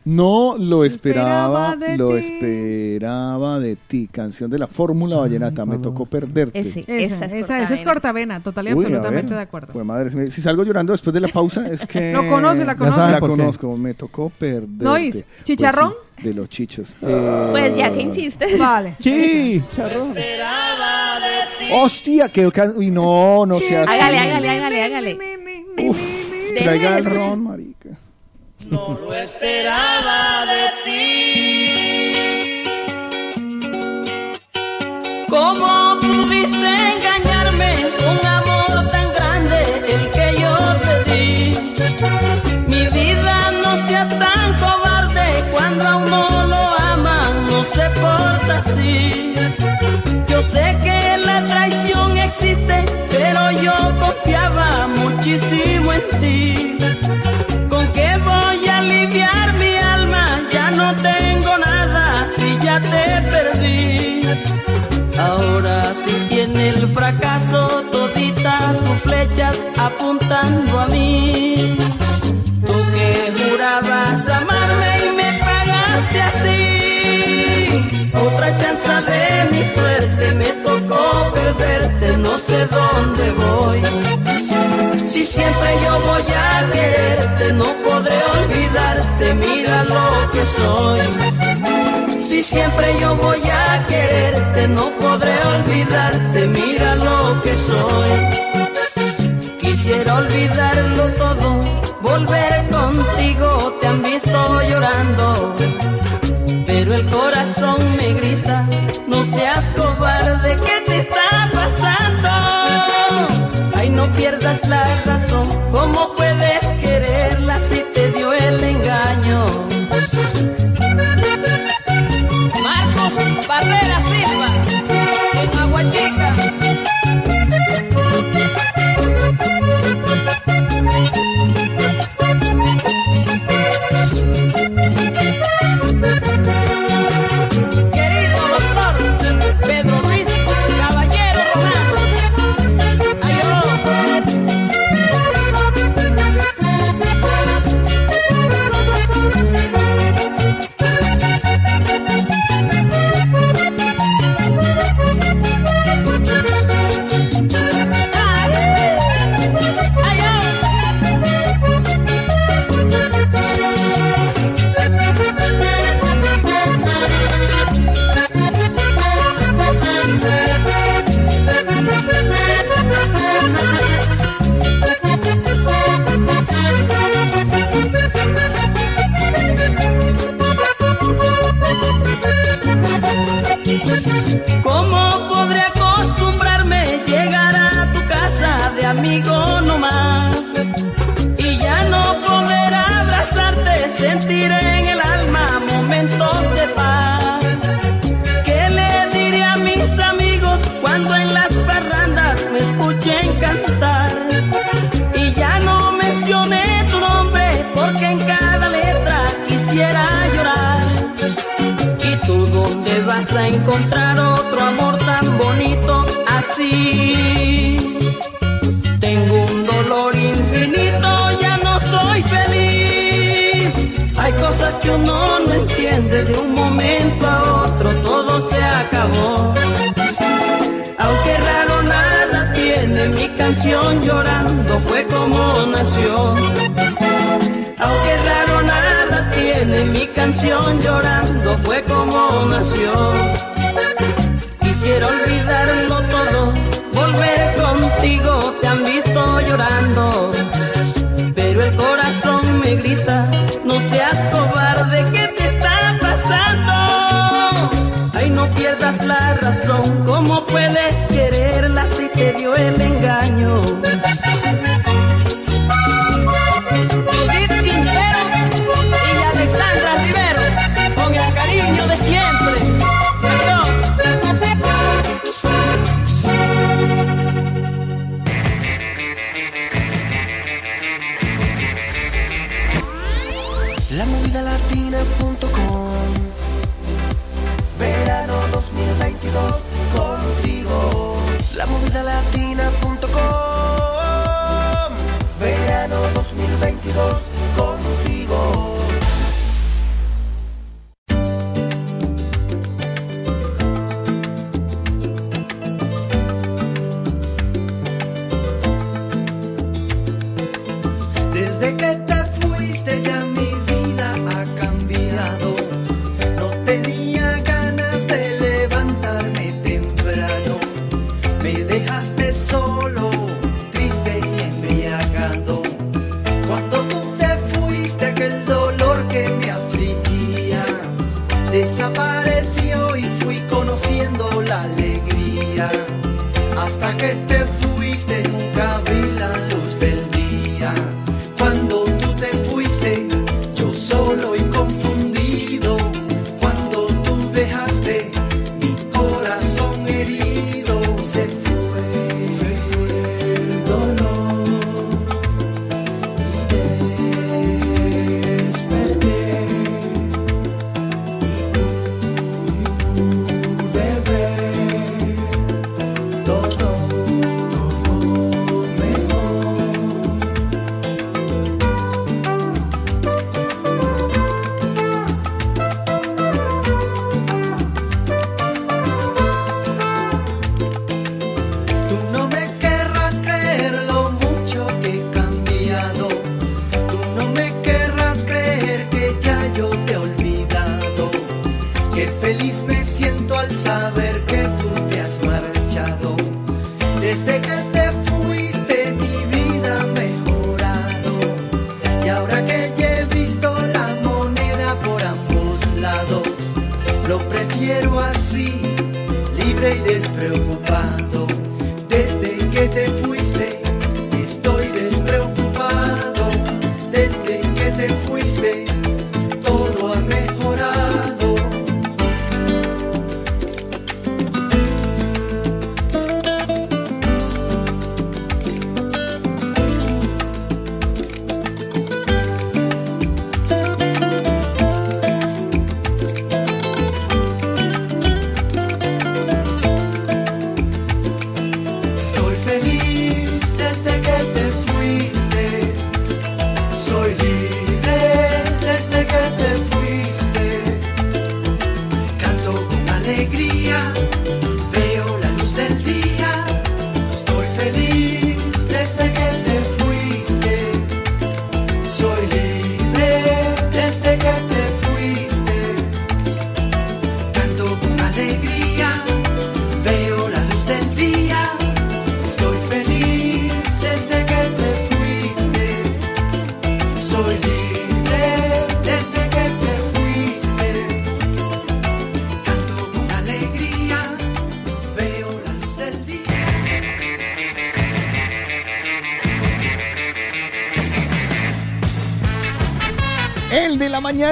No lo esperaba, esperaba de lo ti. esperaba de ti. Canción de la Fórmula Vallenata. Me tocó perderte. Ese, Esa, esa es esa, esa es cortavena. total y Uy, absolutamente de acuerdo. Pues madre, si me- si salgo llorando después de la pausa es que... Lo conoce, la saben ¿La conozco, me tocó perderte. ¿No es? ¿Chicharrón? Pues sí, de los chichos. Eh, Pues ya que insistes. Vale. Sí, Hostia, que... ca- Uy, no, no seas... Hágale, hágale, hágale, hágale. Traiga el ron, marica. No del fracaso, toditas sus flechas apuntando a mí. Tú que jurabas amarme y me pagaste así. Otra chance de mi suerte me tocó perderte, no sé dónde voy. Si siempre yo voy a quererte, no podré olvidarte, mira lo que soy. Si siempre yo voy a quererte, no podré olvidarte, mira lo que soy. Quisiera olvidarlo todo, volver contigo, te han visto llorando. Pero el corazón me grita, no seas cobarde, ¿qué te está pasando? Ay, no pierdas la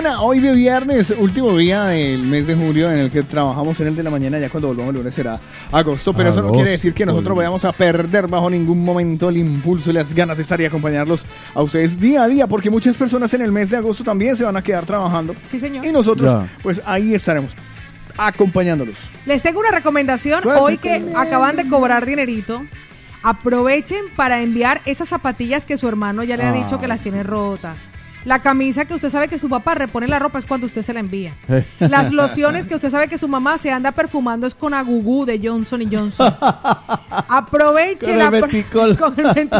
mañana, hoy de viernes, último día del mes de julio en el que trabajamos en el de la mañana, ya cuando volvamos el lunes será agosto, pero eso no quiere decir que nosotros vayamos a perder bajo ningún momento el impulso y las ganas de estar y acompañarlos a ustedes día a día, porque muchas personas en el mes de agosto también se van a quedar trabajando. Sí, señor. Y nosotros, Ya. pues ahí estaremos acompañándolos. Les tengo una recomendación hoy que acaban de cobrar dinerito. Aprovechen para enviar esas zapatillas que su hermano ya le ha Ah, dicho que las tiene rotas. La camisa que usted sabe que su papá repone la ropa es cuando usted se la envía. Las lociones que usted sabe que su mamá se anda perfumando es con agugú de Johnson y Johnson. Aproveche Con la con el.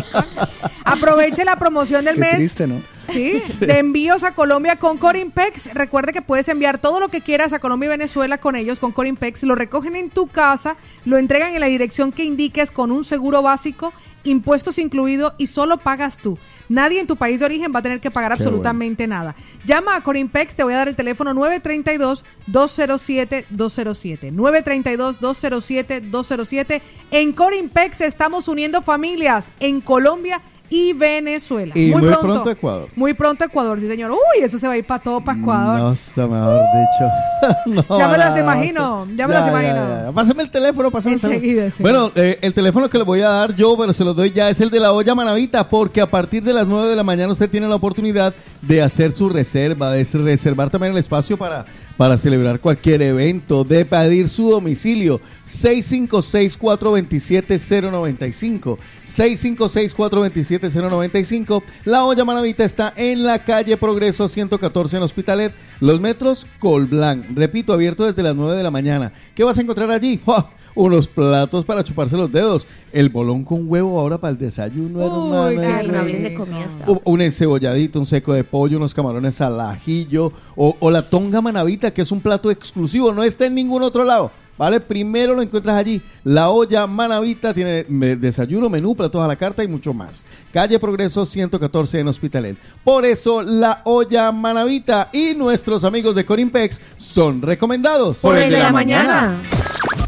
Aproveche la promoción del Qué mes. triste, ¿no? Sí, de envíos a Colombia con Corimpex. Recuerde que puedes enviar todo lo que quieras a Colombia y Venezuela con ellos, con Corimpex. Lo recogen en tu casa, lo entregan en la dirección que indiques con un seguro básico, impuestos incluido y solo pagas tú. Nadie en tu país de origen va a tener que pagar Qué absolutamente nada. Llama a Corimpex, te voy a dar el teléfono 932-207-207. 932-207-207. En Corimpex estamos uniendo familias en Colombia y Venezuela. Y muy pronto Ecuador. Muy pronto Ecuador, sí señor. Uy, eso se va a ir para todo, para Ecuador. No, está mejor dicho. No, Ya me las imagino, ya me las imagino. ya. Pásame el teléfono, pásame el teléfono. Bueno, eh, el teléfono que le voy a dar yo, pero se lo doy ya, es el de la olla manavita, porque a partir de las 9 de la mañana usted tiene la oportunidad de hacer su reserva, de reservar también el espacio para, para celebrar cualquier evento, de pedir su domicilio. 656-427-095. 656-427-095. La olla manavita está en la calle Progreso 114 en Hospitalet. Los metros Colblanc. Repito, abierto desde las 9 de la mañana. ¿Qué vas a encontrar allí? ¡Ja! Unos platos para chuparse los dedos. El bolón con huevo ahora para el desayuno, re- hables de comida un encebolladito, un seco de pollo, unos camarones al ajillo o, o la tonga manavita, que es un plato exclusivo, no está en ningún otro lado. ¿Vale? Primero lo encuentras allí. La olla Manavita tiene desayuno, menú, platos a la carta y mucho más. Calle Progreso 114 en Hospitalet. Por eso la olla Manavita y nuestros amigos de Corimpex son recomendados. Por el de la mañana.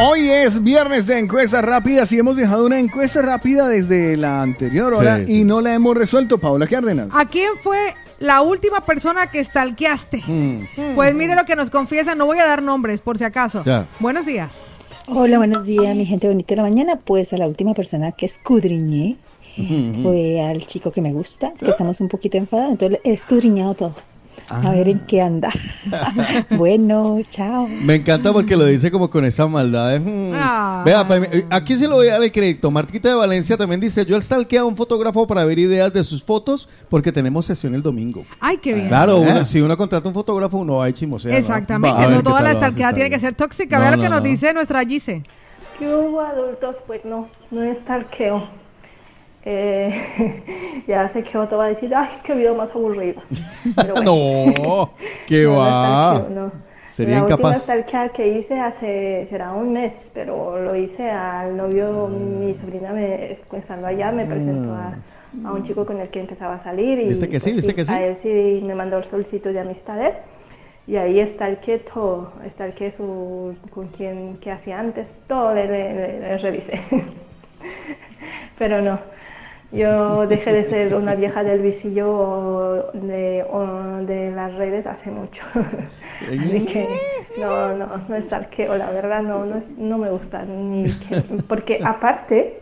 Hoy es viernes de encuestas rápidas y hemos dejado una encuesta rápida desde la anterior hora Sí, sí. y no la hemos resuelto, Paula Cárdenas. ¿A quién fue la última persona que stalkeaste? Pues mire lo que nos confiesa, no voy a dar nombres por si acaso. Ya. Buenos días. Hola, buenos días, mi gente bonita de la mañana. Pues a la última persona que escudriñé fue al chico que me gusta, que estamos un poquito enfadados, entonces he escudriñado todo. A ver en qué anda. bueno, chao. Me encanta porque lo dice como con esa maldad. de, mm. Ah. Vea, pa- aquí se lo voy a dar el crédito. Martita de Valencia también dice, yo stalkeo a un fotógrafo para ver ideas de sus fotos porque tenemos sesión el domingo. Ay, qué bien. Claro, uno- si uno contrata un fotógrafo, uno va a chismosear. ¿no? Exactamente, Va no toda la lo está tiene que ser tóxica. No, Vea lo no, que nos no. dice nuestra Gise. ¿Qué hubo adultos? Pues no, no es talqueo. Eh, ya sé que otro va a decir, ay, qué video más aburrido. Pero bueno. no, que es va. no. Sería la incapaz. última que hice hace, será un mes, pero lo hice al novio, mi sobrina me, estando allá me presentó a, a un chico con el que empezaba a salir y. ¿Viste que sí? pues, ¿Viste que sí? a él sí me mandó el solicitud de amistad él. y ahí stalkeé todo, stalkeé su, con quien que hacía antes, todo le, le- le- le revisé. Pero no, yo dejé de ser una vieja del visillo de, o de las redes hace mucho. Así que no, no, no stalkeo, la verdad no, no, es- no me gusta. Ni que- porque aparte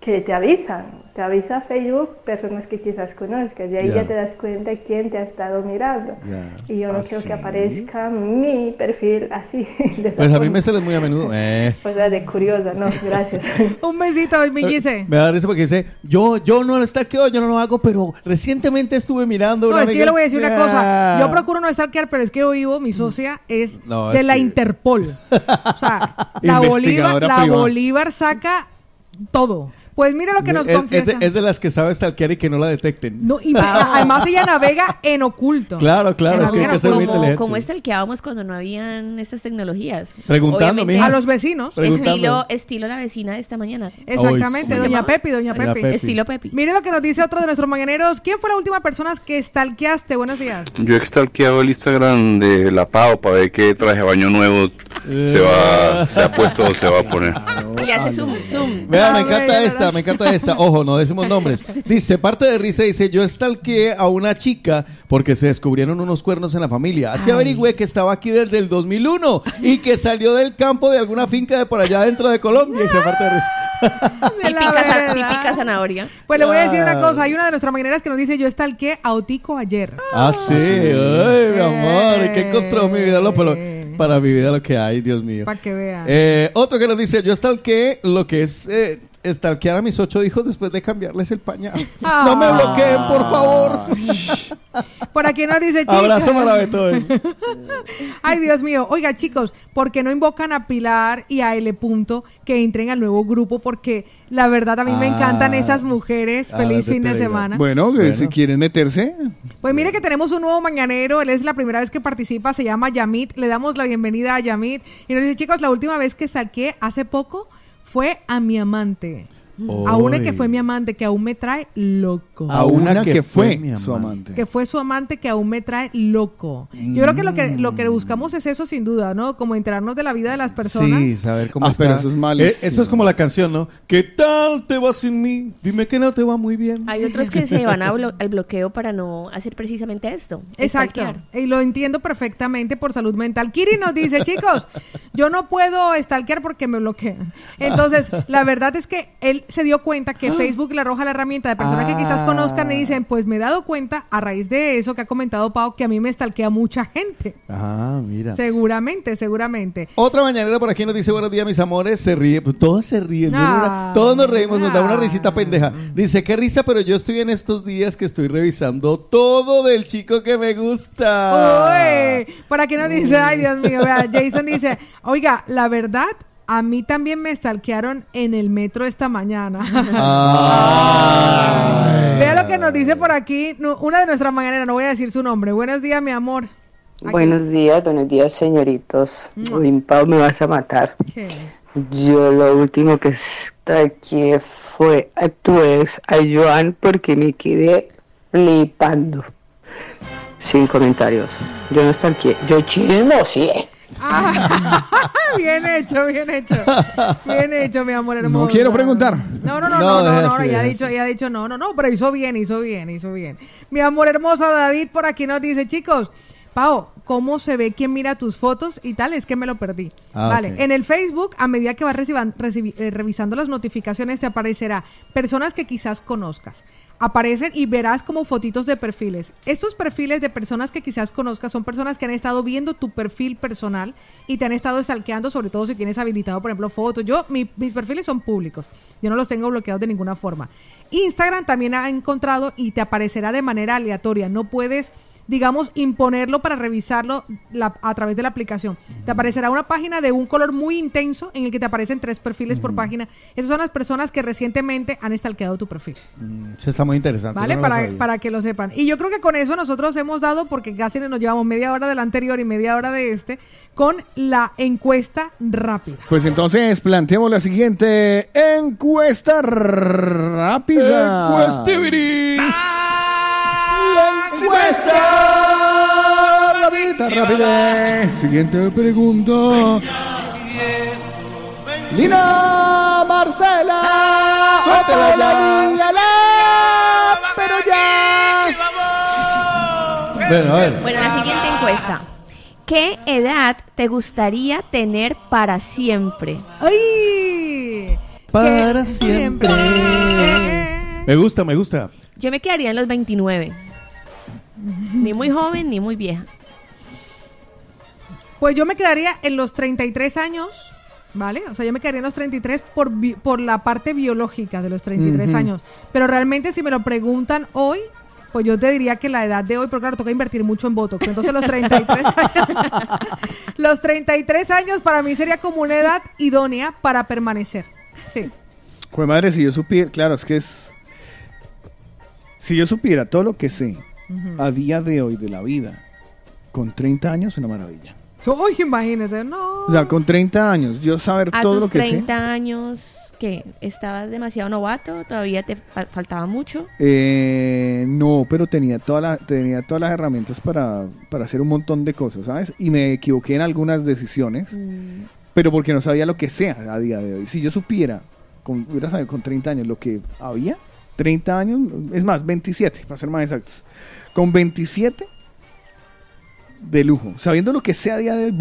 que te avisan, te avisa Facebook personas que quizás conozcas y ahí Ya. ya te das cuenta quién te ha estado mirando. Ya. Y yo no ¿Ah, quiero sí? que aparezca mi perfil así. De Pues a mí forma. me sale muy a menudo. Eh. O sea, de curiosa, no, gracias. Un besito, mi Gise. Me da risa porque dice, yo, yo no lo stalkeo, yo no lo hago, pero recientemente estuve mirando. No, una es que yo le voy a decir una cosa. Ah. Yo procuro no stalkear, pero es que yo vivo, mi socia es No, de es la que- Interpol. O sea, la Bolívar, la. Bolívar saca todo. Pues mire lo que nos es, es de, es de las que sabe stalkear y que no la detecten. No, y además ella navega en oculto. Claro, claro, es que hay que ser muy inteligente. como estalqueábamos cuando no habían estas tecnologías. Preguntando, mija. A los vecinos. Estilo, estilo la vecina de esta mañana. Exactamente, sí. doña Pepi, doña Pepi. Pepi. Estilo Pepi. Mire lo que nos dice otro de nuestros mañaneros. ¿Quién fue la última persona que stalkeaste? Buenos días. Yo he stalkeado el Instagram de la PAO para ver qué traje de baño nuevo se va, se ha puesto o se va a poner. Y le hace zoom, zoom. Vea, me Ah, encanta esta, me encanta esta. Ojo, no decimos nombres. Dice, parte de risa, dice, yo stalkeé a una chica porque se descubrieron unos cuernos en la familia. Así averigüé que estaba aquí desde el 2001 y que salió del campo de alguna finca de por allá dentro de Colombia y se parte de risa. Típica, típica zanahoria. Pues le voy a decir una Ah. cosa. Hay una de nuestras mañaneras que nos dice: Yo stalkeé a Otico ayer. Ah, sí. Ay, mi amor. ¿Qué encontró mi vida? Pero para mi vida lo que hay, Dios mío. Para que vean. Eh, otro que nos dice, yo stalkeé lo que es eh, stalkear a mis ocho hijos después de cambiarles el pañal. Ah. No me bloqueen, por favor. Por aquí nos dice: chicos. Abrazo para Beethoven. Ay, Dios mío. Oiga, chicos, ¿por qué no invocan a Pilar y a L. Punto que entren al nuevo grupo? Porque la verdad a mí me Ah. encantan esas mujeres. Ah, Feliz fin de semana. Bueno, que si quieren meterse. Pues mire que tenemos un nuevo mañanero, él es la primera vez que participa, se llama Yamit, le damos la bienvenida a Yamit y nos dice, chicos, la última vez que saqué hace poco fue a mi amante. A una que fue mi amante, que aún me trae loco. A una que fue mi su amante. Que fue su amante que aún me trae loco. Yo creo que lo que lo que buscamos es eso sin duda, ¿no? Como enterarnos de la vida de las personas. Sí, saber cómo Ah, está. pero eso es malísimo. Eh, eso es como la canción, ¿no? ¿Qué tal te va sin mí? Dime que no te va muy bien. Hay otros que se van blo- al bloqueo para no hacer precisamente esto. Exacto. stalkear. Y lo entiendo perfectamente por salud mental. Kiri nos dice, chicos, yo no puedo stalkear porque me bloquean. Entonces, la verdad es que él se dio cuenta que Facebook le arroja la herramienta de personas que quizás Ah. conozcan y dicen, pues me he dado cuenta a raíz de eso que ha comentado Pau, que a mí me stalkea mucha gente. Ah, mira. Seguramente, seguramente. Otra mañanera por aquí nos dice buenos días mis amores, se ríe, pues todos se ríen, Ah. todos nos reímos, nos da una risita pendeja. Dice, qué risa, pero yo estoy en estos días que estoy revisando todo del chico que me gusta. Uy, por aquí nos dice, ay Dios mío, vea, Jason dice, oiga, la verdad, a mí también me stalkearon en el metro esta mañana. Vea lo que nos dice por aquí una de nuestras mañaneras, no voy a decir su nombre. Buenos días, mi amor. Buenos días, buenos días, señoritos. Uy, Pau, me vas a matar. ¿Qué? Yo lo último que está aquí fue a tu ex, a Joan, porque me quedé flipando. Sin comentarios. Yo no estoy aquí. Yo chismo, sí. Ah, bien hecho, bien hecho. Bien hecho, mi amor hermoso. No quiero preguntar. No, no, no, No, no, no, no, ya ha dicho, ya ha dicho no, no, no, pero hizo bien, hizo bien, hizo bien. Mi amor hermosa David por aquí nos dice, chicos, Pau, ¿cómo se ve quién mira tus fotos y tal? Es que me lo perdí. Ah, vale, ok. en el Facebook, a medida que vas reciban- recibi- eh, revisando las notificaciones, te aparecerá personas que quizás conozcas. Aparecen y verás como fotitos de perfiles. Estos perfiles de personas que quizás conozcas son personas que han estado viendo tu perfil personal y te han estado stalkeando, sobre todo si tienes habilitado, por ejemplo, fotos. Yo, mi- mis perfiles son públicos. Yo no los tengo bloqueados de ninguna forma. Instagram también ha encontrado y te aparecerá de manera aleatoria. No puedes digamos, imponerlo para revisarlo la- a través de la aplicación. Te aparecerá una página de un color muy intenso en el que te aparecen tres perfiles por página. Esas son las personas que recientemente han stalkeado tu perfil. Eso está muy interesante. ¿Vale? no Para, para que lo sepan. Y yo creo que con eso nosotros hemos dado, porque casi nos llevamos media hora del anterior y media hora de este, con la encuesta rápida. Pues entonces planteemos la siguiente encuesta rápida. Encuestibiris. La encuesta rápida, rápida. Siguiente pregunta. Lina Marcela. Suéltala ya. dígala, pero ya. Bueno, a ver. Bueno, la siguiente encuesta. ¿Qué edad te gustaría tener para siempre? ¡Ay! Para Que siempre. Me gusta, me gusta. Yo me quedaría en los 29. Ni muy joven ni muy vieja. Pues yo me quedaría en los 33 años, ¿vale? O sea, yo me quedaría en los 33 por, bi- por la parte biológica de los 33 Ujú. años. Pero realmente si me lo preguntan hoy, pues yo te diría que la edad de hoy, pero claro, toca invertir mucho en Botox. Entonces los 33 años, los 33 años para mí sería como una edad idónea para permanecer. Sí. Pues madre, si yo supiera, claro, es que es... Si yo supiera todo lo que sé A día de hoy de la vida, con 30 años, una maravilla. Uy, imagínese, no. O sea, con 30 años, yo saber A todo lo que 30 años, ¿qué? ¿Estabas demasiado novato? ¿Todavía te fa- faltaba mucho? sé. Eh, no, pero tenía, toda la, tenía todas las herramientas para, para hacer un montón de cosas, ¿sabes? Y me equivoqué en algunas decisiones, Mm, pero porque no sabía lo que sea a día de hoy. Si yo supiera, con, hubiera sabido con 30 años lo que había, 30 años, es más, 27, para ser más exactos. Con 27 de lujo, sabiendo lo que sea a día de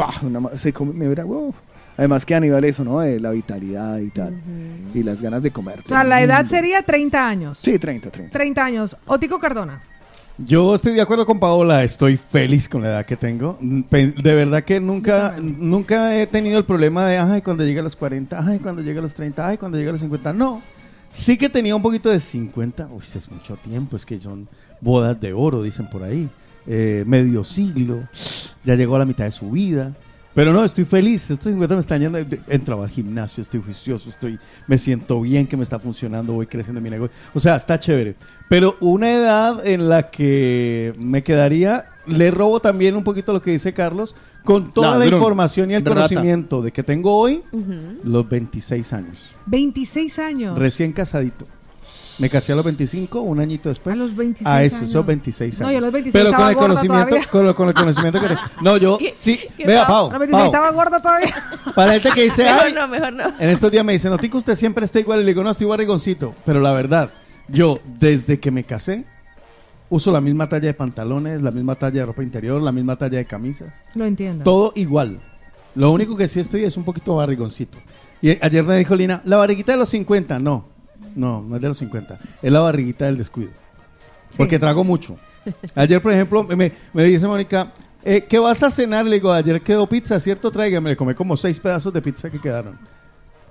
se come- me hubiera, wow. Además que a nivel eso, ¿no? De la vitalidad y tal. Y las ganas de comer. O sea, la edad sería 30 años. Sí, 30, 30. 30 años. Otico Cardona. Yo estoy de acuerdo con Paola, estoy feliz con la edad que tengo. Mm, pe- De verdad que nunca, nunca he tenido el problema de, ay, cuando llegue a los 40, ay, cuando llegue a los 30, ay, cuando llegue a los 50. No, sí que tenía un poquito de 50. Uy, es mucho tiempo, es que son bodas de oro, dicen por ahí. Eh, medio siglo, ya llegó a la mitad de su vida. Pero no, estoy feliz, estos 50 me están yendo, entro al gimnasio, estoy juicioso, estoy, me siento bien, que me está funcionando, voy creciendo en mi negocio. O sea, está chévere. Pero una edad en la que me quedaría, le robo también un poquito lo que dice Carlos, con toda la información y el Rata. conocimiento de que tengo hoy, los 26 años. 26 años. Recién casadito. Me casé a los 25, un añito después. A los 26 A eso, años. son 26 No, años. yo a los 26 Pero con estaba el gorda conocimiento, con, lo- con el conocimiento que... No, yo, sí, ¿Qué vea, Pau, a los 26 Pau. estaba gorda todavía. Para gente que dice, Mejor ay, no, mejor no. en estos días me dicen, Notico, usted siempre está igual. Y le digo, no, estoy barrigoncito. Pero la verdad, yo, desde que me casé, uso la misma talla de pantalones, la misma talla de ropa interior, la misma talla de camisas. Lo entiendo. Todo igual. Lo único que sí estoy es un poquito barrigoncito. Y ayer me dijo Lina, la barriguita de los 50. No, no, no es de los 50. Es la barriguita del descuido. Porque trago mucho. Ayer, por ejemplo, me, me dice Mónica, eh, ¿qué vas a cenar? Le digo, ayer quedó pizza, ¿cierto? Tráigame. Le comí como seis pedazos de pizza que quedaron.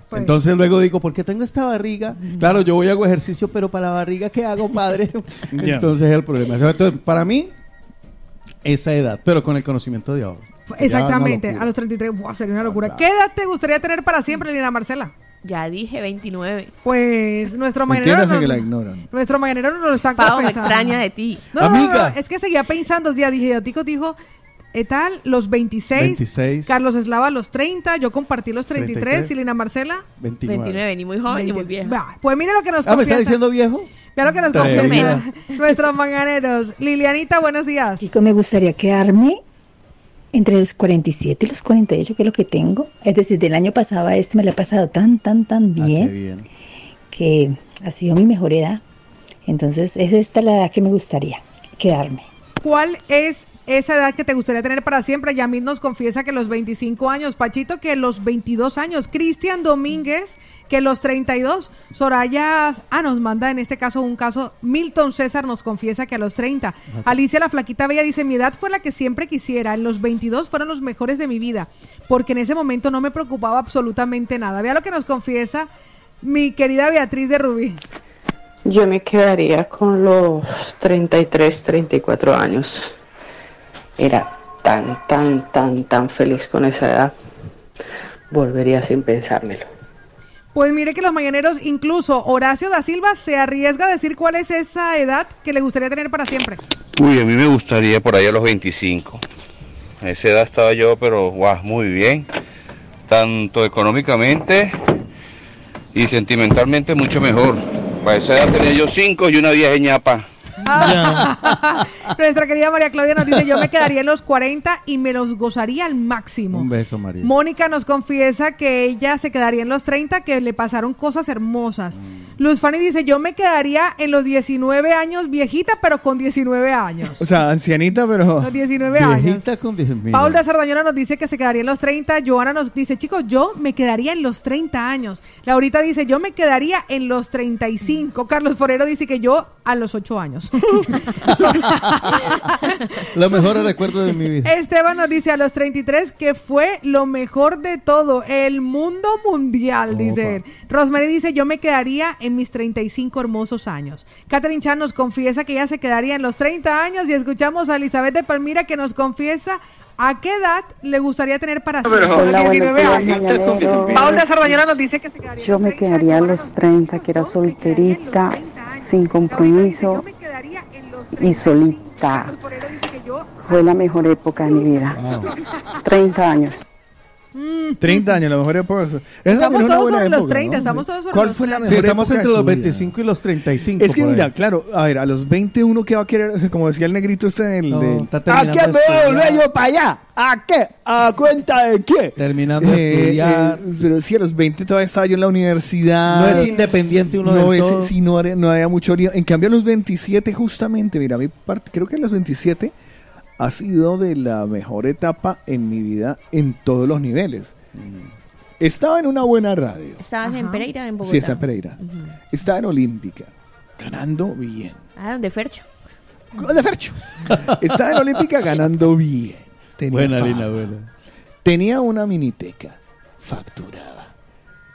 Pues. Entonces luego digo, ¿por qué tengo esta barriga? Claro, yo voy a hago ejercicio, pero para la barriga, ¿qué hago, padre? Entonces es el problema. Entonces, para mí, esa edad, pero con el conocimiento de ahora. Exactamente, a los 33, wow, sería una locura. ¿Qué edad te gustaría tener para siempre, Lina Marcela? Ya dije 29. Pues nuestro mañanero. No- que la ignoran. Nuestro mañanero no lo está Pau, me confesando. extraña de ti. No, no, no, Amiga. no, es que seguía pensando ya dije, Tico dijo, ¿qué tal? Los 26, 26. Carlos Eslava los 30, yo compartí los 33, 33. y Lina Marcela 29. 29, ni muy joven ni muy 20. vieja. Va, Pues mira lo que nos Ah, ¿me está confiesa. diciendo viejo? Mira lo que nos confiesa nuestros mañaneros. Lilianita, buenos días. Chico, me gustaría quedarme entre los 47 y los 48, que es lo que tengo. Es decir, del año pasado a este me lo he pasado tan, tan, tan Ah, bien bien. que ha sido mi mejor edad. Entonces, es esta la edad que me gustaría quedarme. ¿Cuál es esa edad que te gustaría tener para siempre. Yamil nos confiesa que los 25 años, Pachito que los 22 años, Cristian Domínguez que los 32, Soraya, ah, nos manda en este caso un caso, Milton César nos confiesa que a los 30, Alicia la Flaquita Bella dice, mi edad fue la que siempre quisiera, en los 22 fueron los mejores de mi vida, porque en ese momento no me preocupaba absolutamente nada. Vea lo que nos confiesa mi querida Beatriz de Rubí. Yo me quedaría con los 33, 34 años. Era tan, tan, tan, tan feliz con esa edad. Volvería sin pensármelo. Pues mire que los mañaneros, incluso Horacio da Silva se arriesga a decir cuál es esa edad que le gustaría tener para siempre. Uy, a mí me gustaría por ahí a los 25. A esa edad estaba yo, pero guau, muy bien. Tanto económicamente y sentimentalmente mucho mejor. Para esa edad tenía yo 5 y una vieja ñapa. Nuestra querida María Claudia nos dice, yo me quedaría en los 40 y me los gozaría al máximo. Un beso, María. Mónica nos confiesa que ella se quedaría en los 30, que le pasaron cosas hermosas. Luz Fanny dice, yo me quedaría en los 19 años viejita, pero con 19 años. O sea, ancianita, pero. Los 19 años. Viejita con 10 mil. Paula Sardañola nos dice que se quedaría en los 30. Joana nos dice, chicos, yo me quedaría en los 30 años. Laurita dice, yo me quedaría en los 35. Carlos Forero dice que yo a los 8 años. Lo mejor recuerdo de mi vida. Esteban nos dice a los 33 que fue lo mejor de todo, el mundo mundial, dice él. Rosemary dice, yo me quedaría en mis 35 hermosos años. Catherine Chan nos confiesa que ella se quedaría en los 30 años y escuchamos a Elizabeth de Palmira que nos confiesa a qué edad le gustaría tener para siempre. Hola, buenos 19 días, años. Paula Sardañola nos dice que se quedaría Yo me quedaría a los 30, que era solterita, sin compromiso y solita. Fue la mejor época de mi vida. 30 años. 30 años, la mejor época. Esa Estamos todos sobre los época, 30, ¿no? estamos todos sobre ¿Cuál los fue la 30. mejor Sí, estamos época entre de los su vida? 25 y los 35. Es que por ahí. mira, claro, a ver, a los 21, ¿qué va a querer? Como decía el negrito este del... No, del- ¿A qué de me voy a yo para allá? ¿A qué? ¿A cuenta de qué? Terminando de estudiar. eh, pero sí, a los 20 todavía estaba yo en la universidad. No es independiente uno no del es, todo. sí, no, había- no había mucho lío. En cambio, a los 27, justamente, mira, mi parte, creo que a los 27 ha sido de la mejor etapa en mi vida en todos los niveles. Estaba en una buena radio. Estabas en Pereira, en Bogotá. Sí, está en Pereira. Estaba en Olímpica, ganando bien. Ah, donde Fercho. De Fercho. Estaba en Olímpica ganando bien. Tenía Buena, fama. Lina, buena. Tenía una miniteca facturada.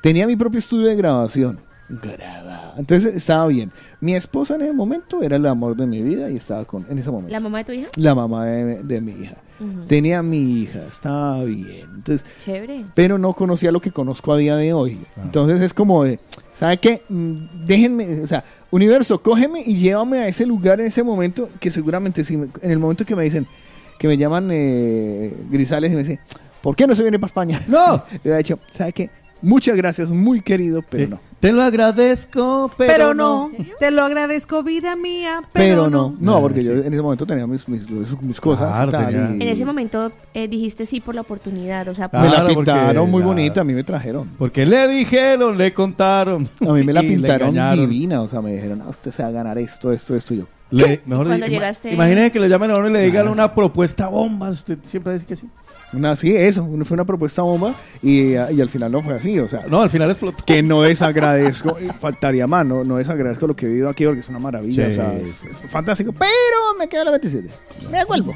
Tenía mi propio estudio de grabación. Grababa. Entonces estaba bien. Mi esposa en ese momento era el amor de mi vida y estaba con en ese momento. ¿La mamá de tu hija? La mamá de, de mi hija. Tenía mi hija, estaba bien. Entonces, Chévere. pero no conocía lo que conozco a día de hoy. Entonces es como de, ¿sabe qué? Mm, Déjenme, o sea, universo, cógeme y llévame a ese lugar en ese momento que seguramente si me- en el momento que me dicen, que me llaman eh, Grisales y me dicen, ¿por qué no se viene para España? No, le hubiera dicho, ¿sabe qué? Muchas gracias, muy querido, pero no. Te lo agradezco, pero, Pero, no. te lo agradezco, vida mía, Pero, pero, no. no. No, porque yo en ese momento tenía mis, mis, mis cosas. Claro, tenía- y- En ese momento eh, dijiste sí por la oportunidad, o sea, me la Claro, porque pintaron muy la- bonita, a mí me trajeron. Porque le dijeron, le contaron. A mí me la pintaron divina, o sea, me dijeron, "Ah, usted se va a ganar esto, esto, esto, y yo. Le- mejor Cuando llegaste- Imagínese que le llamen a uno y le digan una propuesta bomba. Usted siempre dice que sí. Una, sí, eso, una- fue una propuesta bomba y, y al final no fue así, o sea, No, al final explotó. que no desagradezco, y faltaría más, no, no desagradezco lo que he vivido aquí porque es una maravilla, Sí, o sea, es, es fantástico, pero me quedo a la 27, me devuelvo.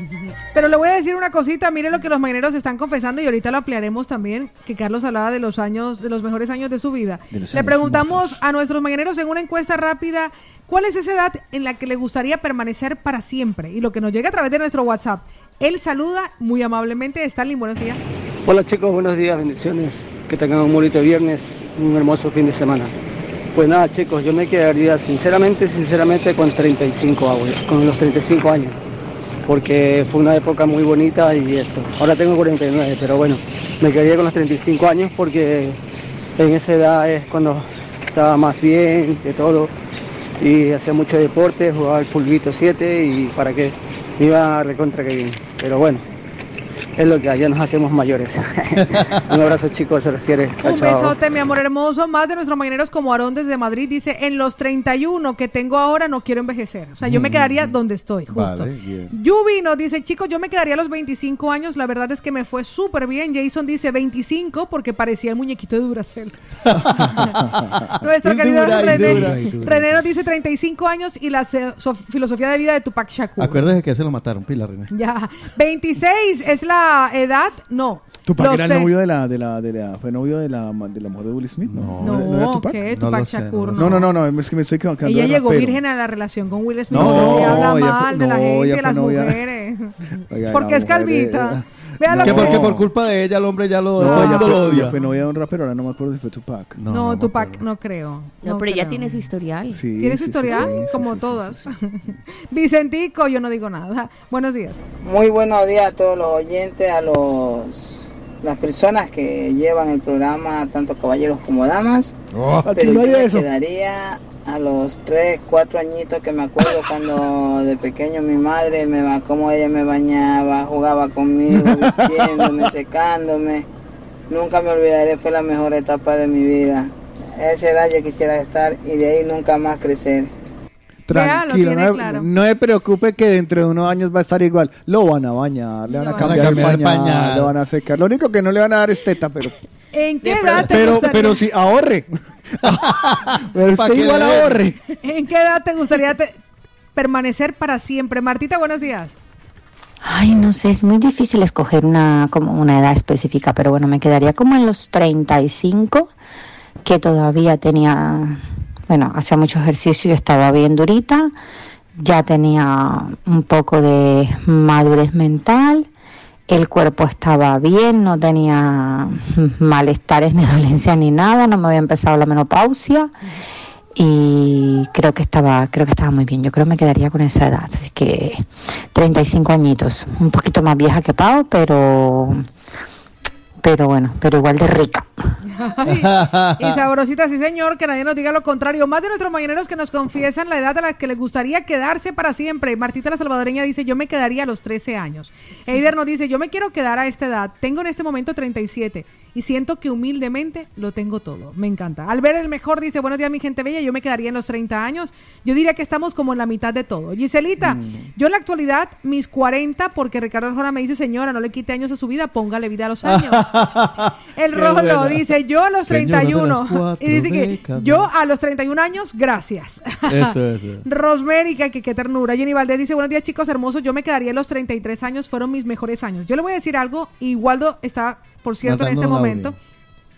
Pero le voy a decir una cosita, mire lo que los mañaneros están confesando y ahorita lo ampliaremos también, que Carlos hablaba de los años, de los mejores años de su vida. De Le preguntamos a nuestros mañaneros en una encuesta rápida, ¿cuál es esa edad en la que le gustaría permanecer para siempre? Y lo que nos llega a través de nuestro WhatsApp. Él saluda muy amablemente. Stanley, buenos días. Hola chicos, buenos días, bendiciones. Que tengan un bonito viernes, un hermoso fin de semana. Pues nada chicos, yo me quedaría sinceramente, sinceramente con 35 años, con los 35 años. Porque fue una época muy bonita y esto. Ahora tengo 49, pero bueno, me quedaría con los 35 años porque en esa edad es cuando estaba más bien de todo y hacía mucho deporte, jugaba al pulguito 7 y para qué, iba recontra que bien. Pero bueno, es lo que allá nos hacemos mayores. Un abrazo chicos, se refiere. Chao, Un chao. besote, mi amor hermoso. Más de nuestros mañaneros como Aarón desde Madrid dice, en los 31 que tengo ahora no quiero envejecer. O sea, yo me Mm. quedaría donde estoy, justo. Vale. Yubi nos dice, chicos, yo me quedaría a los 25 años. La verdad es que me fue súper bien. Jason dice 25 porque parecía el muñequito de Duracell. Nuestro Y querido dura, René, dura. René nos dice 35 años y la so- filosofía de vida de Tupac Shakur. Acuérdese que se lo mataron, pila, René. Ya. 26 es la edad. No. Tupac era sé. el novio de la, de la, de la, fue novio de la, de la mujer de Will Smith, ¿no? No, era Tupac? ¿qué? Tupac sé, no Shakur, No, no, no, no, es que me estoy equivocando. Ella llegó rapero. virgen a la relación con Will Smith. No, No, se habla ella fue- mal de la no, gente, de las novia- mujeres. Oiga, Porque la es calvita. de- Vea lo Que que porque por culpa de ella el hombre ya lo, No, todo el mundo lo odia. fue novia de un rapero, ahora no me acuerdo si fue Tupac. No, Tupac no creo. No, pero ella creo. tiene su historial. Sí, ¿Tiene sí, su sí, historial? sí, sí, Como sí, sí, todas. Vicentico, yo no digo nada. Buenos días. Muy buenos días a todos los oyentes, a los las personas que llevan el programa, tanto caballeros como damas. Oh, aquí Pero no hay yo me eso. quedaría a los 3, 4 añitos que me acuerdo cuando de pequeño mi madre me va, como ella me bañaba, jugaba conmigo, vistiéndome, secándome. Nunca me olvidaré, fue la mejor etapa de mi vida. Esa edad yo quisiera estar y de ahí nunca más crecer. Lo Tranquilo, no, claro. no me preocupe que dentro de unos años va a estar igual. Lo van a bañar, le van a Lo cambiar el van a pañal, cambiar el pañal. le van a secar. Lo único que no le van a dar es teta, pero ¿En qué edad te pero, gustaría? pero sí, ahorre. pero usted igual ahorre. ¿En qué edad te gustaría te- permanecer para siempre? Martita, buenos días. Ay, no sé, es muy difícil escoger una como una edad específica, pero bueno, me quedaría como en los 35, que todavía tenía, bueno, hacía mucho ejercicio y estaba bien durita, ya tenía un poco de madurez mental, el cuerpo estaba bien, no tenía malestares ni dolencias ni nada, no me había empezado la menopausia y creo que estaba creo que estaba muy bien. Yo creo que me quedaría con esa edad así que 35 añitos un poquito más vieja que Pau pero pero bueno pero igual de rica y sabrosita, sí señor, que nadie nos diga lo contrario. Más de nuestros mañaneros que nos confiesan la edad a la que les gustaría quedarse para siempre. Martita la Salvadoreña dice, yo me quedaría a los 13 años. Eider nos dice, yo me quiero quedar a esta edad. Tengo en este momento 37 y siento que humildemente lo tengo todo. Me encanta. Al ver el mejor dice, buenos días mi gente bella, yo me quedaría en los 30 años. Yo diría que estamos como en la mitad de todo. Giselita, yo en la actualidad mis 40 porque Ricardo Arjona me dice, señora, no le quite años a su vida, póngale vida a los años. El Rolo dice, yo a los Señora de las 31. cuatro Y dice que décadas. yo a los 31 años, gracias. Eso, eso. Rosemary, que, qué ternura. Jenny Valdés dice, buenos días chicos hermosos, yo me quedaría a los 33 años, fueron mis mejores años. Yo le voy a decir algo, y Waldo está, por cierto, en este momento.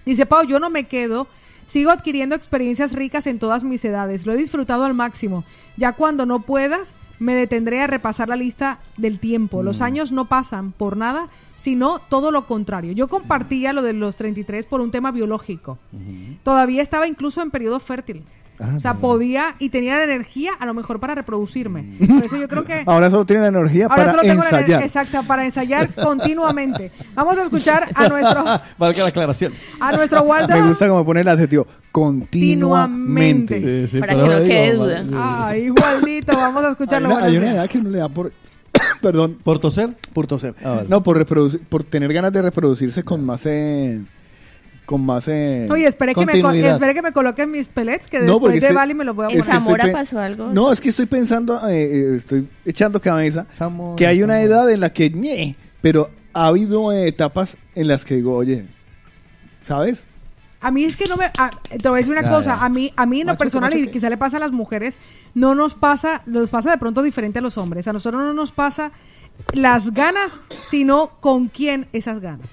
Dice, Pau, yo no me quedo. Sigo adquiriendo experiencias ricas en todas mis edades. Lo he disfrutado al máximo. Ya cuando no puedas, me detendré a repasar la lista del tiempo. Los Mm. años no pasan por nada, sino todo lo contrario. Yo compartía lo de los 33 por un tema biológico. Todavía estaba incluso en periodo fértil. Ah, o sea, podía y tenía la energía a lo mejor para reproducirme. Por eso yo creo que Ahora solo tiene la energía Ahora para solo tengo la ensayar. exacto, para ensayar continuamente. Vamos a escuchar a nuestro Valga la aclaración. a nuestro Waldo. Me gusta como pone el adjetivo continuamente. Sí, sí, Para que no quede duda. Ay, Waldito, vamos a Hay escucharlo. una, buenos hay una edad que uno le da por... Perdón. ¿Por toser? Por toser. Ah, vale. No, por reproducir, por tener ganas de reproducirse con más... eh, con más... eh, Oye, espere que, me, que me coloquen mis pellets, que No, después de es que- Bali me los voy a ¿En es que poner. Zamora pasó algo? No, es que estoy pensando, eh, eh, estoy echando cabeza, Zamora, que hay una Zamora. edad en la que, ñe, pero ha habido eh, etapas en las que digo, oye, ¿sabes? A mí es que no me... te voy a decir una Ya, cosa. ya. A mí, a mí en lo personal, y quizá le pasa a las mujeres, no nos pasa, nos pasa de pronto diferente a los hombres. A nosotros no nos pasa las ganas, sino con quién esas ganas.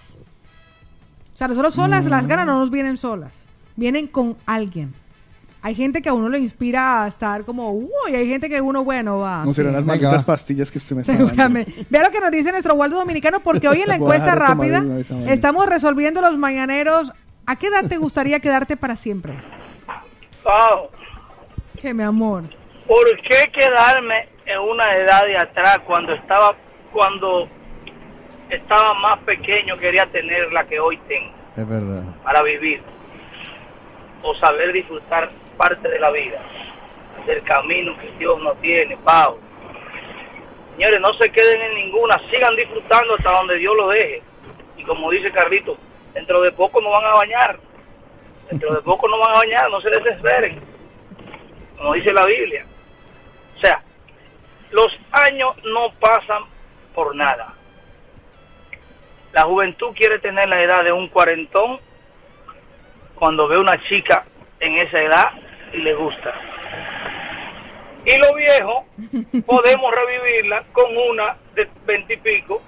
O sea, nosotros solas, las ganas no nos vienen solas. Vienen con alguien. Hay gente que a uno le inspira a estar como, uy, hay gente que uno, bueno, va. no serán sí. las malditas pastillas que usted me está dando. Vea lo que nos dice nuestro Waldo Dominicano, porque hoy en la encuesta rápida estamos resolviendo los mañaneros. ¿A qué edad te gustaría quedarte para siempre? Pau, Que mi amor. ¿por qué quedarme en una edad de atrás cuando estaba cuando estaba más pequeño quería tener la que hoy tengo Es verdad. para vivir o saber disfrutar parte de la vida del camino que Dios nos tiene, Pau. Señores, no se queden en ninguna, sigan disfrutando hasta donde Dios lo deje. Y como dice Carlito, dentro de poco no van a bañar. Dentro de poco no van a bañar, no se desesperen. Como dice la Biblia. O sea, los años no pasan por nada. La juventud quiere tener la edad de un cuarentón cuando ve una chica en esa edad y le gusta. Y los viejos podemos revivirla con una de veintipico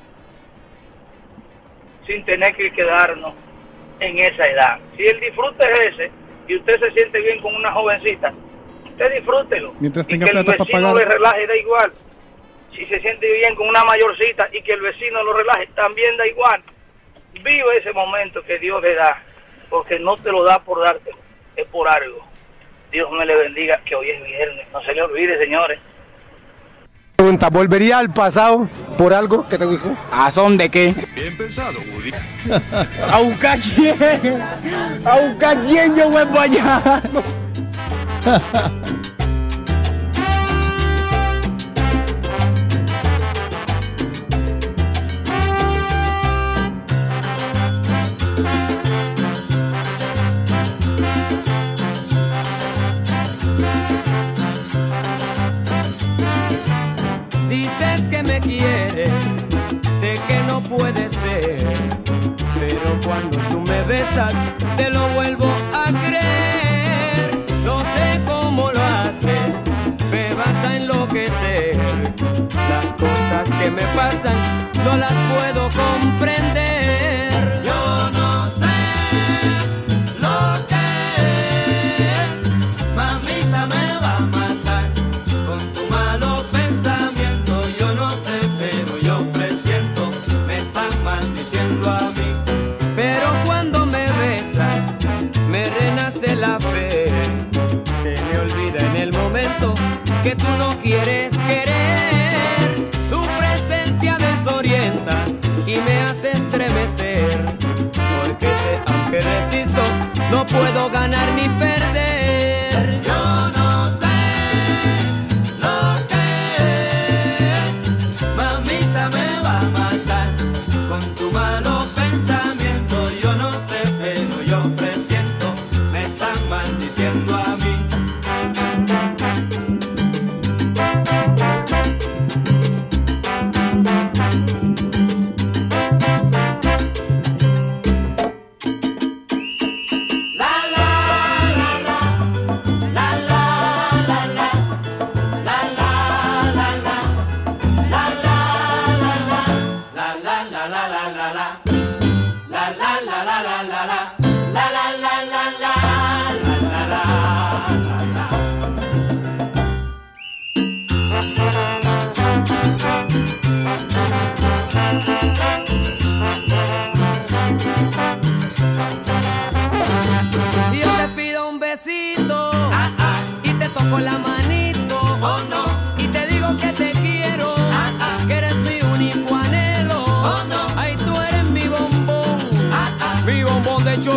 sin tener que quedarnos en esa edad. Si el disfrute es ese y usted se siente bien con una jovencita, usted disfrútelo. Mientras y tenga que el plata para vecino pagar. le relaje, da igual. Si se siente bien con una mayorcita y que el vecino lo relaje, también da igual. Vive ese momento que Dios le da, porque no te lo da por darte, es por algo. Dios me le bendiga, que hoy es viernes. No se le olvide, señores. Pregunta, ¿volvería al pasado por algo que te gustó? ¿A son de qué? Bien pensado, Woody. ¿A buscar quién? ¿A buscar quién yo vuelvo allá? Dices que me quieres, sé que no puede ser, pero cuando tú me besas te lo vuelvo a creer. No sé cómo lo haces, me vas a enloquecer. Las cosas que me pasan no las puedo comprender. Puedo ganar ni perder.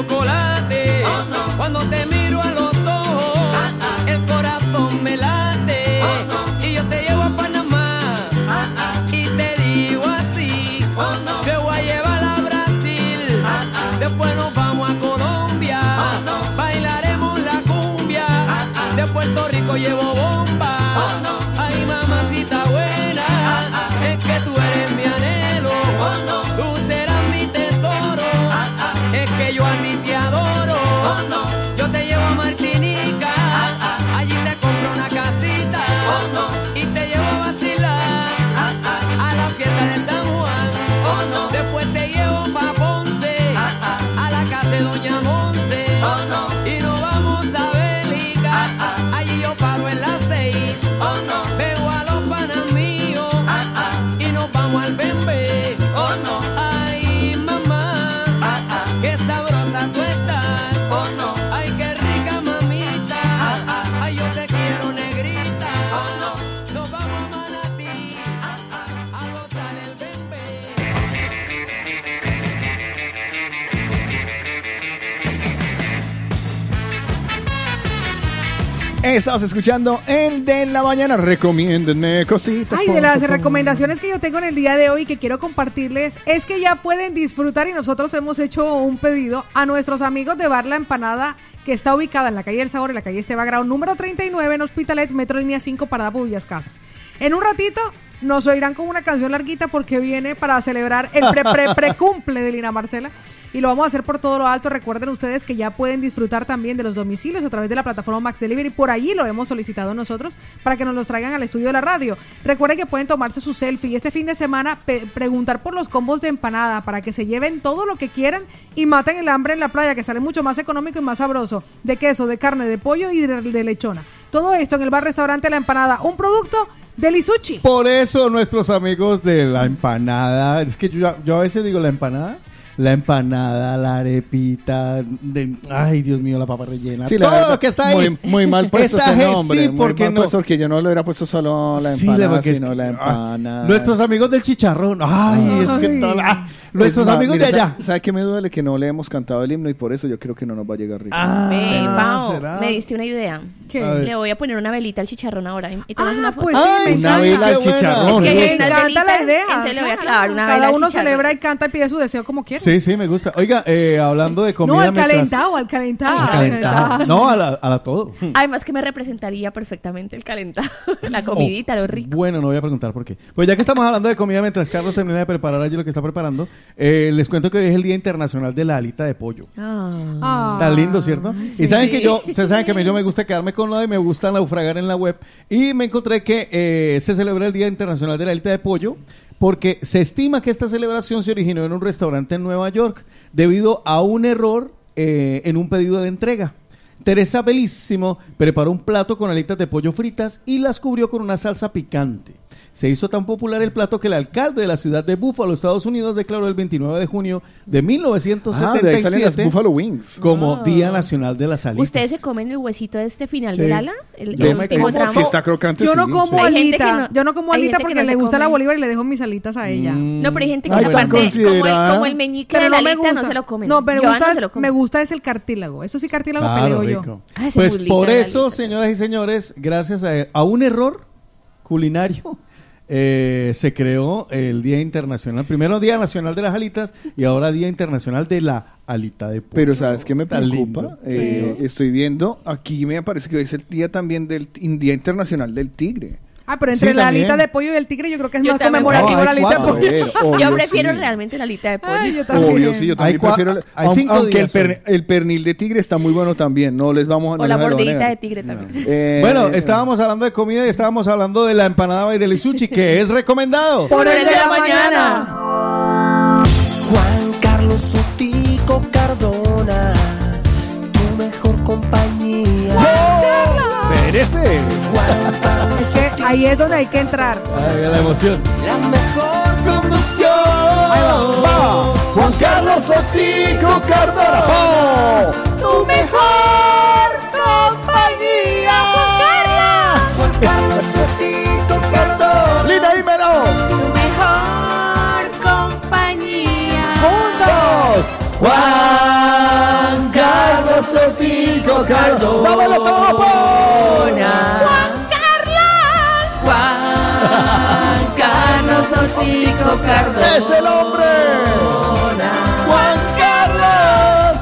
Chocolate. Cuando te Estás escuchando el de la mañana. Recomiéndenme cositas. Ay, de las recomendaciones que yo tengo en el día de hoy que quiero compartirles es que ya pueden disfrutar y nosotros hemos hecho un pedido a nuestros amigos de Bar La Empanada que está ubicada en la calle del Sabor, en la calle Esteba Grau, número 39 en Hospitalet, Metro Línea 5, Parada por Villas Casas. En un ratito nos oirán con una canción larguita porque viene para celebrar el pre pre pre cumple de Lina Marcela y lo vamos a hacer por todo lo alto. Recuerden ustedes que ya pueden disfrutar también de los domicilios a través de la plataforma Max Delivery. Por allí lo hemos solicitado nosotros para que nos los traigan al estudio de la radio. Recuerden que pueden tomarse su selfie y este fin de semana preguntar por los combos de empanada para que se lleven todo lo que quieran y maten el hambre en la playa, que sale mucho más económico y más sabroso. De queso, de carne, de pollo y de, de lechona. Todo esto en el bar restaurante La Empanada, un producto del Isuchi. Por eso nuestros amigos de la empanada, es que yo, yo a veces digo la empanada, la empanada, la arepita, de, ay Dios mío, la papa rellena, Sí, todo verdad, lo que está ahí. Muy, muy mal puesto ese nombre. sí, muy porque mal no. puesto, porque yo no le hubiera puesto solo la Sí, empanada, es sino que- la ah, empanada. Nuestros amigos del chicharrón, ay, es que Ay. todo- ah, nuestros amigos mire, de allá. ¿sabe- ¿Sabe qué me duele? Que no le hemos cantado el himno y por eso yo creo que no nos va a llegar rico. Ah, Ve, Pao, ¿será? me diste una idea. ¿Qué? Le voy a poner una velita al chicharrón ahora. Y tomas una foto. pues sí, Ay, me Una encanta. vela al Es que chicharrón. hay Me encanta la idea. Entonces le voy a clavar una vela Cada al uno celebra y canta y pide su deseo como quiere. Sí, sí, me gusta. Oiga, eh, hablando de comida no, al calentado, al calentado. Al calentado. No, a la, a la todo. Además que me representaría perfectamente el calentado. La comidita, lo rico. Bueno, no voy a preguntar por qué. Pues ya que estamos hablando de comida, mientras Carlos termina de preparar allí lo que está preparando, eh, les cuento que hoy es el Día Internacional de la Alita de Pollo. Ah. Está lindo, ¿cierto? sí. y saben Sí. que yo, ustedes saben que a mí yo me gusta quedarme con lo de me gusta naufragar en la web. Y me encontré que eh, se celebra el Día Internacional de la Alita de Pollo porque se estima que esta celebración se originó en un restaurante en Nueva York debido a un error eh, en un pedido de entrega. Teresa Belísimo preparó un plato con alitas de pollo fritas y las cubrió con una salsa picante. Se hizo tan popular el plato que el alcalde de la ciudad de Buffalo, Estados Unidos, declaró el 29 de junio de Ah, de ahí salen las 1977 Buffalo Wings. como Ah. Día Nacional de las Alitas. ¿Ustedes se comen el huesito de este final Sí. del ala? El, Yo el me último como, tramo. si está crocante, Yo sí, no como alita. no- yo no como alita porque no le gusta la come. Bolívar y le dejo mis alitas a ella. No, pero hay gente que Ay, aparte, como el, considerada. como el meñique Pero de no la me alita gusta. no se lo comen. No, pero me Joana gusta, se es, lo come. me gusta es el cartílago. Eso sí, cartílago Claro, peleo rico. yo. Ah, Pues por eso, señoras y señores, gracias a, a un error culinario, eh, se creó el Día Internacional, primero Día Nacional de las Alitas y ahora Día Internacional de la Alita de Pollo. Pero ¿sabes qué me preocupa? Eh, Estoy viendo, aquí me parece que hoy es el día también del Día Internacional del Tigre. Ah, pero entre Sí, la también. alita de pollo y el tigre yo creo que es Yo más conmemorativo No, la alita de pollo. Obvio, Yo prefiero sí. realmente la alita de pollo. Ay, yo también. Obvio, sí, yo también Hay prefiero. hay cinco aunque el, días per- el pernil de tigre está muy bueno también, no les vamos a O no la mordidita de tigre también. Eh, Bueno, estábamos hablando de comida y estábamos hablando de la empanada y del isuchi, que es recomendado. Por el de la mañana. Juan Carlos Sotico Cardona, tu mejor compañía. ¡Merece! Juan Carlos Es que ahí es donde hay que entrar. Ay, la emoción. la mejor conducción. ¡Va! Juan Carlos Sotico Cardona. ¡Va! Tu mejor compañía. Juan Carlos Sotico Cardona. ¡Lina, dímelo! Mejor compañía. ¡Juntos! Juan Carlos Sotico Cardona. ¡Dámelo todo, ¡Es el hombre! ¡Juan Carlos!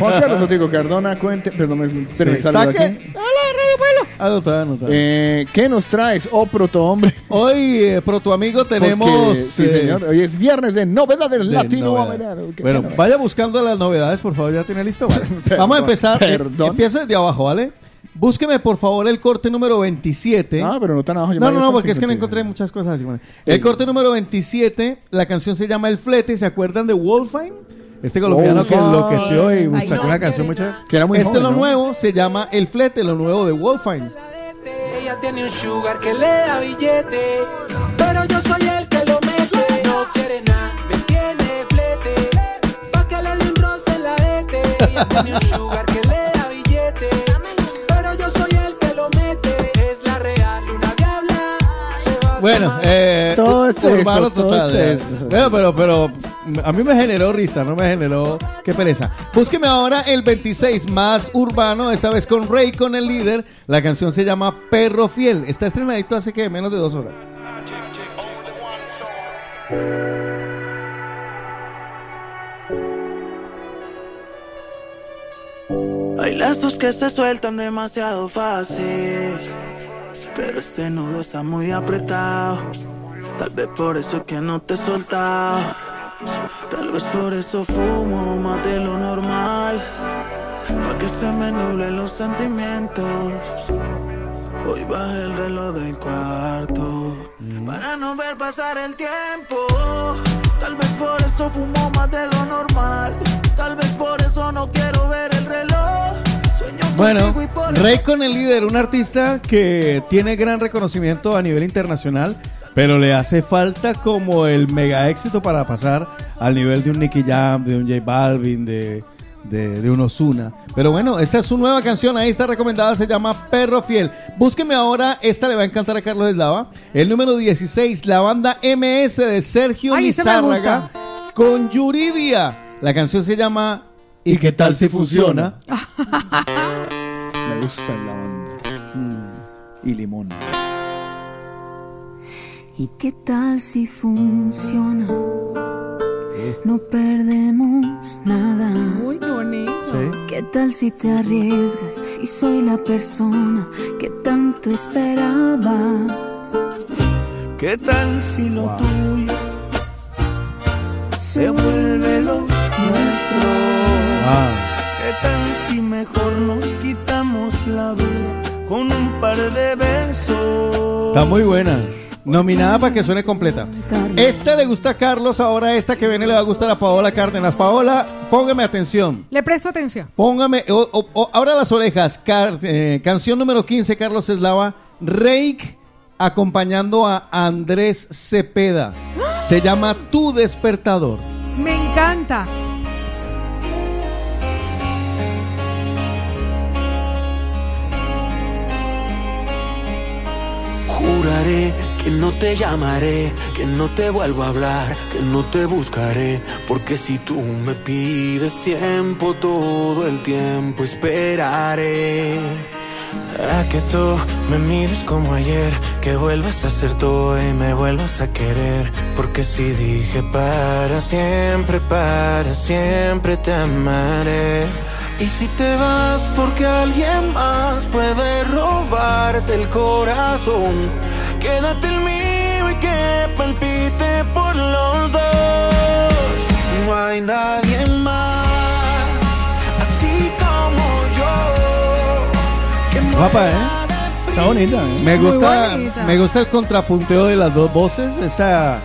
Juan Carlos Sotico Cardona, cuente. Perdón, me, espérame, Sí, saludo saque. aquí. Anotado, anotado. Eh, ¿Qué nos traes, oh proto hombre? Hoy, eh, pro tu amigo, tenemos. Porque, sí, eh, señor. Hoy es viernes de novedades de latinoamericanas. novedades. ¿Qué Bueno, vaya buscando las novedades, por favor, ya tiene listo. Vale. Perdón, Vamos a empezar. eh, perdón. empiezo desde abajo, ¿vale? Búsqueme, por favor, el corte número 27. Ah, pero no tan abajo. No, no, no, porque es que no 50. encontré muchas cosas así. bueno. El corte número 27, la canción se llama El Flete, ¿se acuerdan de Wolfine? Este colombiano que enloqueció y Ay, sacó no. una canción muy chévere. Que era muy este joven, lo ¿no? nuevo se llama El Flete, lo nuevo de Wolfine. Ella tiene un sugar que le da billete, pero yo soy el que lo mete. No quiere nada, me tiene flete, pa' que le dé un roce en la. Ella tiene un sugar Bueno, eh, Todo es urbano eso, todo total. es eso. Bueno, pero, pero a mí me generó risa, no me generó qué pereza. Búsqueme ahora el 26 más urbano, esta vez con Rey con el líder. La canción se llama Perro Fiel. Está estrenadito hace que menos de dos horas. Hay lazos que se sueltan demasiado fácil, pero este nudo está muy apretado. Tal vez por eso es que no te he soltado. Tal vez por eso fumo más de lo normal. Pa' que se me nublen los sentimientos. Hoy bajé el reloj del cuarto. Para no ver pasar el tiempo. Tal vez por eso fumo más de lo normal. Tal vez por eso no quiero ver el reloj. Bueno, Rey con el líder, un artista que tiene gran reconocimiento a nivel internacional, pero le hace falta como el mega éxito para pasar al nivel de un Nicky Jam, de un J Balvin, de, de, de un Ozuna. Pero bueno, esta es su nueva canción, ahí está recomendada, se llama Perro Fiel. Búsqueme ahora, esta le va a encantar a Carlos Eslava. El número 16, la banda MS de Sergio Ay, Lizárraga con Yuridia. La canción se llama ¿Y qué tal si funciona? Me gusta la banda. Mm. Y limón. ¿Y qué tal si funciona? No perdemos nada. Uy, qué bonito. ¿Qué tal si te arriesgas y soy la persona que tanto esperabas? ¿Qué tal si lo tuyo se vuelve lo nuestro? ¿Qué tal si mejor nos quitamos la vida con un par de besos? Está muy buena. Nominada para que suene completa. Esta le gusta a Carlos, ahora esta que viene le va a gustar a Paola Cárdenas. Paola, póngame atención. Le presto atención. Póngame, o- o- o- abra las orejas. Car- eh, canción número 15, Carlos Eslava. Reik acompañando a Andrés Cepeda. Se llama Tu Despertador. Me encanta. Que no te llamaré, que no te vuelvo a hablar, que no te buscaré, porque si tú me pides tiempo, todo el tiempo esperaré. A que tú me mires como ayer, que vuelvas a ser tú y me vuelvas a querer, porque si dije para siempre, para siempre te amaré. Y si te vas porque alguien más puede robarte el corazón, quédate el mío y que palpite por los dos. No hay nadie Guapa, ¿eh? Está bonita, ¿eh? Me gusta, bonita. me gusta el contrapunteo de las dos voces. Esa,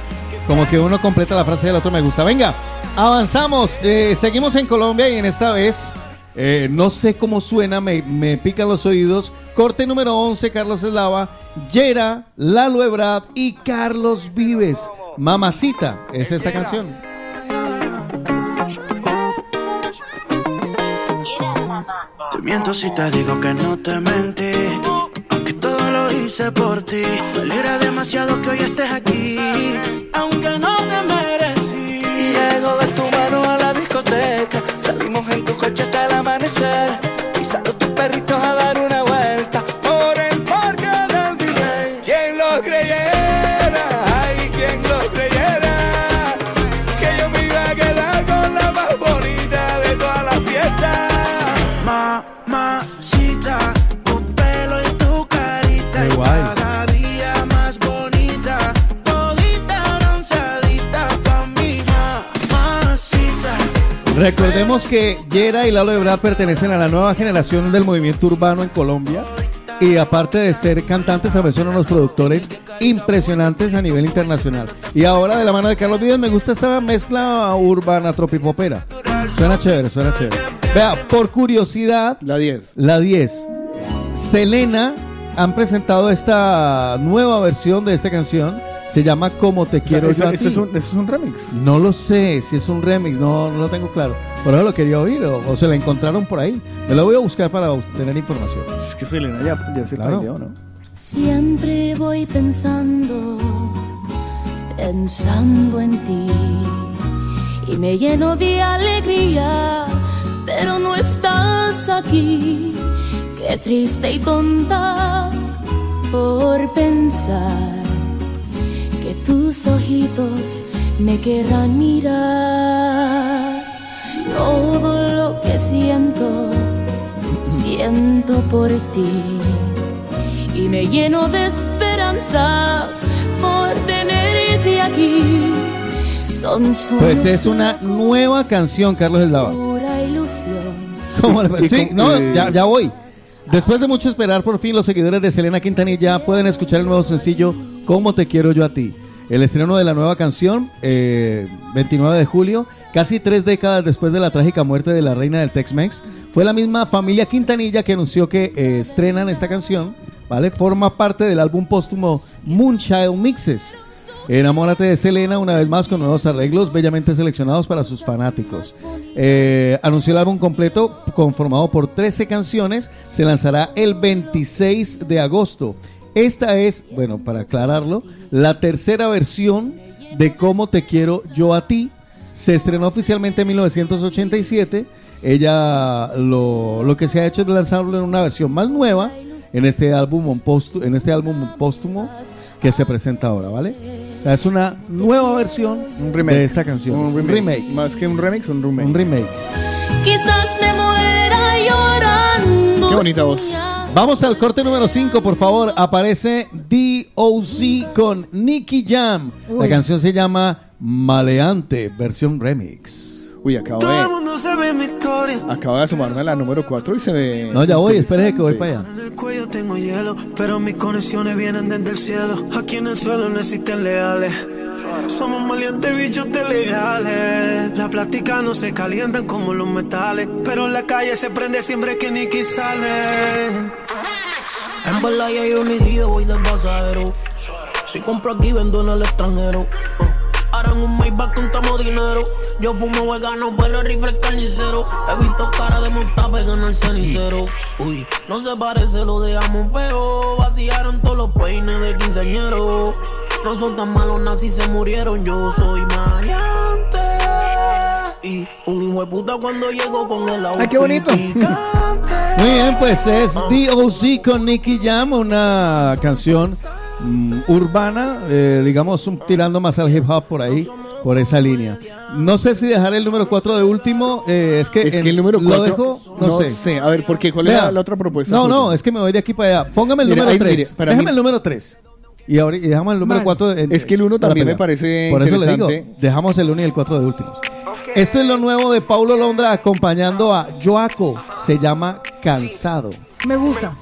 como que uno completa la frase y el otro me gusta. Venga, avanzamos. Eh, seguimos en Colombia y en esta vez, eh, no sé cómo suena, me, me pican los oídos. Corte número 11, Carlos Eslava, Yera, Lalo Ebrard y Carlos Vives. Mamacita, es esta canción. Si te digo que no te mentí, aunque todo lo hice por ti. Me demasiado que hoy estés aquí, aunque no te merecí. Llego de tu mano a la discoteca. Salimos en tu coche hasta el amanecer. Recordemos que Yera y Lalo Ebrard pertenecen a la nueva generación del movimiento urbano en Colombia. Y aparte de ser cantantes, también son unos productores impresionantes a nivel internacional. Y ahora, de la mano de Carlos Vives, me gusta esta mezcla urbana tropipopera. Suena chévere, suena chévere. Vea, por curiosidad. La 10. La 10. Selena han presentado esta nueva versión de esta canción. Se llama Como te quiero ¿eso- yo a eso ti. es un- eso es un remix? No lo sé si es un remix, no, no lo tengo claro. Por eso lo quería oír o, o se la encontraron por ahí. Me lo voy a buscar para tener información. Es que Selena ya, ya se Claro. peleó, ¿no? Siempre voy pensando, pensando en ti. y me lleno de alegría, pero no estás aquí. Qué triste y tonta por pensar que tus ojitos me querrán mirar. Todo lo que siento, siento por ti y me lleno de esperanza por tenerte aquí. Son Pues es una nueva canción, Carlos Eslava. pura ilusión. ¿Cómo Sí, no, eh, ya, ya voy. Después de mucho esperar, por fin los seguidores de Selena Quintanilla pueden escuchar el nuevo sencillo ¿Cómo te quiero yo a ti? El estreno de la nueva canción, eh, 29 de julio, casi tres décadas después de la trágica muerte de la reina del Tex-Mex, fue la misma familia Quintanilla que anunció que eh, estrenan esta canción, ¿vale? Forma parte del álbum póstumo Moonchild Mixes. Enamórate de Selena una vez más con nuevos arreglos bellamente seleccionados para sus fanáticos. Eh, anunció el álbum completo conformado por 13 canciones. Se lanzará el 26 de agosto. Esta es, bueno, para aclararlo, la tercera versión de Cómo te quiero yo a ti. Se estrenó oficialmente en 1987. Ella lo, lo que se ha hecho es lanzarlo en una versión más nueva en este álbum en este álbum póstumo que se presenta ahora, ¿vale? O sea, es una nueva versión de esta canción. Un remake. Más que un remix, un remake. Un remake. Quizás me muera llorando. Qué bonita voz. Vamos al corte número 5, por favor. Aparece DOC con Nicky Jam. La canción se llama Maleante, versión remix. Uy, acabo Todo el de, mundo sabe mi historia. acabo de asomarme a la número 4 y se ve. No, ya voy, espérese que voy para allá. En el cuello tengo hielo, pero mis conexiones vienen desde el cielo. Aquí en el suelo no existen leales. Somos maleantes bichos de legales. La plática no se calientan como los metales. Pero en la calle se prende siempre que Nicky sale. En verdad ya yo ni voy de pasajero. Si compro aquí, vendo en el extranjero. Uh, Ahora en un Maybach contamos dinero. Yo fumo vegano, pero el rifle carnicero. He visto cara de montar en el cenicero. Uy, no se parece, lo dejamos feo. Vaciaron todos los peines de quinceañero. No son tan malos, nazis se murieron. Yo soy maleante. Y un hijo de puta cuando llego con el outfit. Ay, qué bonito. Muy bien, pues es DOC con Nicky Jam, una canción mm, urbana, eh, digamos, un- tirando más al hip hop por ahí, por esa línea. No sé si dejar el número 4 de último, eh, es que, Es en- que el número lo 4. dejo, no, sé. A ver, ¿por qué? ¿Cuál era la otra propuesta? No, no, es que me voy de aquí para allá. Póngame el número ahí, 3. mire, para Déjame mí- el número 3. Y, ahora, y dejamos el número Vale. 4. Es que el uno también me parece Por eso le digo, dejamos el 1 y el 4 de últimos. Esto es lo nuevo de Paulo Londra acompañando a Joaco. Se llama Cansado. Me gusta.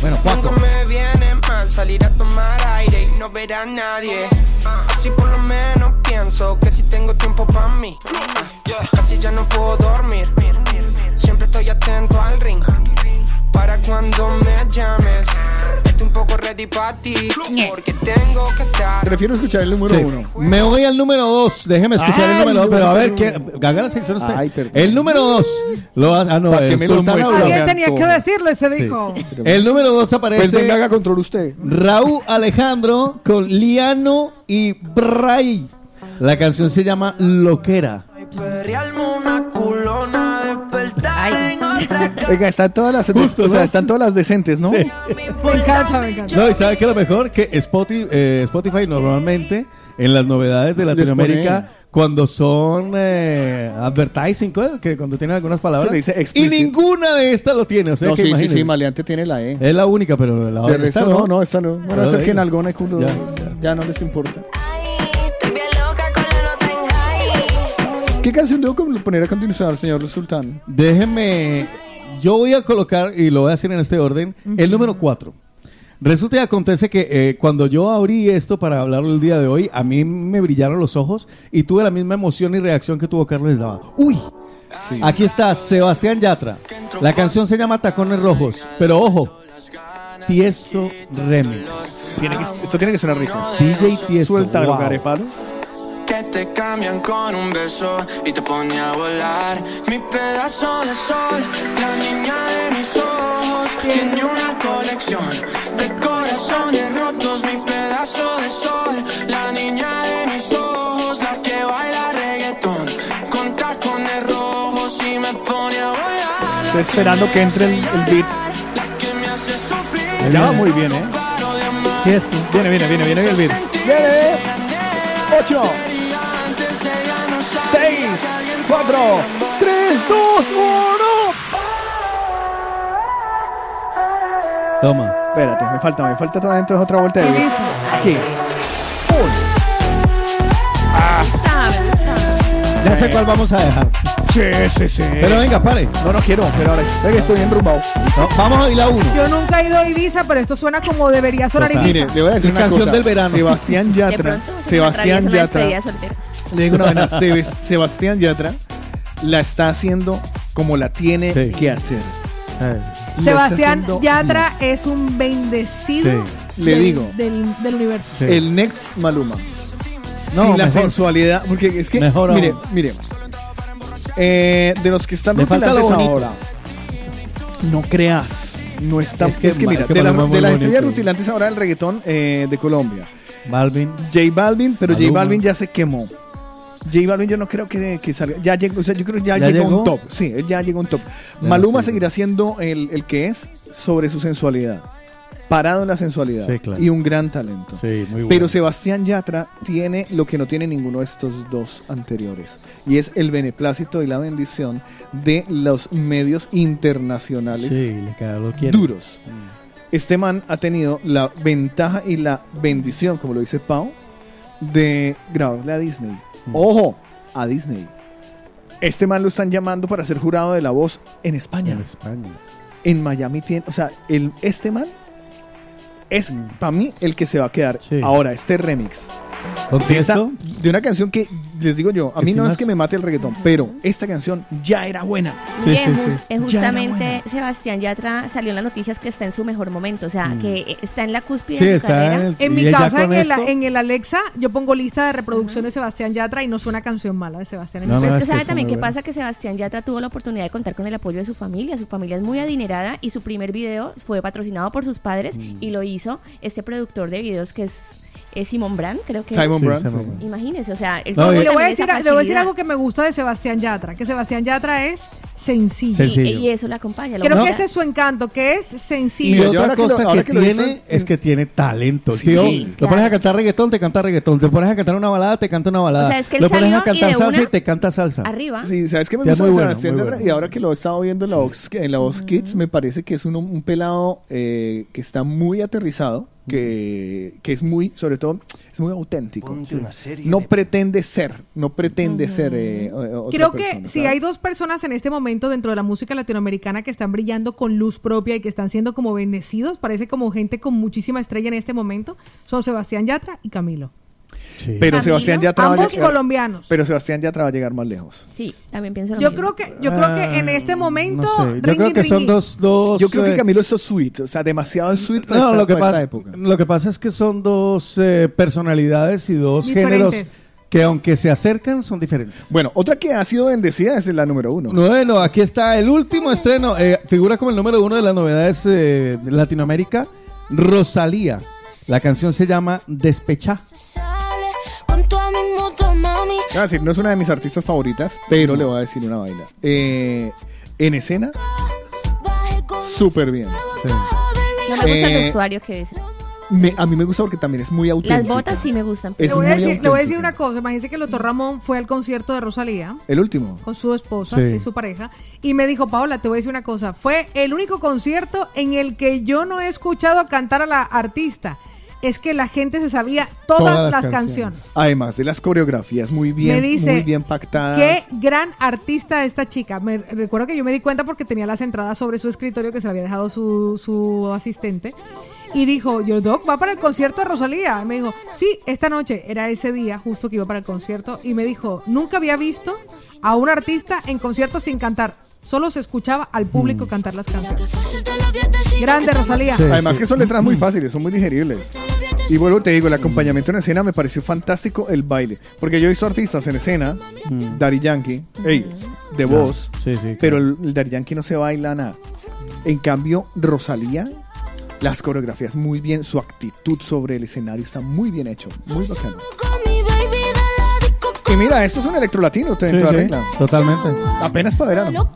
Bueno, mal salir a tomar aire y no ver a nadie. Así por lo menos pienso que si tengo tiempo para mí. Casi ya no puedo dormir. Siempre estoy atento al ring. Para cuando me llames. Estoy un poco ready para ti. Porque tengo que estar. Prefiero escuchar el número Sí. 1. Me voy al número 2. Déjeme escuchar el Ay, número 2. Pero a ver, ¿quién? Haga la sección usted. Ay, perdón. el número 2. Lo ha- ah, no, ¿Para qué el me lo Sultán muestra? habló. Alguien tenía que decirlo y se Sí. dijo. El número 2 aparece. Pues venga, haga control usted. Raúl Alejandro con Liano y Bray. La canción se llama Loquera. Perrearme una culona, despertar en otra Oiga, están todas las, Justo, o sea, ¿no? están todas las decentes, ¿no? Sí. Me encanta, me encanta. No, y sabe que lo mejor que Spotify, eh, Spotify normalmente en las novedades de Latinoamérica cuando son eh, advertising, que cuando tienen algunas palabras dice y ninguna de estas lo tiene, o sea no, que sí, sí, imagínense. sí, Maleante tiene la E. es la única, pero la otra no, no, esta no. Hacer de que en algún culo Ya. ya. no les importa. ¿Qué canción debo poner a continuación, señor Sultán? Déjeme, yo voy a colocar, y lo voy a hacer en este orden, el número 4. Resulta y acontece que eh, cuando yo abrí esto para hablarlo el día de hoy, a mí me brillaron los ojos y tuve la misma emoción y reacción que tuvo Carlos Eslava. ¡Uy! Aquí está Sebastián Yatra. La canción se llama Tacones Rojos, pero ojo, Tiesto Remix. Tiene que, esto tiene que sonar rico. DJ Tiesto. Suelta, wow que te cambian con un beso y te pone a volar. Mi pedazo de sol, la niña de mis ojos, tiene una colección de corazones rotos. Mi pedazo de sol, la niña de mis ojos, la que baila reggaetón con tacones rojos y me pone a volar. Estoy esperando que entre el, el beat. Ya va muy bien, ¿eh? Yes. Viene, viene, viene, viene, viene el beat. ¡Viene! 8. 4, 3, 2, 1. Toma. Espérate, me falta, me falta todavía entonces otra vuelta de beat. Aquí. Ya sé cuál vamos a dejar. Sí, sí, sí. Pero venga, pare. No, no quiero, pero ahora venga, estoy enrumbado. No, vamos a ir a uno. Yo nunca he ido a Ibiza, pero esto suena como debería sonar Total. Ibiza. Mire, le voy a decir una canción cosa. del verano. Sebastián Yatra. Sebastián Yatra. Le digo una vaina, Sebastián Yatra la está haciendo como la tiene Sí. que hacer. Está Sebastián Yatra es un bendecido Sí. Le del, digo. del, del universo. Sí. El next Maluma. No, Sin la mejor. sensualidad. Porque es que, Mejor mire, aún. mire. Eh, de los que están Le falta bonito. ahora, no creas. No está. Es Es que que, mira, de, la- de las estrellas rutilantes ahora del reggaetón eh, de Colombia. Balvin. J Balvin, pero J Maluma. Balvin ya se quemó. J Balvin yo no creo que, que salga. Ya llegó, o sea, yo creo que ya, ¿Ya llegó a un top. Sí, él ya llegó a un top. Ya, Maluma sí. seguirá siendo el, el que es sobre su sensualidad. Parado en la sensualidad. Sí, claro. Y un gran talento. Sí, muy bueno. Pero Sebastián Yatra tiene lo que no tiene ninguno de estos dos anteriores. Y es el beneplácito y la bendición de los medios internacionales le duros. Este man ha tenido la ventaja y la bendición, como lo dice Pau, de grabarle a Disney. Ojo, a Disney. Este man lo están llamando para ser jurado de la voz en España. En España. En Miami tiene, o sea, el, este man es para mí el que se va a quedar. Sí. Ahora, este remix de una canción que, les digo yo, a mí no es que me mate el reggaetón, pero esta canción ya era buena. Sí, sí, sí. Ya justamente Sebastián Yatra salió en las noticias que está en su mejor momento, o sea, Mm. que está en la cúspide Sí, de su está carrera. en el- En y mi casa, en el, esto- en el Alexa, yo pongo lista de reproducción de Sebastián Yatra y no suena canción mala de Sebastián. No, no, Pero que sabe también qué pasa que Sebastián Yatra tuvo la oportunidad de contar con el apoyo de su familia. Su familia es muy adinerada y su primer video fue patrocinado por sus padres Mm. y lo hizo este productor de videos que es, es Simon Brand, creo que Simon Brand. Simon sí. Brand. Imagínense, o sea, él No, le, voy a decir, le voy a decir algo que me gusta de Sebastián Yatra, que Sebastián Yatra es sencillo. Sencillo. Y, y eso lo acompaña. lo Creo que ese es su encanto, que es Y sencillo. Yo otra ahora que lo- cosa que, tiene es que tiene talento. Sí, Tío. Lo pones a cantar reggaetón, te canta reggaetón. Te pones a cantar una balada, te canta una balada. O sea, es que él lo pones a y cantar salsa una- y te canta salsa. Arriba. Sí, ¿sabes qué me gusta bueno, Sebastián. Y ahora que lo he estado viendo en la Vox, en la Vox Kids, me parece que es un, un pelado eh, que está muy aterrizado, que, que es muy, sobre todo, es muy auténtico. No pretende ser, no pretende ser eh, otra Creo que si hay dos personas en este momento dentro de la música latinoamericana que están brillando con luz propia y que están siendo como bendecidos, parece como gente con muchísima estrella en este momento, son Sebastián Yatra y Camilo. Sí. Pero Camilo, Sebastián Yatra va a Ambos llegar- colombianos. Pero Sebastián Yatra va a llegar más lejos. Sí, también pienso lo Yo mismo. creo que, yo creo que en este momento, No sé. Yo ringui, creo que son dos, dos. Yo creo que eh, Camilo es so sweet, o sea, demasiado sweet para, No, esta, lo que, para esta pasa, época. lo que pasa es que son dos eh, personalidades y dos géneros. Que aunque se acercan son diferentes. Bueno, otra que ha sido bendecida es la número uno. Bueno, aquí está el último estreno. eh, figura como el número uno de las novedades eh, de Latinoamérica, Rosalía. La canción se llama Despechá. Voy a decir, no es una de mis artistas favoritas, pero le voy a decir una vaina. Eh, en escena, súper bien. No me gusta el Eh, vestuario que es. Me- a mí me gusta porque también es muy Las auténtico. botas sí me gustan. Es Le voy, a muy decir, le voy a decir auténtica. una cosa, imagínense que el doctor Ramón fue al concierto de Rosalía El último. con su esposa, Sí. sí, su pareja, y me dijo, Paola, te voy a decir una cosa, fue el único concierto en el que yo no he escuchado cantar a la artista. Es que la gente se sabía todas, las, canciones. Además de las coreografías muy bien, me dice, muy bien pactadas. qué gran artista esta chica. Me recuerdo que yo me di cuenta porque tenía las entradas sobre su escritorio que se le había dejado su, su asistente. Y dijo, yo, Doc, va para el concierto de Rosalía. Y me dijo, sí, esta noche era ese día justo que iba para el concierto. Y me dijo, nunca había visto a un artista en concierto sin cantar. Solo se escuchaba al Mm. público cantar las canciones. Grande, Rosalía. Además que son letras muy fáciles, son muy digeribles. Y vuelvo te digo, el acompañamiento en escena me pareció fantástico el baile. Porque yo he visto artistas en escena, Daddy Yankee, ey, de voz, sí, sí, pero el, el Daddy Yankee no se baila nada. En cambio, Rosalía, las coreografías muy bien, su actitud sobre el escenario está muy bien hecho, muy bacano. Y mira, esto es un electro latino, te Sí, sí, regla. totalmente. Apenas para verano.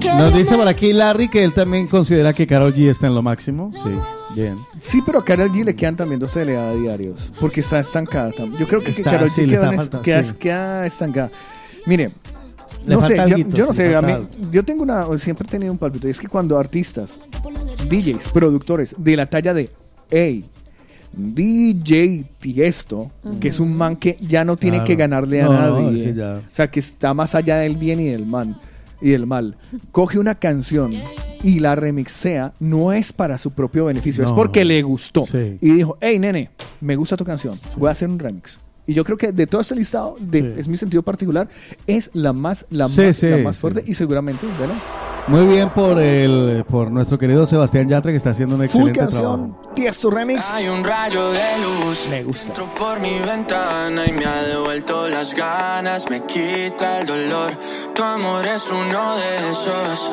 Que Nos dice por aquí Larry que él también considera que Carol G está en lo máximo. Sí, bien. Sí, pero a Karol G le quedan también 12 LA diarios. Porque está estancada. Yo creo que, que Está, Karol sí, G le queda, está en- falta- queda- sí. queda estancada. Mire, Le no sé, yo, no sé, a mí, yo tengo una, siempre he tenido un palpito, y es que cuando artistas, DJs, productores de la talla de, hey, DJ Tiesto, que es un man que ya no tiene Claro. que ganarle a No, no, nadie, sí, ya. o sea, que está más allá del bien y del mal, y del mal, coge una canción y la remixea, no es para su propio beneficio, es No. porque le gustó. Sí. Y dijo, hey, nene, me gusta tu canción, voy a hacer un remix. Y yo creo que de todo este listado, de, es mi sentido particular, es la más, la Sí, más, sí, la más sí. fuerte y seguramente, bueno, Muy bien por el por nuestro querido Sebastián Yatra que está haciendo un full excelente trabajo. canción, Tiesto remix. Hay un rayo de luz. Me gusta. Entro por mi ventana y me ha devuelto las ganas, me quita el dolor. Tu amor es uno de esos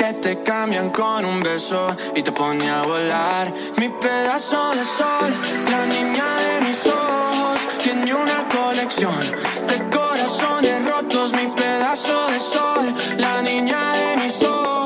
que te cambian con un beso y te pone a volar. Mi pedazo de sol, la niña de mis ojos, tiene una colección de corazones rotos. Mi pedazo de sol, la niña de mis ojos,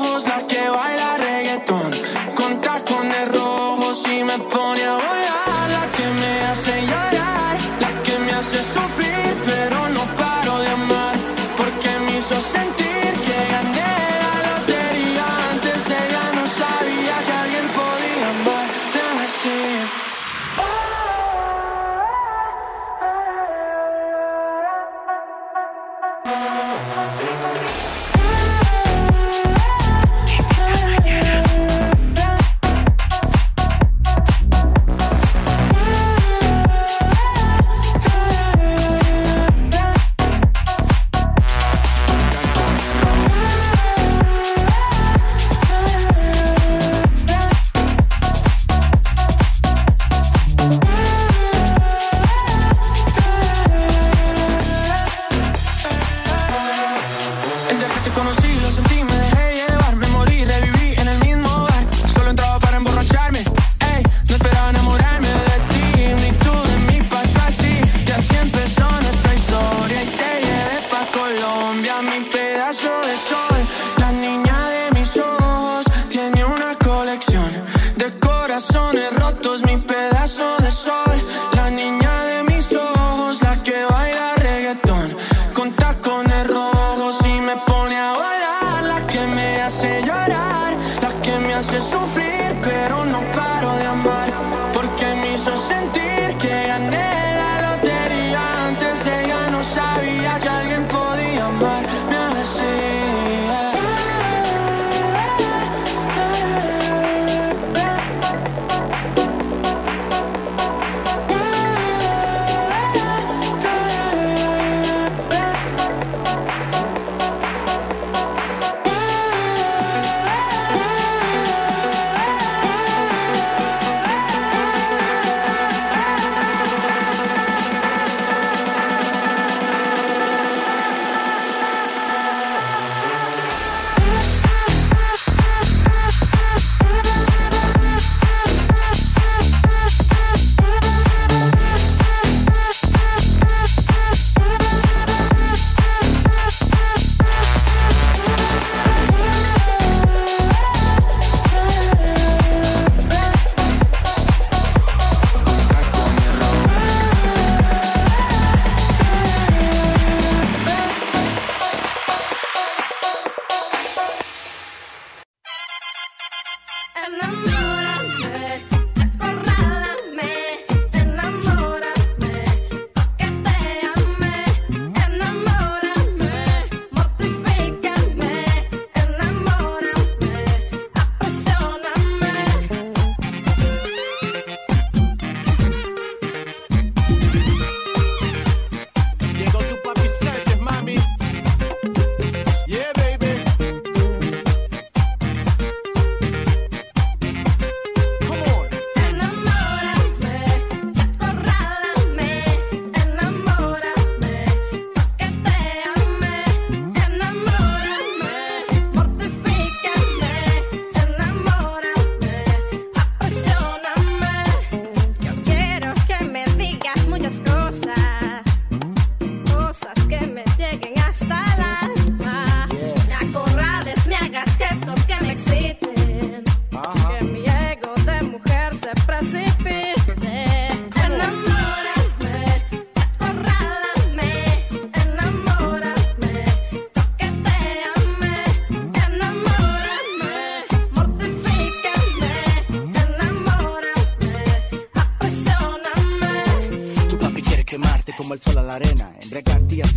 corazones rotos, mi pedazo de sol.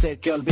Olvide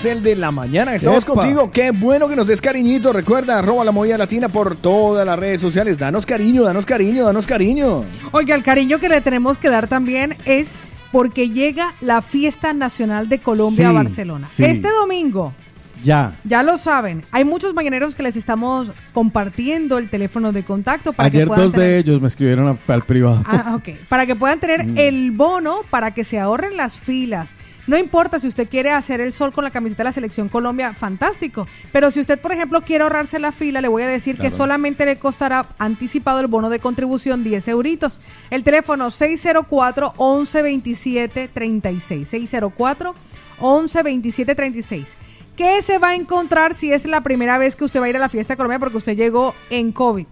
Es el de la mañana. Estamos Epa. contigo. Qué bueno que nos des cariñito. Recuerda, arroba la movida latina por todas las redes sociales. Danos cariño, danos cariño, danos cariño. Oiga, el cariño que le tenemos que dar también es porque llega la Fiesta Nacional de Colombia a Barcelona. sí. Este domingo, Ya. ya lo saben, hay muchos mañaneros que les estamos compartiendo el teléfono de contacto para Ayer que puedan dos tener- de ellos me escribieron a- al privado. Ah, ok. Para que puedan tener Mm. el bono para que se ahorren las filas. No importa si usted quiere hacer el sol con la camiseta de la Selección Colombia, fantástico. Pero si usted, por ejemplo, quiere ahorrarse la fila, le voy a decir que solamente le costará anticipado el bono de contribución 10 euritos. El teléfono 604 1127 36. 604 1127 36. ¿Qué se va a encontrar si es la primera vez que usted va a ir a la fiesta de Colombia porque usted llegó en COVID?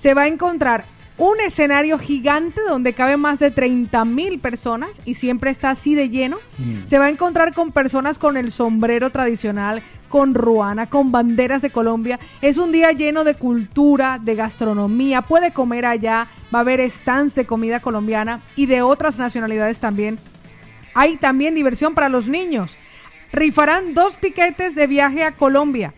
se va a encontrar un escenario gigante donde caben más de 30 mil personas y siempre está así de lleno. Mm. Se va a encontrar con personas con el sombrero tradicional, con ruana, con banderas de Colombia. Es un día lleno de cultura, de gastronomía. Puede comer allá, va a haber stands de comida colombiana y de otras nacionalidades también. Hay también diversión para los niños. Rifarán dos tiquetes de viaje a Colombia.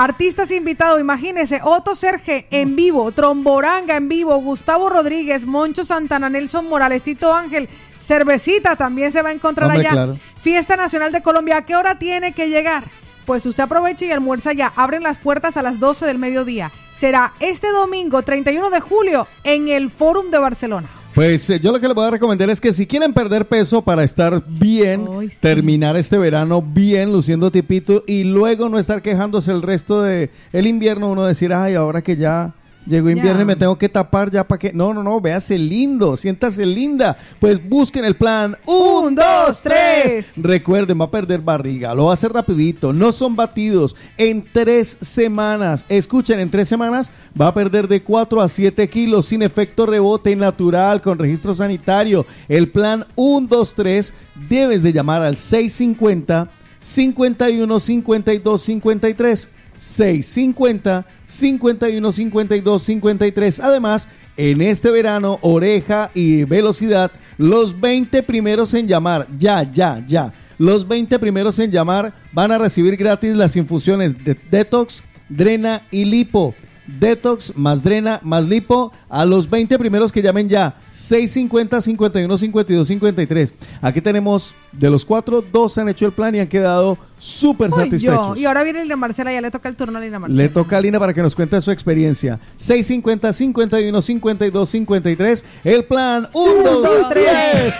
Artistas invitados, imagínense, Otto Serge en vivo, Tromboranga en vivo, Gustavo Rodríguez, Moncho Santana, Nelson Morales, Tito Ángel, Cervecita también se va a encontrar Hombre, allá. claro. Fiesta Nacional de Colombia, ¿a qué hora tiene que llegar? Pues usted aprovecha y almuerza ya. Abren las puertas a las 12 del mediodía. Será este domingo 31 de julio en el Fórum de Barcelona. Pues eh, yo lo que les voy a recomendar es que si quieren perder peso para estar bien, terminar este verano bien, luciendo tipito y luego no estar quejándose el resto de el invierno, uno decir, ay, ahora que ya Llegó Ya. invierno y me tengo que tapar ya para que. No, no, no, véase lindo, siéntase linda. Pues busquen el plan. Un, dos, tres. Recuerden, va a perder barriga. Lo va a hacer rapidito. No son batidos. En tres semanas. Escuchen, en tres semanas va a perder de 4 a 7 kilos sin efecto rebote natural con registro sanitario. El plan 1, 2, 3. Debes de llamar al 650 51 52 53. 650 51 52 53. Además, en este verano, oreja y velocidad, los 20 primeros en llamar, ya, ya, ya. Los 20 primeros en llamar van a recibir gratis las infusiones de Detox, Drena y Lipo detox, más drena, más lipo, a los 20 primeros que llamen ya, 650, 51, 52, 53. Aquí tenemos de los cuatro, dos han hecho el plan y han quedado súper satisfechos. Yo. Y ahora viene Lina Marcela, ya le toca el turno a Lina Marcela. Le toca a Lina para que nos cuente su experiencia. 650, 51, 52, 53. El plan 1, 2, 3.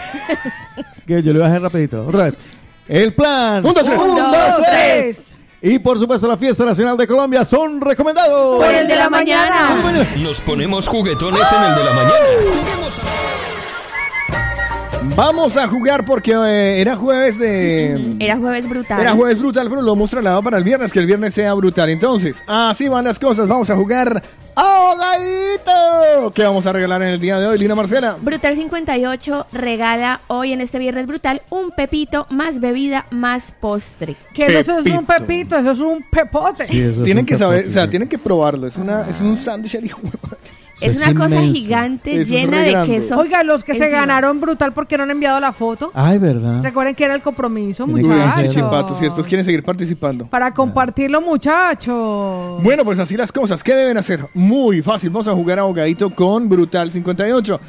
Que yo le voy a hacer rapidito. Otra vez. El plan 1, 2, 3. Y por supuesto la fiesta nacional de Colombia son recomendados. Por el de la mañana. Nos ponemos juguetones en el de la mañana. Vamos a jugar porque eh, era jueves de... Era jueves brutal. Era jueves brutal, pero lo hemos trasladado para el viernes, que el viernes sea brutal. Entonces, así van las cosas. Vamos a jugar ahogadito. ¿Qué vamos a regalar en el día de hoy, Lina Marcela? Brutal 58 regala hoy en este viernes brutal un pepito más bebida más postre. Que eso es un pepito, eso es un pepote. tienen que saber, o sea, tienen que probarlo. Es, una, es un sándwich al hijo. Es una cosa gigante llena de queso. Oiga, los que se ganaron brutal porque no han enviado la foto. Ay, ¿verdad? Recuerden que era el compromiso, muchachos. chichipatos, y después quieren seguir participando. Para compartirlo, muchachos. Bueno, pues así las cosas. ¿Qué deben hacer? Muy fácil. Vamos a jugar ahogadito con Brutal 58.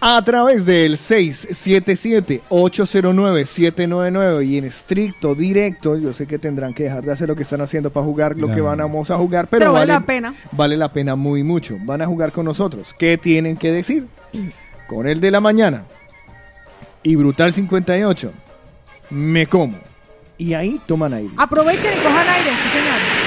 A través del 677-809-799 y en estricto, directo, yo sé que tendrán que dejar de hacer lo que están haciendo para jugar lo que Claro. vamos a jugar, pero, Pero vale vale la pena. Vale la pena muy mucho. Van a jugar con nosotros. ¿Qué tienen que decir? Con el de la mañana y Brutal 58, me como. Y ahí toman aire. Aprovechen y cojan aire, sí, señor.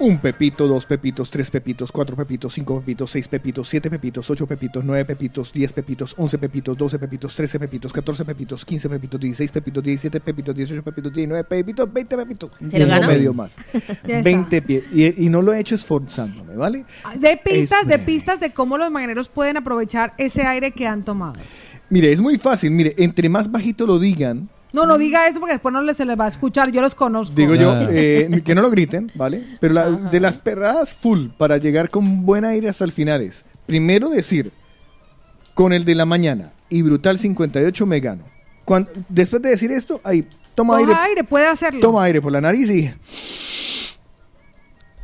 Un pepito, dos pepitos, tres pepitos, cuatro pepitos, cinco pepitos, seis pepitos, siete pepitos, ocho pepitos, nueve pepitos, diez pepitos, once pepitos, doce pepitos, trece pepitos, catorce pepitos, quince pepitos, dieciséis pepitos, diecisiete pepitos, dieciocho pepitos, diecinueve pepitos, veinte pepitos. ¿Se lo ganó? medio más. Veinte pies. Y, y no lo he hecho esforzándome, ¿vale? De pistas, Es de pistas de cómo los mañaneros pueden aprovechar ese aire que han tomado. Mire, es muy fácil. Mire, entre más bajito lo digan, No, no diga eso porque después no le- se les va a escuchar. Yo los conozco. Digo yo, Ah. eh, que no lo griten, ¿vale? Pero la- de las perradas full para llegar con buen aire hasta el final es, primero decir, con el de la mañana y Brutal 58 me gano. Cuando, después de decir esto, ahí, toma Coja aire, aire, puede hacerlo. toma aire por la nariz y...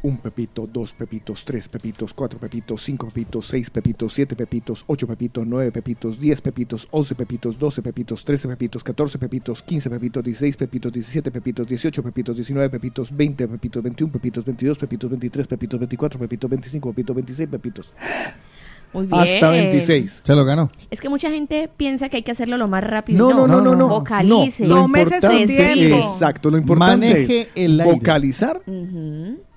Un pepito, dos pepitos, tres pepitos, cuatro pepitos, cinco pepitos, seis pepitos, siete pepitos, ocho pepitos, nueve pepitos, diez pepitos, once pepitos, doce pepitos, trece pepitos, catorce pepitos, quince pepitos, dieciséis pepitos, diecisiete pepitos, dieciocho pepitos, diecinueve pepitos, veinte pepitos, veintiún pepitos, veintidós pepitos, veintitrés pepitos, veinticuatro pepitos, veinticinco pepitos, veintiséis pepitos. Muy bien. Hasta 26. Se lo ganó. Es que mucha gente piensa que hay que hacerlo lo más rápido. No, no, no, no, no. Vocalice. No, lo. Exacto, lo importante Maneje es el aire. vocalizar.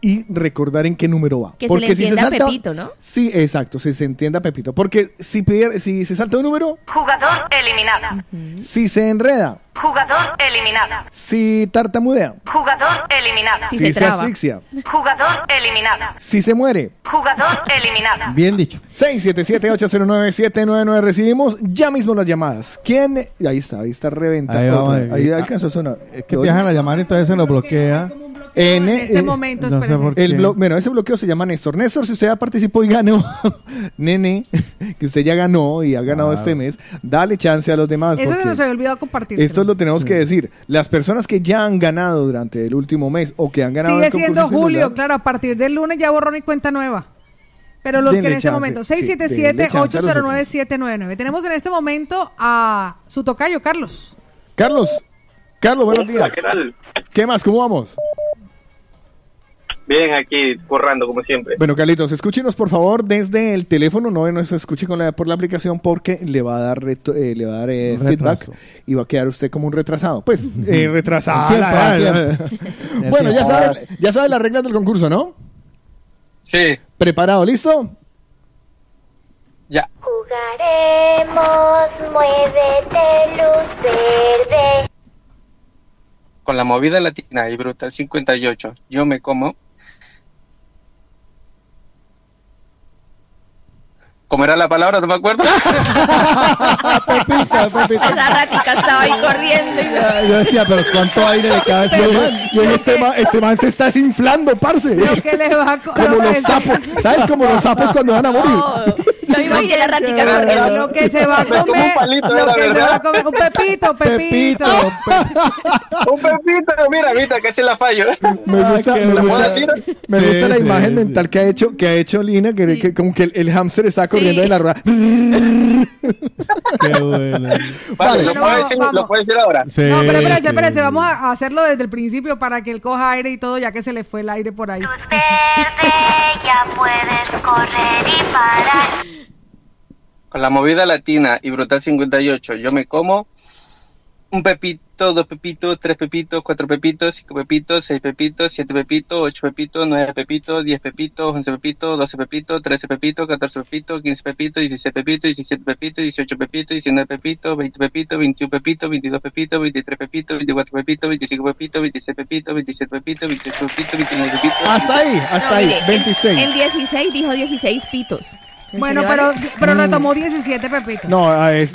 Y recordar en qué número va. Que se le entienda salta- Pepito, ¿no? Sí, exacto, se, se entienda Pepito. Porque si, pier- si se salta un número, Jugador eliminado. si se enreda, Jugador eliminado. si tartamudea, Jugador eliminado. si, se, asfixia, Jugador eliminado. si se muere. Jugador eliminado. Bien dicho. 677-809-799 recibimos ya mismo las llamadas. ¿Quién? Ahí está, ahí está reventando. Ahí Ahí, ahí- alcanzó a sonar. Es que empiezan a llamar y entonces se lo bloquea. En, En este eh, momento, no sé espérese. por qué. El blo- bueno, ese bloqueo se llama Néstor. Néstor, si usted ya participó y ganó, nene, que usted ya ganó y ha ganado Claro. este mes, dale chance a los demás. Eso se nos había olvidado compartir. esto lo tenemos que decir. Las personas que ya han ganado durante el último mes o que han ganado Sigue el siendo julio, celular, claro, a partir del lunes ya borrón y cuenta nueva. Pero los que en este chance, momento, sí, denle chance a los 677-809-799. Tenemos en este momento a su tocayo, Carlos. Carlos, Carlos, buenos días. ¿qué tal? ¿Qué más? ¿Cómo vamos? Bien, aquí corrando como siempre. Bueno, Carlitos, escúchenos por favor desde el teléfono, no nos escuche con la, por la aplicación porque le va a dar, reto- eh, le va a dar eh, feedback y va a quedar usted como un retrasado. Pues, eh, retrasado. Tiempo, el bueno, ya sabe, ya sabe las reglas del concurso, ¿no? Sí. ¿Preparado? ¿Listo? Ya. Jugaremos, muévete, luz verde. Con la movida latina y brutal 58, yo me como. ¿Cómo era la palabra? No me acuerdo. Pepita, Pepita. Esa ratica estaba ahí corriendo. y no- Yo decía, pero ¿cuánto aire le cabe a ese Yo, man? yo dije, este, man, este man se está desinflando, parce. Lo que le va a co- Como lo que los se- sapos. ¿Sabes? Como los sapos cuando van a morir. Yo me imaginé la ratica corriendo. Lo que se va a Me como un comer, palito, lo que se va a comer, un pepito, pepito. Un pepito, mira, viste, casi la fallo. Me gusta, qué me ¿La puedo gusta, me Sí, gusta la sí, imagen sí. mental que ha hecho, que ha hecho Lina, que, que como que el, el hámster está corriendo de la rueda. Qué bueno. Vale, lo puedo decir, lo puedo decir ahora. Sí, No, pero espérense, sí. espérense, vamos a hacerlo desde el principio para que él coja aire y todo, ya que se le fue el aire por ahí. Luz verde, ya puedes correr y parar. Con la movida latina y brutal 58, yo me como un pepito, dos pepitos, tres pepitos, cuatro pepitos, cinco pepitos, seis pepitos, siete pepitos, ocho pepitos, nueve pepitos, diez pepitos, once pepitos, doce pepitos, trece pepitos, catorce pepitos, quince pepitos, dieciséis pepitos, diecisiete pepitos, dieciocho pepitos, diecinueve pepitos, veinte pepitos, veintiún pepitos, veintidós pepitos, veintitrés pepitos, veinticuatro pepitos, veinticinco pepitos, veintiséis pepitos, veintisiete pepitos, veintiocho pepitos, veintinueve pepitos. Hasta ahí, hasta No, ahí. mire, en- 26. En 16 dijo 16 pitos. ¿En Bueno, pero, pero le tomó 17 pepitos. No, ah, es.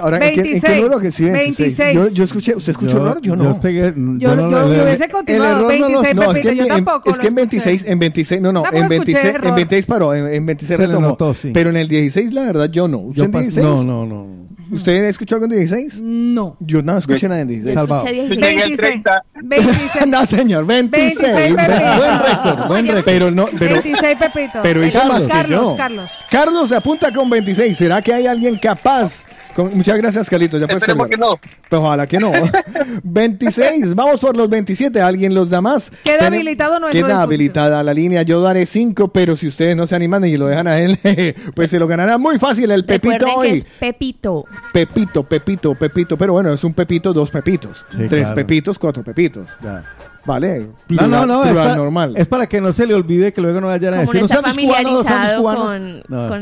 Ahora, ¿en qué- ¿en qué 26, número que sí? 26. 26. Yo, yo escuché, ¿usted escuchó Yo- error? Yo no. Yo, estoy- Yo, no lo- yo hubiese el continuado. error no lo- 26 No, es que, en, yo en- tampoco. es que en lo escuché. 26, en 26, no, no, Tampoco en 26, escuché en error. 26 paró, en, en 26 Se le retomó. notó, sí. Pero en el 16, la verdad, yo no. ¿Usted yo en pas- 16? No, no, no. ¿Usted escuchó algo en 16? No. Yo no escuché nada en 16. Yo Salvado. escuché Yo 16. llegué al 26. 30. 26. no, señor, 26. 26 pepitos. buen récord, buen récord. Pero no, pero, 26 pepitos. pero hizo Carlos, más que Carlos, yo. Carlos. Carlos se apunta con 26. ¿Será que hay alguien capaz? Con- muchas gracias, Carlitos. Ya puedes Esperemos que no. Pues ojalá que no. 26. Vamos por los 27. ¿Alguien los da más? Queda Tenem- habilitado nuestro Queda dispositivo. habilitada la línea. Yo daré 5, pero si ustedes no se animan y lo dejan a él, pues se lo ganará muy fácil el Pepito Recuerden que hoy. es Pepito. Pepito, Pepito, Pepito. Pero bueno, es un Pepito, dos Pepitos. Sí, Tres claro. Pepitos, cuatro Pepitos. Ya. Vale. No, plural- no, no, es plural para, normal. es para que no se le olvide que luego no vayan a decir no sándwiches cubanos, familiarizado cubanos. con, No.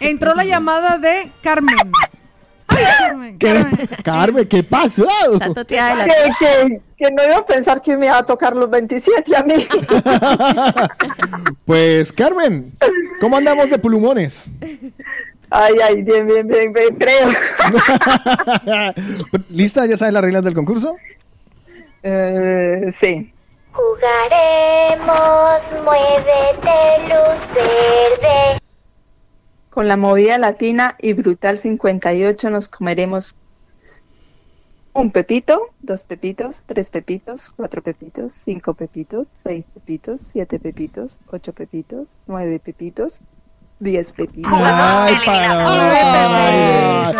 Entró la llamada de Carmen. Carmen, ¿Qué? Carmen. Carmen, ¿qué pasó? De la- que, que, que no iba a pensar que me iba a tocar los 27 a mí. Pues, Carmen, ¿cómo andamos de pulmones? Ay, ay, bien, bien, bien, bien, creo. ¿Lista? ¿Ya sabes las reglas del concurso? Eh, sí. Jugaremos, muévete, luz verde. Con la movida latina y brutal 58 nos comeremos un pepito, dos pepitos, tres pepitos, cuatro pepitos, cinco pepitos, seis pepitos, siete pepitos, ocho pepitos, nueve pepitos, diez pepitos. Ay, para, Ay,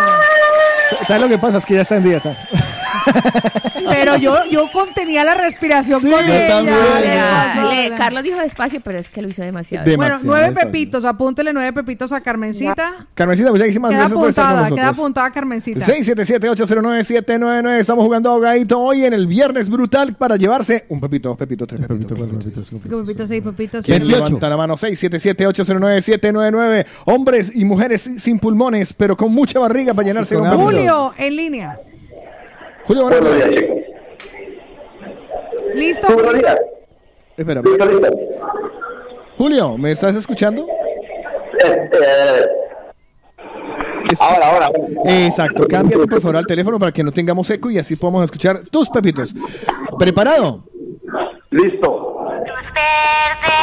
¿Sabes lo que pasa? Es que ya está en dieta. Pero yo, yo contenía la respiración Sí, con yo ella. Carlos dijo despacio, pero es que lo hizo demasiado. Demasiado. Bueno, nueve despacio. pepitos, apúntele nueve pepitos a Carmencita. Carmencita, muchísimas Queda gracias por estar con apuntada, queda nosotros. apuntada Carmencita. 677-809-799. Estamos jugando ahogadito hoy en el viernes brutal para llevarse un pepito, dos pepitos, tres pepitos. Cinco pepitos, seis pepitos. ¿Quién siete. levanta la mano? 677-809-799. Hombres y mujeres sin pulmones, pero con mucha barriga para llenarse con. Julio, en línea. Julio, buenos días. ¿Listo? Espera. Julio, ¿me estás escuchando? Ahora, ahora. Exacto, cámbiate por favor al teléfono para que no tengamos eco y así podamos escuchar tus pepitos. ¿Preparado? Listo. Luz verde,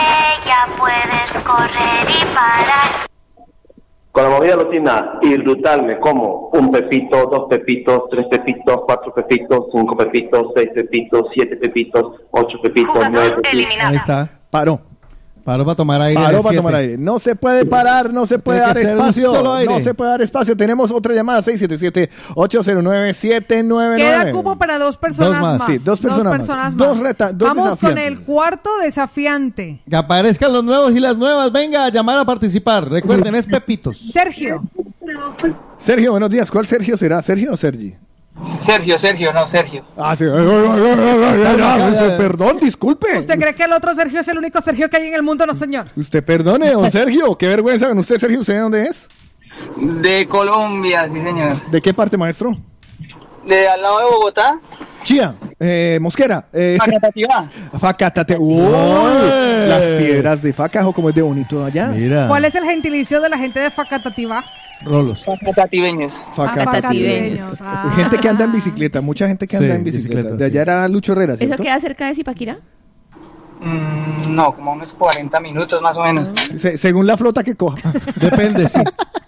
ya puedes correr y parar. Con la movida latina y brutal como un pepito, dos pepitos, tres pepitos, cuatro pepitos, cinco pepitos, seis pepitos, siete pepitos, ocho pepitos, nueve pepitos. Ahí está. Paró. Paró para tomar aire. Paró para tomar aire. No se puede parar, no se puede Tiene dar espacio. solo aire. No se puede dar espacio. Tenemos otra llamada, 677-809-799. Queda cupo para dos personas Dos más, más. sí, dos personas más. Dos reta- dos Vamos con el cuarto desafiante. Que aparezcan los nuevos y las nuevas. Venga a llamar a participar. Recuerden, es Pepitos. Sergio. Sergio, buenos días. ¿Cuál Sergio será? ¿Sergio o Sergi? Sergio, Sergio, no, Sergio. Ah, sí. Perdón, disculpe. ¿Usted cree que el otro Sergio es el único Sergio que hay en el mundo? No, señor. Usted perdone, don Sergio. Qué vergüenza. ¿Usted, Sergio, usted de dónde es? De Colombia, sí, señor. ¿De qué parte, maestro? De al lado de Bogotá. Chía, eh, Mosquera. Eh, Facatativá. Facatate. Uy, las piedras de Facajo, como es de bonito allá. Mira. ¿Cuál es el gentilicio de la gente de Facatativá? Rolos. Facatativeños. Facativeños. Ah. Gente que anda en bicicleta, mucha gente que anda Sí, en bicicleta. bicicleta, de allá era Lucho Herrera, ¿Eso queda cerca de Zipaquirá? Mm, no, como unos 40 minutos más o menos. Se- según la flota que coja. Depende, sí.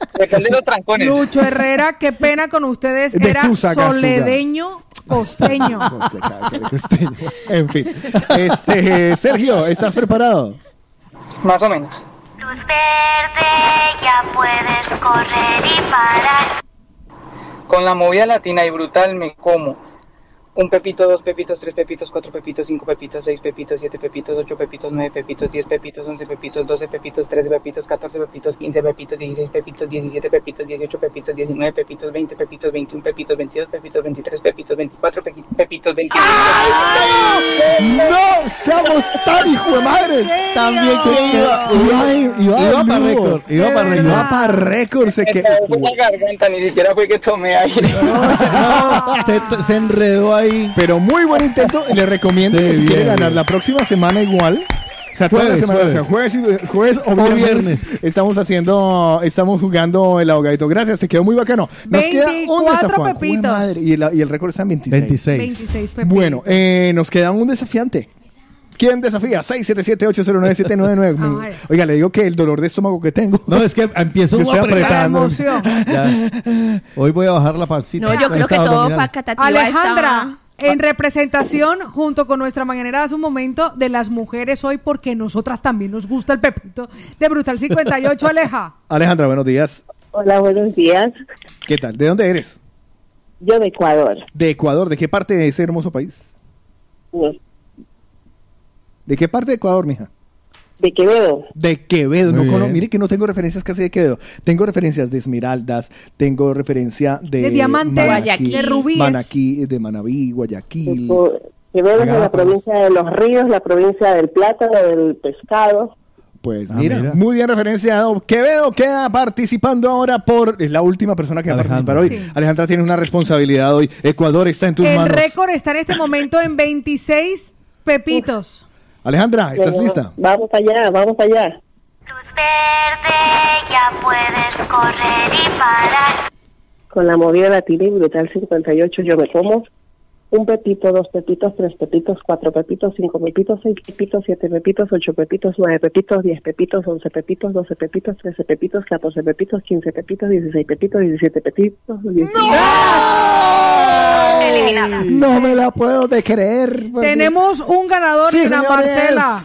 Los trancones. Lucho Herrera, qué pena con ustedes. De Era soledeño costeño. en fin. Este, Sergio, ¿estás preparado? Más o menos. Luz verde, ya puedes correr y parar. Con la movida latina y brutal me como un pepito, dos pepitos, tres pepitos, cuatro pepitos, cinco pepitos, seis pepitos, siete pepitos, ocho pepitos, nueve pepitos, diez pepitos, once pepitos, doce pepitos, trece pepitos, catorce pepitos, quince pepitos, dieciséis pepitos, diecisiete pepitos, dieciocho pepitos, diecinueve pepitos, veinte pepitos, veintiún pepitos, veintidós pepitos, veintitrés pepitos, veinticuatro pepi- pepitos, veintiuno. ¡No! ¡Seamos tan hijo de madre! También que iba, iba, iba, Iba pa' lujo. récord, iba pa' récord. Iba pa' récord. Se Me que... trabó la garganta, ni siquiera fue que tomé aire. Se, se enredó ahí. Pero muy buen intento. Le recomiendo Sí, que si quiere bien, ganar bien. la próxima semana igual. O sea, toda la Jueves, semana, jueves. o sea, jueves, y- jueves o O viernes. Estamos haciendo, estamos jugando el ahogadito. Gracias, te quedó muy bacano. Nos queda un 24 desafiante. pepitos. Jue madre, Y, la- y el récord está en 26. 26. 26 pepitos. Bueno, eh, nos queda un desafiante. ¿Quién desafía? 677-809-799. Ay. Oiga, le digo que el dolor de estómago que tengo. No, es que empiezo Yo apretando. Hoy voy a bajar la pancita. No, yo creo que todo abdominales. Facatativá Alejandra, en representación, junto con nuestra mañanera hace un momento, de las mujeres hoy, porque nosotras también nos gusta el pepito de Brutal 58, Aleja. Alejandra, buenos días. Hola, buenos días. ¿Qué tal? ¿De dónde eres? Yo de Ecuador. ¿De Ecuador? ¿De qué parte de ese hermoso país? Pues, ¿De qué parte de Ecuador, mija? De Quevedo. De Quevedo. Muy No bien. mire que no tengo referencias casi de Quevedo. Tengo referencias de esmeraldas, tengo referencia de, De diamantes, Guayaquil. de rubíes. Manaquí, de Manabí, Guayaquil. Quevedo es de la provincia de los ríos, la provincia del plátano, del pescado. Pues Ah, mira, mira. muy bien referenciado. Quevedo queda participando ahora por. Es la última persona que va a Alejandra. participar hoy. Sí. Alejandra tiene una responsabilidad hoy. Ecuador está en tus El manos. récord está en este momento en 26 pepitos. Alejandra, ¿estás Bueno, lista? Vamos allá, vamos allá. Luz verde, ya puedes correr y parar. Con la movida latina y brutal 58 yo me como un pepito, dos pepitos, tres pepitos, cuatro pepitos, cinco pepitos, seis pepitos, siete pepitos, ocho pepitos, nueve pepitos, diez pepitos, once pepitos, doce pepitos, trece pepitos, catorce pepitos, quince pepitos, dieciséis pepitos, diecisiete pepitos, dieciocho. Eliminada. No me la puedo de creer. porque- Tenemos un ganador, Sí, Dina señores. Marcela.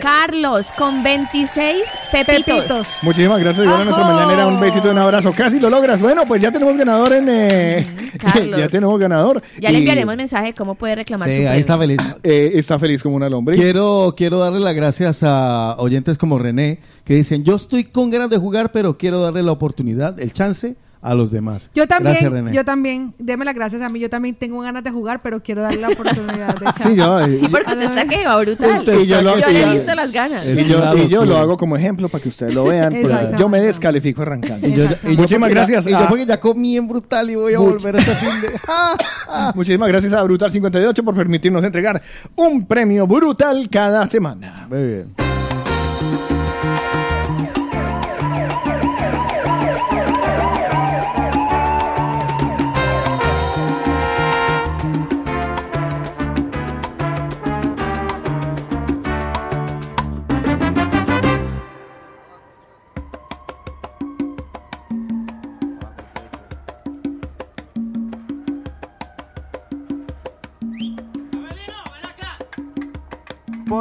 Carlos, con 26 pepitos. Pepitos. Muchísimas gracias, Iván, a nuestra mañanera. Un besito y un abrazo. Casi lo logras. Bueno, pues ya tenemos ganador en. eh, Carlos. ya tenemos ganador. Ya le Y, enviaremos mensaje de cómo puede reclamar Sí, su ahí está feliz. eh, está feliz como una lombriz. Quiero, quiero darle las gracias a oyentes como René, que dicen, yo estoy con ganas de jugar, pero quiero darle la oportunidad, el chance a los demás. Yo también, Gracias, René. yo también, deme las gracias a mí, yo también tengo ganas de jugar, pero quiero darle la oportunidad de Sí, yo. Sí, porque usted está que va brutal. Usted Y yo lo- yo y le yo- he visto las ganas. Y yo, y yo lo hago como ejemplo para que ustedes lo vean. yo me descalifico arrancando. Y yo- y yo Muchísimas gracias. Y yo porque ya comí en brutal y voy a Much- volver a este fin de... Muchísimas gracias a Brutal 58 por permitirnos entregar un premio brutal cada semana. Muy bien.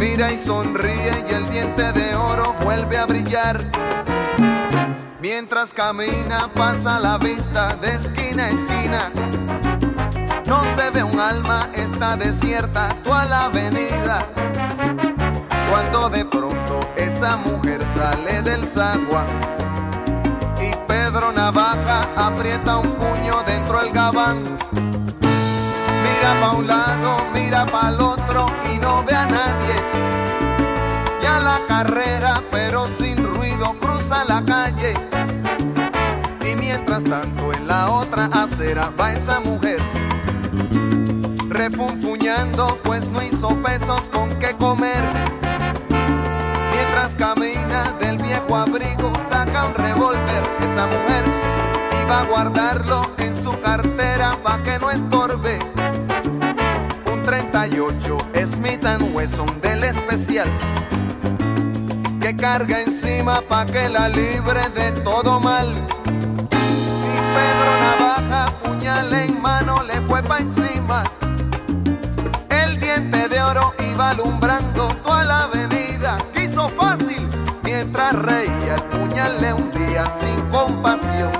Mira y sonríe y el diente de oro vuelve a brillar. Mientras camina pasa la vista de esquina a esquina. No se ve un alma, está desierta toda la avenida. Cuando de pronto esa mujer sale del zaguán y Pedro Navaja aprieta un puño dentro del gabán. Mira pa' un lado, mira pa' el otro y no ve a nadie. Y a la carrera, pero sin ruido, cruza la calle. Y mientras tanto en la otra acera va esa mujer refunfuñando, pues no hizo pesos con qué comer. Mientras camina del viejo abrigo, saca un revólver. Esa mujer iba a guardarlo en su cartera pa' que no estorbe. Un 38 Smith Wesson del especial que carga encima pa' que la libre de todo mal. Y Pedro Navaja, puñal en mano, le fue pa' encima. El diente de oro iba alumbrando toda la avenida. Quiso fácil mientras reía. El puñal le hundía sin compasión.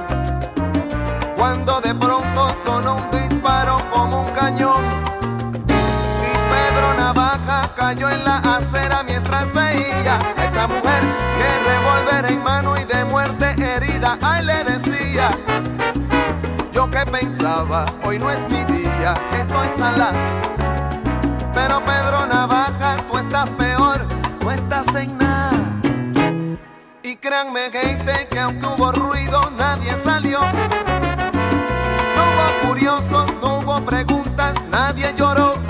Cuando de pronto sonó un disparo como un cañón. Navaja cayó en la acera mientras veía a esa mujer que revólver en mano y de muerte herida. Ay, le decía. Yo que pensaba, hoy no es mi día, estoy sala. Pero Pedro Navaja, tú estás peor, no estás en nada. Y créanme, gente, que aunque hubo ruido, nadie salió. No hubo curiosos, no hubo preguntas, nadie lloró.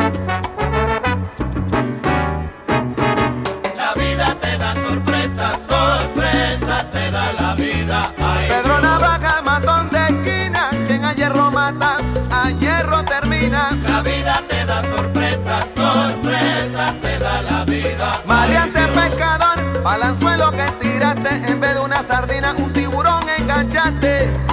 La vida. Ay, Pedro Navaja, matón de esquina, quien a hierro mata, a hierro termina. La vida te da sorpresas, sorpresas te da la vida. Maleante pescador, balanzuelo que tiraste, en vez de una sardina, un tiburón enganchaste.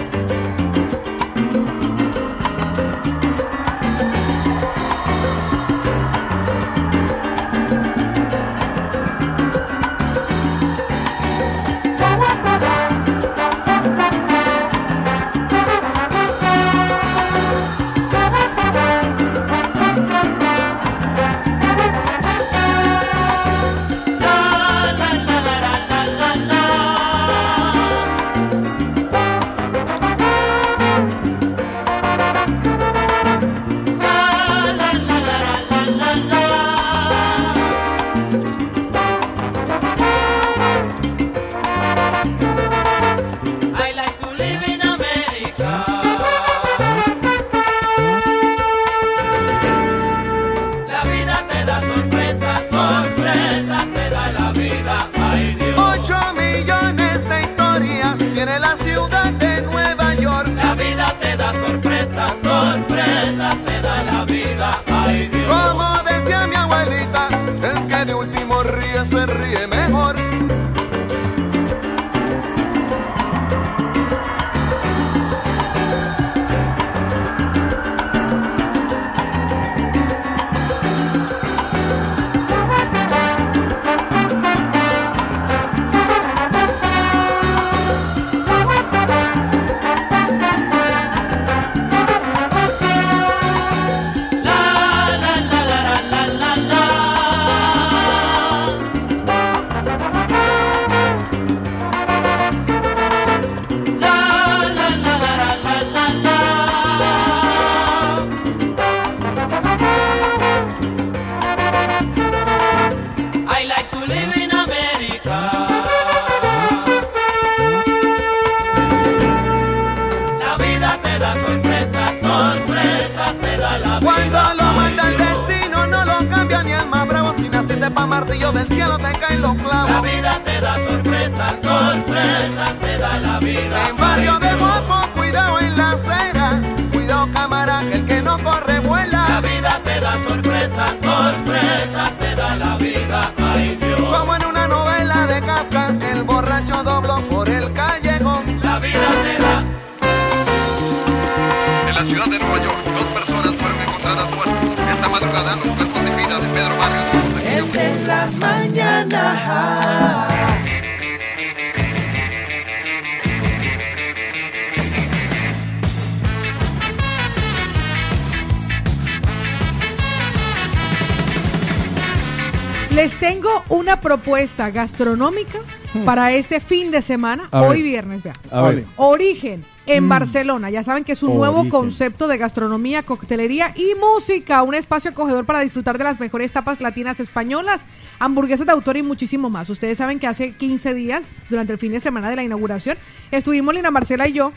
Una propuesta gastronómica para este fin de semana, Hmm. A hoy ver. viernes, vea. A ver. Origen en Mm. Barcelona. Ya saben que es un nuevo concepto de gastronomía, coctelería y música. Un espacio acogedor para disfrutar de las mejores tapas latinas españolas, hamburguesas de autor y muchísimo más. Ustedes saben que hace 15 días, durante el fin de semana de la inauguración, estuvimos Lina Marcela y yo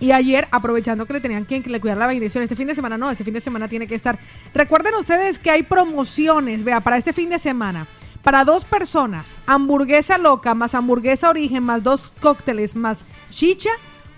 y ayer, aprovechando que le tenían quien que le cuidara la bendición, este fin de semana no, este fin de semana tiene que estar. Recuerden ustedes que hay promociones, vea, para este fin de semana. Para dos personas, hamburguesa loca más hamburguesa origen más dos cócteles más chicha,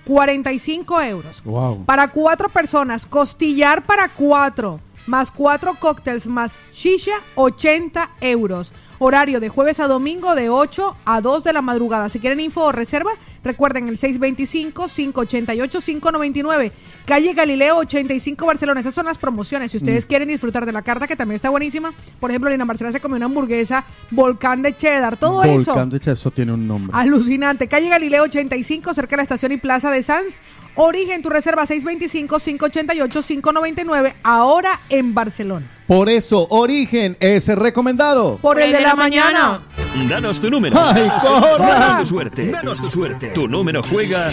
45 euros. Wow. Para cuatro personas, costillar para cuatro, más cuatro cócteles más shisha, 80 euros. Horario de jueves a domingo de 8 a 2 de la madrugada. Si quieren info o reserva, recuerden el 625-588-599. Calle Galileo 85 Barcelona. Estas son las promociones. Si ustedes Mm. quieren disfrutar de la carta, que también está buenísima. Por ejemplo, Lina Marcela se comió una hamburguesa, volcán de cheddar, todo eso. Volcán de Cha- eso tiene un nombre. Alucinante. Calle Galileo 85, cerca de la estación y plaza de Sanz. Origen, tu reserva 625-588-599, ahora en Barcelona. Por eso, Origen es recomendado. Por el de la mañana. Danos tu número. ¡Ay, Danos tu- corra! Danos tu suerte. Danos tu suerte. Tu número juega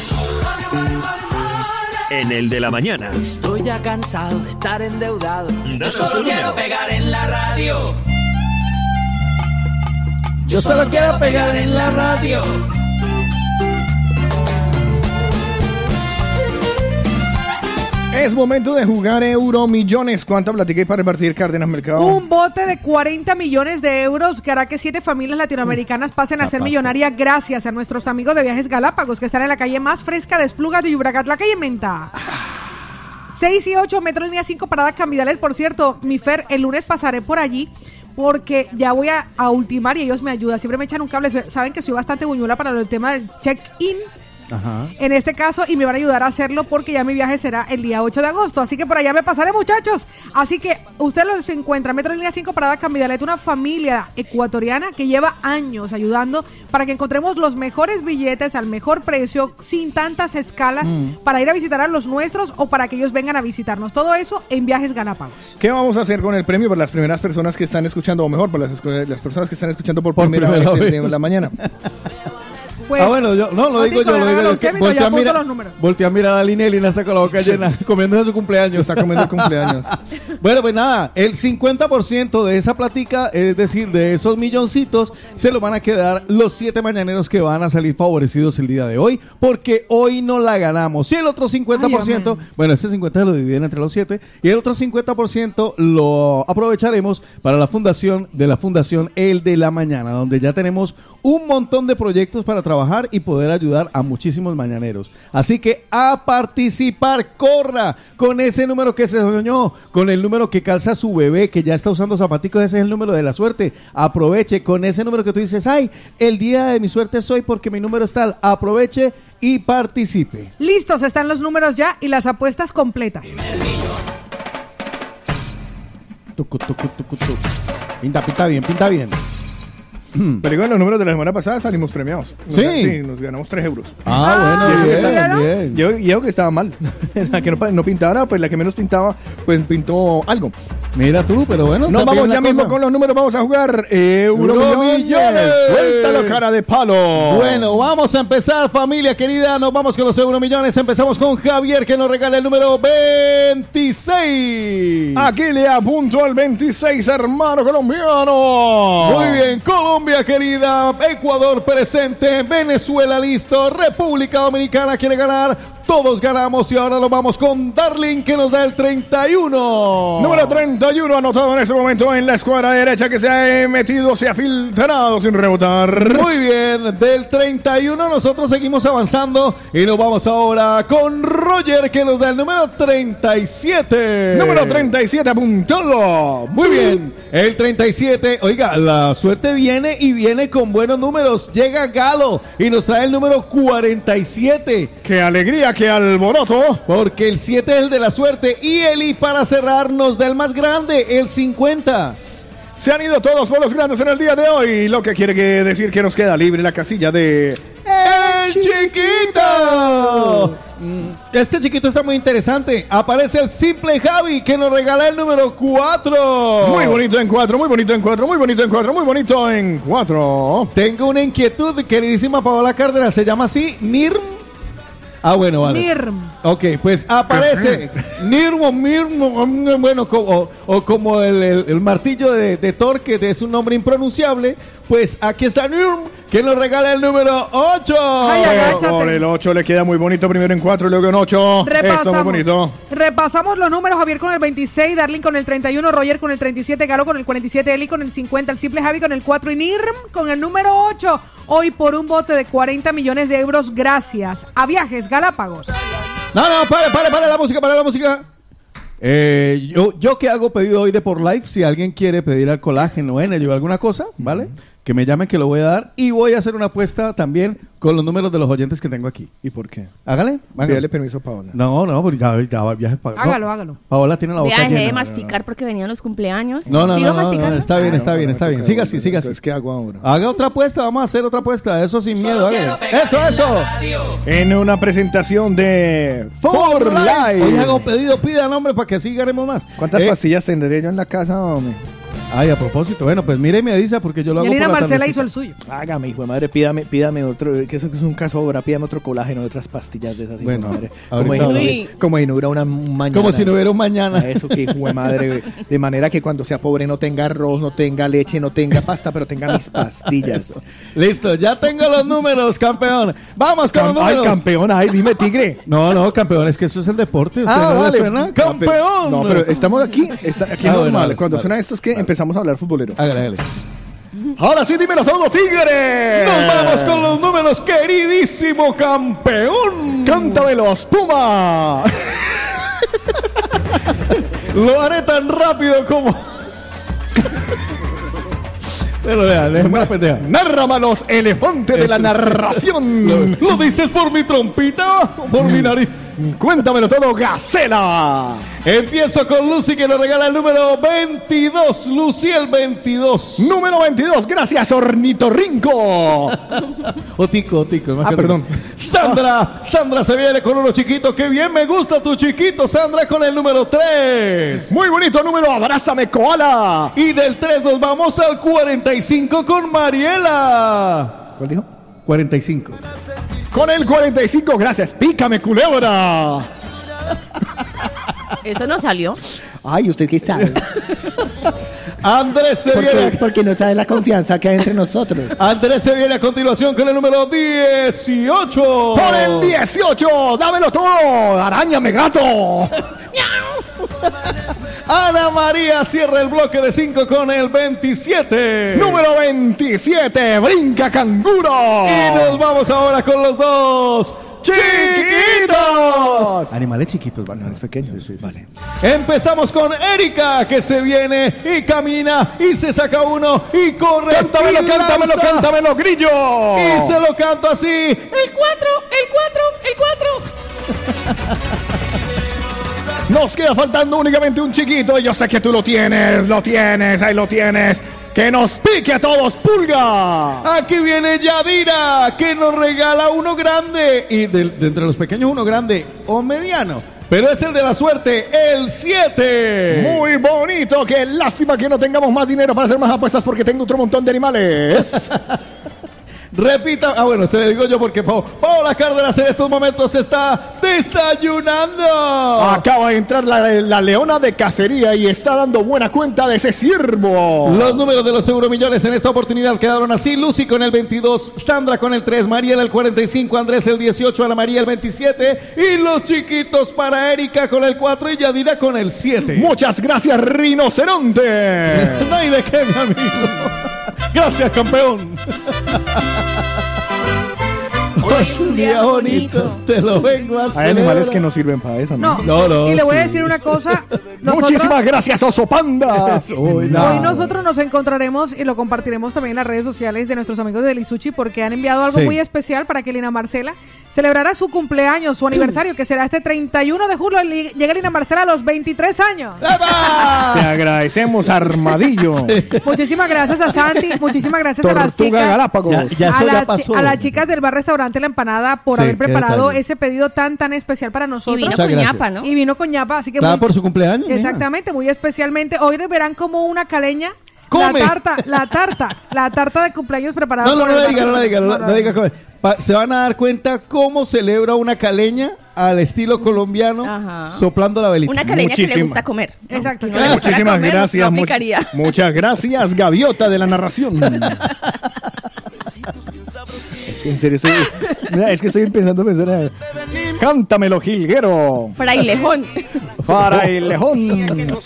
en el de la mañana. Estoy ya cansado de estar endeudado. Yo solo quiero pegar en la radio. Yo solo quiero pegar en la radio. Es momento de jugar Euro Millones. ¿Cuánta platica hay para repartir Cárdenas Mercado? Un bote de 40 millones de euros que hará que siete familias latinoamericanas pasen a ser millonarias gracias a nuestros amigos de Viajes Galápagos que están en la calle más fresca de Esplugas de Yubragat, la calle Menta. 6 y 8 metros línea 5 paradas Cambidales. Por cierto, mi Fer, el lunes pasaré por allí porque ya voy a, a ultimar y ellos me ayudan. Siempre me echan un cable. Saben que soy bastante buñuela para el tema del check-in. Ajá. En este caso, y me van a ayudar a hacerlo porque ya mi viaje será el día 8 de agosto. Así que por allá me pasaré, muchachos. Así que usted los encuentra. Metro Línea 5 Parada Cambidalet, una familia ecuatoriana que lleva años ayudando para que encontremos los mejores billetes al mejor precio, sin tantas escalas, Mm. para ir a visitar a los nuestros o para que ellos vengan a visitarnos. Todo eso en Viajes Galápagos. ¿Qué vamos a hacer con el premio para las primeras personas que están escuchando, o mejor, para las, las personas que están escuchando por, Por primera, primera vez, vez. en la mañana? Pues, ah, bueno, yo, no, lo digo yo, lo digo yo. que Kevin, volteé ya a mirar- a Lina y Lina está con la boca llena, comiendo su cumpleaños. Se está comiendo el cumpleaños. bueno, pues nada, el 50% de esa platica, es decir, de esos milloncitos, se lo van a quedar los siete mañaneros que van a salir favorecidos el día de hoy, porque hoy no la ganamos. Y el otro 50%, bueno, ese 50% lo dividen entre los siete, y el otro 50% lo aprovecharemos para la fundación de la Fundación El de la Mañana, donde ya tenemos un montón de proyectos para trabajar y poder ayudar a muchísimos mañaneros. Así que a participar, corra con ese número que se soñó, con el número que calza su bebé, que ya está usando zapaticos, ese es el número de la suerte. Aproveche con ese número que tú dices, ay, el día de mi suerte soy porque mi número es tal. Aproveche y participe. Listos están los números ya y las apuestas completas. Tucu, tucu, tucu, tucu. Pinta, pinta bien, pinta bien. Pero igual, los números de la semana pasada salimos premiados. Nos Sí. gan- sí, nos ganamos 3 euros. Ah, bueno, bien, estaba- bien. Yo, yo que estaba mal. la que no, pintaba nada, pues la que menos pintaba, pues pintó algo. Mira tú, pero bueno. Nos bien vamos ya mismo con los números. Vamos a jugar Euro Euromillones. Millones. Suéltalo, cara de palo. Bueno, vamos a empezar, familia querida. Nos vamos con los euromillones. Empezamos con Javier, que nos regala el número 26. Aquí le apunto al 26, hermano colombiano. Muy bien, Colombia querida, Ecuador presente, Venezuela listo, República Dominicana quiere ganar, todos ganamos y ahora lo vamos con Darling que nos da el 31. Número 31 anotado en este momento en la escuadra derecha que se ha metido, se ha filtrado sin rebotar. Muy bien, del 31 nosotros seguimos avanzando y nos vamos ahora con Roger que nos da el número 37. Número 37 apuntado. Muy bien, el 37, oiga, la suerte viene y viene con buenos números. Llega Galo y nos trae el número 47. ¡Qué alegría, qué alboroto! Porque el 7 es el de la suerte y Eli para cerrar nos da el más grande, el 50. Se han ido todos los grandes en el día de hoy, lo que quiere que decir que nos queda libre la casilla de... ¡El chiquito! Mm, Este chiquito está muy interesante. Aparece el simple Javi que nos regala el número 4. Muy bonito en cuatro, muy bonito en cuatro, muy bonito en cuatro, muy bonito en cuatro. Tengo una inquietud, queridísima Paola Cárdenas. Se llama así NIRM. Ah, bueno, vale. Nirm. Ok, pues aparece Nirm o Mirm, bueno, co- o, o como el, el- el martillo de, de Thor, que es un nombre impronunciable. Pues aquí está Nirm, que nos regala el número 8. Ay, agáchate. Por el 8 le queda muy bonito, primero en 4 y luego en 8. Eso, muy Repasamos. bonito. Repasamos los números, Javier con el 26, Darling con el 31, Roger con el 37, Galo con el 47, Eli con el 50, el simple Javi con el 4 y Nirm con el número 8. Hoy por un bote de 40 millones de euros gracias a Viajes Galápagos. No, no, pare, pare, pare la música, pare la música. Eh, yo, yo que hago pedido hoy de por live, si alguien quiere pedir al colágeno, energy o alguna cosa, ¿vale? Que me llamen que lo voy a dar y voy a hacer una apuesta también con los números de los oyentes que tengo aquí. ¿Y por qué? Hágale, hágale. Pídale permiso a Paola. No, no, porque ya, ya va viaje para Hágalo, hágalo. Paola tiene la boca Ya dejé de llena. masticar porque venían los cumpleaños. No, no, ¿Sigo no, no, no, masticando? está bien, está bien, está bien. Siga así, siga así. Entonces, ¿qué hago ahora? Haga otra apuesta, vamos a hacer otra apuesta, eso sin miedo. hágale. Eso, eso. En una presentación de For Life. Hoy hago pedido, pida nombre para que así ganemos más. ¿Cuántas Eh, pastillas tendré yo en la casa, hombre? Ay, a propósito, bueno, pues mire y me dice porque yo lo hago Yelena por la Marcela tardecita. hizo el suyo. Hágame, hijo de madre, pídame, pídame otro, que eso que es un caso ahora, pídame otro colágeno de otras pastillas de esas, hijo Bueno, de madre. Como, si- como si no hubiera una mañana. Como si no hubiera un mañana. Eso que hijo de madre, de manera que cuando sea pobre no tenga arroz, no tenga leche, no tenga pasta, pero tenga mis pastillas. Listo, ya tengo los números, campeón. Vamos con los Cam- ay, números. campeón, ay, dime tigre. No, no, campeón, es que eso es el deporte. ¿Usted Ah, no le vale. suena? ¡Campeón! No, pero estamos aquí, está, aquí Ah, bueno, normal. vale, Cuando vale. suena esto es que empezamos a hablar futbolero. Hágale, hágale. Ahora sí, dímelo todo, tigre. Nos vamos con los números, queridísimo campeón. Cántamelos, Puma. Lo haré tan rápido como. Pero vea, déjeme la pendeja. Nárramalos, elefante de la narración. ¿Lo dices por mi trompita o por mi nariz? Cuéntamelo todo, Gacela. Empiezo con Lucy que nos regala el número 22. Lucy el 22. Número 22, gracias, Ornitorrinco. Otico, Otico. más Ah, que perdón. Sandra, Sandra se viene con uno chiquito. Qué bien me gusta tu chiquito, Sandra, con el número 3. Muy bonito número, abrázame, koala. Y del 3 nos vamos al 45 con Mariela. ¿Cuál dijo? 45. Con el 45, gracias, pícame, culebra. Eso no salió. Ay, ¿usted qué sabe? Andrés se porque, viene. porque no sabe la confianza que hay entre nosotros. Andrés se viene a continuación con el número 18. Por el 18, dámelo todo, arañame, gato. Ana María cierra el bloque de 5 con el 27. Número 27, brinca canguro. Y nos vamos ahora con los dos. ¡Chiquitos! Animales chiquitos, van. Animales pequeños, vale. Empezamos con Erika, que se viene y camina y se saca uno y corre. Cántamelo, y cántamelo, lanza. cántamelo, grillo. Y se lo canto así. El 4, el 4, el 4. Nos queda faltando únicamente un chiquito. Yo sé que tú lo tienes, lo tienes, ahí lo tienes. Que nos pique a todos, pulga. Aquí viene Yadira, que nos regala uno grande. Y de, de entre los pequeños, uno grande o mediano. Pero es el de la suerte, el 7. Muy bonito. Qué lástima que no tengamos más dinero para hacer más apuestas porque tengo otro montón de animales. Repita. Ah, bueno, se lo digo yo porque Pa- Paola Cárdenas en estos momentos está desayunando. Acaba de entrar la, la leona de cacería y está dando buena cuenta de ese ciervo. Los números de los euromillones en esta oportunidad quedaron así. Lucy con el 22, Sandra con el 3, Mariela el 45, Andrés el 18, Ana María el 27 y los chiquitos para Erika con el 4 y Yadira con el 7. Muchas gracias, rinoceronte. no hay de qué, mi amigo. Gracias, campeón. Es un día bonito, te lo vengo a Hay celebrar. animales que no sirven para eso, ¿no? No, y le voy a decir una cosa. nosotros- Muchísimas gracias, oso panda. No. Hoy nosotros nos encontraremos y lo compartiremos también en las redes sociales de nuestros amigos de Delisuchi porque han enviado algo Sí. muy especial para que Lina Marcela celebrara su cumpleaños, su aniversario, que será este 31 de julio. Li- Llega Lina Marcela a los 23 años. Te agradecemos, Armadillo. Muchísimas gracias a Sandy, muchísimas gracias a las Tortuga chicas. Galápagos. Ya- ya a, eso ya las, pasó. a las chicas del bar restaurante La Empanada por Sí, haber preparado ese pedido tan tan especial para nosotros. vino Muchas con gracias. ñapa, ¿no? Y vino con ñapa, así que muy- por su cumpleaños. mira. Exactamente, muy especialmente. Hoy verán como una caleña. Come. La tarta, la tarta, la tarta de cumpleaños preparada No, no, por no el le diga, no le diga, no, No, no diga. Pa- Se van a dar cuenta cómo celebra una caleña al estilo colombiano Ajá. soplando la velita. Una caleña que le gusta comer. ¿no? Exacto. No Muchísimas comer, gracias. Muchas gracias, gaviota de la narración. Es que en serio, soy- Mira, es que estoy empezando a pensar. en- Cántamelo, jilguero. Frailejón. Para el lejón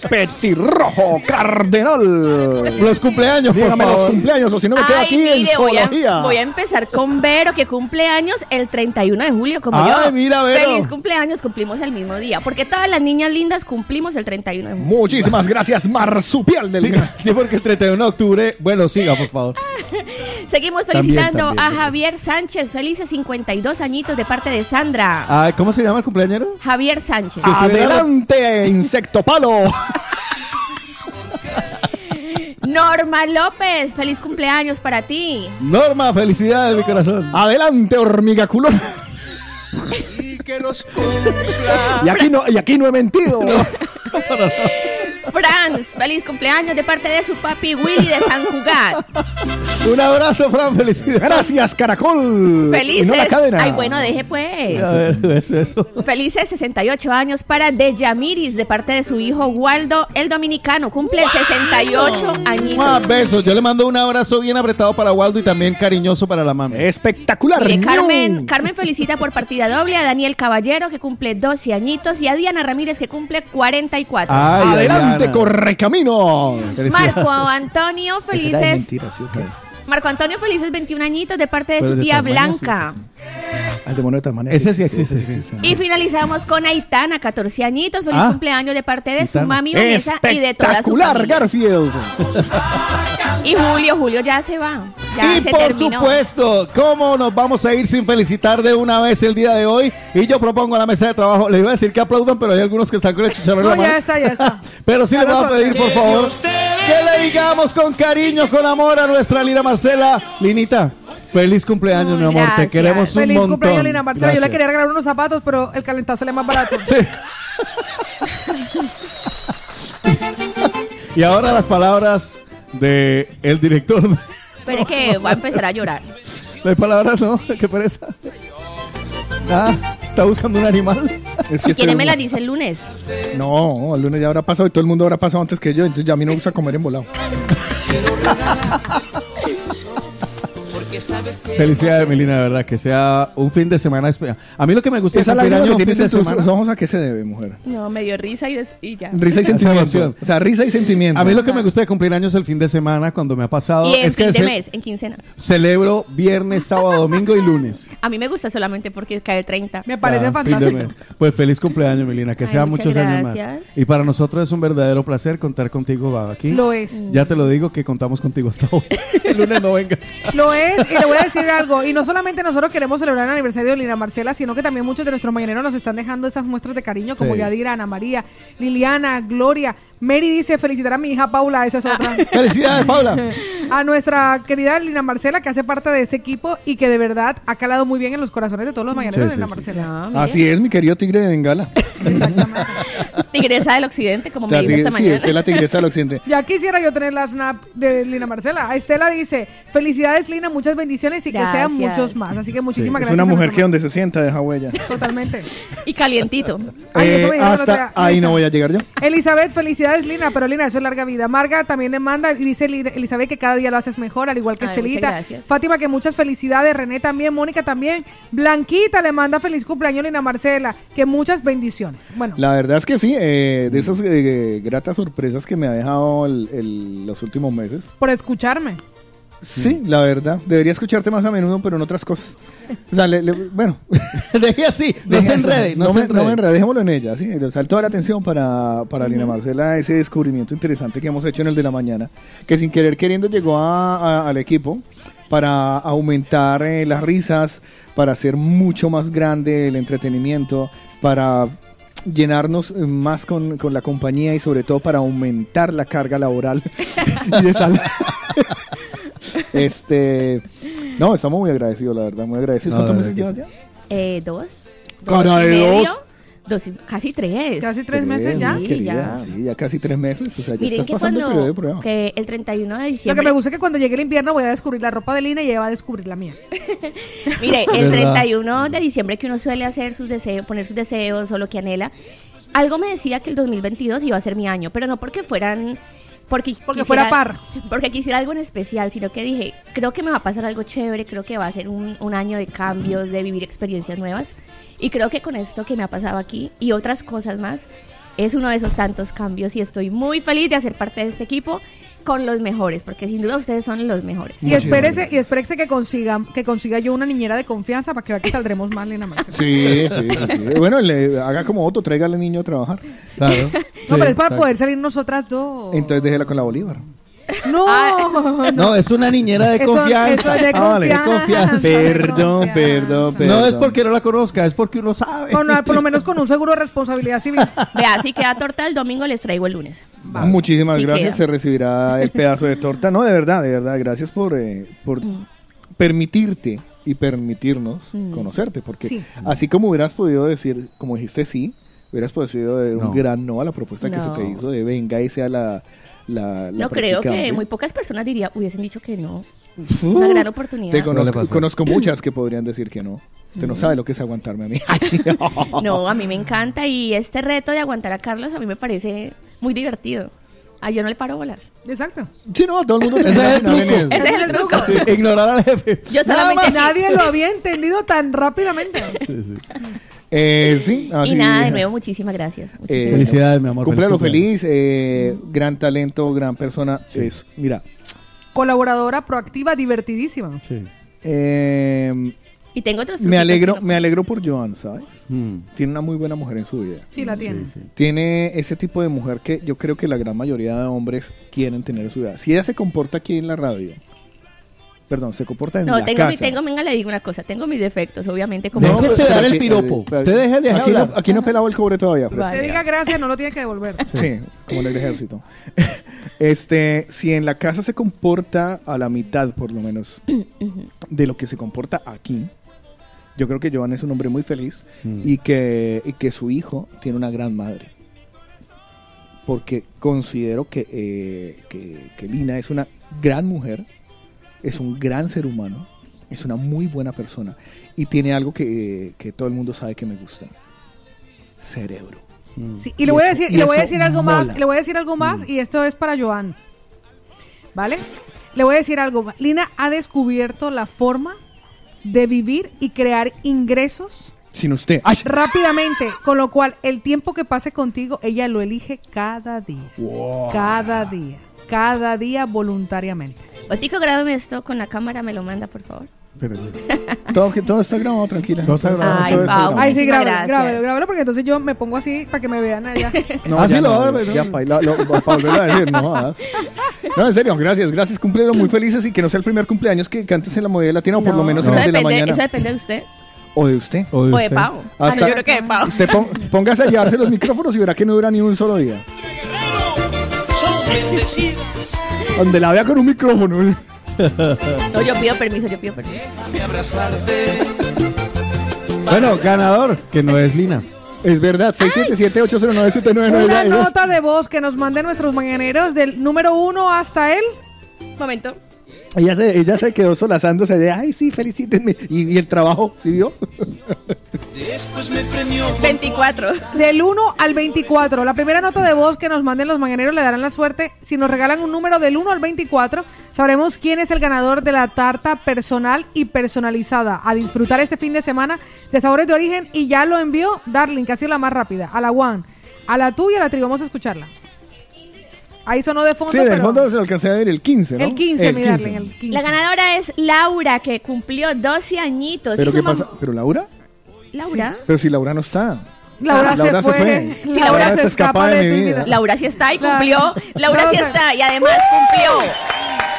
petirrojo cardenal. Los cumpleaños, por Dígame los favor. cumpleaños o si no me quedo Ay, aquí en mire, voy a, zoología. voy a empezar con Vero, que cumple años el 31 de julio, como Ay, yo. mira, Vero. Feliz cumpleaños, cumplimos el mismo día. Porque todas las niñas lindas cumplimos el 31 de julio. Muchísimas gracias, marsupial del Sí, sí, porque el 31 de octubre. Bueno, siga, por favor. Seguimos También, felicitando también, a también. Javier Sánchez, felices 52 añitos de parte de Sandra. Ay, ¿Cómo se llama el cumpleañero? Javier Sánchez. Adelante, insecto palo. Norma López, feliz cumpleaños para ti. Norma, felicidades, mi corazón. Adelante, hormiga culón. Y aquí no, y aquí no he mentido. Franz, feliz cumpleaños de parte de su papi Willy de San Jugat. Un abrazo, Fran, felicidades. Gracias, caracol. Felices. Y no la cadena. Ay, bueno, deje pues. A ver, eso, eso. Felices 68 años para Deyamiris de parte de su hijo Waldo, el dominicano. Cumple 68 añitos. Más besos. Yo le mando un abrazo bien apretado para Waldo y también cariñoso para la mami. Espectacular. Mire. Carmen, Carmen felicita por partida doble a Daniel Caballero, que cumple 12 añitos, y a Diana Ramírez, que cumple 44. Ay, Adelante, Diana. correcaminos. Marco Antonio, felices. mentira, ¿sí? Marco Antonio, felices 21 añitos de parte de Pero su de tía Tasmania. Blanca. Al demonio de Tasmania. Ese sí existe, sí. Y finalizamos con Aitana, 14 añitos. Feliz Ah. cumpleaños de parte de su Aitana. mami Vanessa y de toda su Espectacular, familia. Garfield. Y Julio, Julio ya se va. Ya y se por terminó. supuesto, ¿cómo nos vamos a ir sin felicitar de una vez el día de hoy? Y yo propongo a la mesa de trabajo, les iba a decir que aplaudan, pero hay algunos que están con el chicharrón en No, la mano. ya está, ya está. Pero sí les voy a pedir, por favor, que le digamos con cariño, con amor a nuestra Lina Marcela. Linita, feliz cumpleaños, mi amor. Te queremos un Feliz montón. cumpleaños, Lina Marcela. Yo le quería regalar unos zapatos, pero el calentado sale más barato. Sí. Y ahora las palabras de el director. Espere que voy a empezar a llorar. No hay palabras, ¿no? Qué pereza. Ah, está buscando un animal. Es que ¿Y quién me la dice el lunes? No, el lunes ya habrá pasado y todo el mundo habrá pasado antes que yo, entonces ya a mí no me gusta comer en volado. Felicidades, Melina, de verdad, que sea un fin de semana especial. A mí lo que me gusta Esa es cumplir lágrima año que un fin tienes de en tus semana. ojos, ¿a qué se debe, mujer? No, me dio risa y, des- y ya. Risa y sentimiento. emoción. O sea, risa y sentimiento. A mí lo que me gusta de cumplir años el fin de semana, cuando me ha pasado, Y en es que fin de ce- mes, en quincena. celebro viernes, sábado, domingo y lunes. A mí me gusta solamente porque cae el 30. Me parece Ah, fin de fantástico. mes. Pues feliz cumpleaños, Melina, que Ay, sea muchas muchos años más. gracias. Y para nosotros es un verdadero placer contar contigo aquí. Lo es. Ya te lo digo que contamos contigo hasta hoy. el lunes no vengas. Lo es, y le voy a decir algo. Y no solamente nosotros queremos celebrar el aniversario de Lina Marcela, sino que también muchos de nuestros mañaneros nos están dejando esas muestras de cariño, como Sí. Yadira, Ana María, Liliana, Gloria. Mary dice felicitar a mi hija Paula, esa es otra. Felicidades, Paula. A nuestra querida Lina Marcela, que hace parte de este equipo y que de verdad ha calado muy bien en los corazones de todos los mañaneros Sí, Lina sí, sí. Marcela. Así es, mi querido tigre de Bengala. Tigresa del occidente, como me dijo esta sí, mañana. usted es la tigresa del occidente. Ya quisiera yo tener la snap de Lina Marcela. Estela dice, felicidades Lina, muchas bendiciones y que sean muchos más. Así que muchísimas es gracias. una a mujer que donde se sienta deja huella. Totalmente. Y calientito. Ay, Eh, hasta ahí no voy a llegar yo. Elizabeth, felicidades Lina, pero Lina, eso es larga vida. Marga también le manda y dice Lina- Elizabeth que cada día lo haces mejor, al igual que Ay, Estelita. Fátima, que muchas felicidades. René también, Mónica también. Blanquita le manda feliz cumpleaños Lina Marcela, que muchas bendiciones. Bueno, La verdad es que sí, eh, de esas eh, gratas sorpresas que me ha dejado el- el- los últimos meses. por escucharme. Sí, la verdad. Debería escucharte más a menudo, pero en otras cosas. O sea, le- le- bueno. Deje así, no Deje se enrede, no no, se me, no me enrede. enrede, dejémoslo en ella. ¿sí? O sea, toda la atención para, para Lina Marcela, ese descubrimiento interesante que hemos hecho en el de la mañana, que sin querer queriendo llegó a- a- al equipo para aumentar eh, las risas, para hacer mucho más grande el entretenimiento, para llenarnos eh, más con, con la compañía y sobre todo para aumentar la carga laboral y de este no estamos muy agradecidos la verdad muy agradecidos ¿cuántos meses llevas ya? Eh, dos. Cara dos y de medio, dos. y- casi tres. Casi tres meses ya. querida, ya. sí, ya casi tres meses o sea ya Miren estás que pasando el periodo de prueba que el 31 de Lo que diciembre me gusta es que cuando llegue el invierno voy a descubrir la ropa de Lina y ella va a descubrir la mía. Mire, el ¿Verdad? 31 de diciembre que uno suele hacer sus deseos, poner sus deseos o lo que anhela, algo me decía que el 2022 iba a ser mi año, pero no porque fueran porque, Porque fuera par. Porque quisiera algo en especial, sino que dije, creo que me va a pasar algo chévere, creo que va a ser un, un año de cambios, de vivir experiencias nuevas. Y creo que con esto que me ha pasado aquí y otras cosas más, es uno de esos tantos cambios y estoy muy feliz de hacer parte de este equipo con los mejores, porque sin duda ustedes son los mejores. Y espérese, y espérese que consiga, que consiga yo una niñera de confianza para que vea que saldremos mal, Lina Marcela. sí, sí, sí, sí. bueno le haga como Otto traiga al niño a trabajar Claro. No, pero es para poder salir nosotras dos. entonces déjela con la Bolívar No, No, es una niñera de Eso- confianza. eso es de Ah, vale, de confianza. perdón de perdón perdón No es porque no la conozca, es porque uno sabe. Con- por lo menos con un seguro de responsabilidad civil. Vea, si queda torta el domingo, les traigo el lunes. Muchísimas Sí gracias, queda. se recibirá el pedazo de torta. No, de verdad, de verdad, gracias por, eh, por permitirte y permitirnos Mm. conocerte, porque Sí. así como hubieras podido decir, como dijiste sí, hubieras podido dar un No. gran no a la propuesta que se te hizo de venga y sea la... la, la No creo que muy pocas personas diría, hubiesen dicho que no. Una gran oportunidad. Te conozco, conozco muchas que podrían decir que no. Usted no sabe lo que es aguantarme a mí. No, a mí me encanta y este reto de aguantar a Carlos a mí me parece muy divertido. A yo no le paro bolas. Exacto. Sí, no, todo el mundo Ese es el truco. eso. Ese es el truco. Ignorar al jefe. Yo solamente sí. Nadie lo había entendido tan rápidamente. Eh, sí, Y nada, de nuevo, muchísimas gracias. Muchísimas Eh, gracias. Felicidades, mi amor. Cumpleaños feliz feliz, eh, gran talento, gran persona. Es, mira, Colaboradora proactiva, divertidísima. Sí. eh, Y tengo otros me alegro, no- me alegro por Joan, ¿sabes? Mm. Tiene una muy buena mujer en su vida. Sí, la tiene. Sí, sí. Tiene ese tipo de mujer que yo creo que la gran mayoría de hombres quieren tener en su vida. Si ella se comporta aquí en la radio, perdón, se comporta en No, la tengo, mi, casa. tengo, venga, le digo una cosa, tengo mis defectos, obviamente, como... No, Déjese dar el piropo. pero- Usted deje de aquí, no, aquí no he pelado el cobre todavía, Fresca. Usted diga gracias, no lo tiene que devolver. Sí, como en el ejército. Este, si en la casa se comporta a la mitad, por lo menos, de lo que se comporta aquí, yo creo que Joan es un hombre muy feliz Mm. y, que, y que su hijo tiene una gran madre. Porque considero que, eh, que, que Lina es una gran mujer, es un gran ser humano, es una muy buena persona y tiene algo que, que todo el mundo sabe que me gusta. Cerebro. Mm. Sí, y le voy a eso- decir, y y le voy a decir algo más, le voy a decir algo más y esto es para Joan. ¿Vale? Le voy a decir algo más. Lina ha descubierto la forma de vivir y crear ingresos Sin usted. ¡Ay! rápidamente, con lo cual el tiempo que pase contigo ella lo elige cada día. Cada día, cada día voluntariamente. Otico, grábame esto con la cámara, me lo manda, por favor. Todo, que- todo está grabado, tranquila. Todo está grabado. Ay, todo está grabado. Ay, sí, grábalo, grábalo, grábalo, porque entonces yo me pongo así para que me vean allá. No, Ah, sí, ya lo va a ver, ya, ¿no? pa- lo- lo- para volverlo a decir, no jodas. No, en serio, gracias, gracias, cumpleaños muy felices y que no sea el primer cumpleaños que cantes en la modelo latina o por No, lo menos en el de la mañana. Eso depende de usted O de usted. O de o de usted. Pau. Ah, Hasta- no, yo creo que de Pau. Usted pon- póngase a llevarse los micrófonos y verá que no dura ni un solo día. Donde la vea con un micrófono. No, yo pido permiso, yo pido permiso. Bueno, ganador, que no es Lina. Es verdad, 677-809-799. Una nota de voz que nos manden nuestros mañaneros del número uno hasta el momento. Ella se, ella se quedó solazándose de, ay, sí, felicítenme. Y, y el trabajo, ¿sí vio? 24. Del 1 al 24. La primera nota de voz que nos manden los mañaneros le darán la suerte. Si nos regalan un número del 1 al 24, sabremos quién es el ganador de la tarta personal y personalizada. A disfrutar este fin de semana de sabores de origen. Y ya lo envió Darling, que ha sido la más rápida. A la One, a la tuya y a la tri. Vamos a escucharla. Ahí sonó de fondo. Sí, el pero- fondo se alcancé a ver el 15, ¿no? El 15, mi Darling, el 15. La ganadora es Laura, que cumplió 12 añitos. ¿Pero qué pasa? ¿Pero Laura? Laura. Pero si Laura no está. Laura se fue. Sí, Laura se escapa de mi vida. Laura sí está y cumplió. Laura sí Laura- está y además cumplió.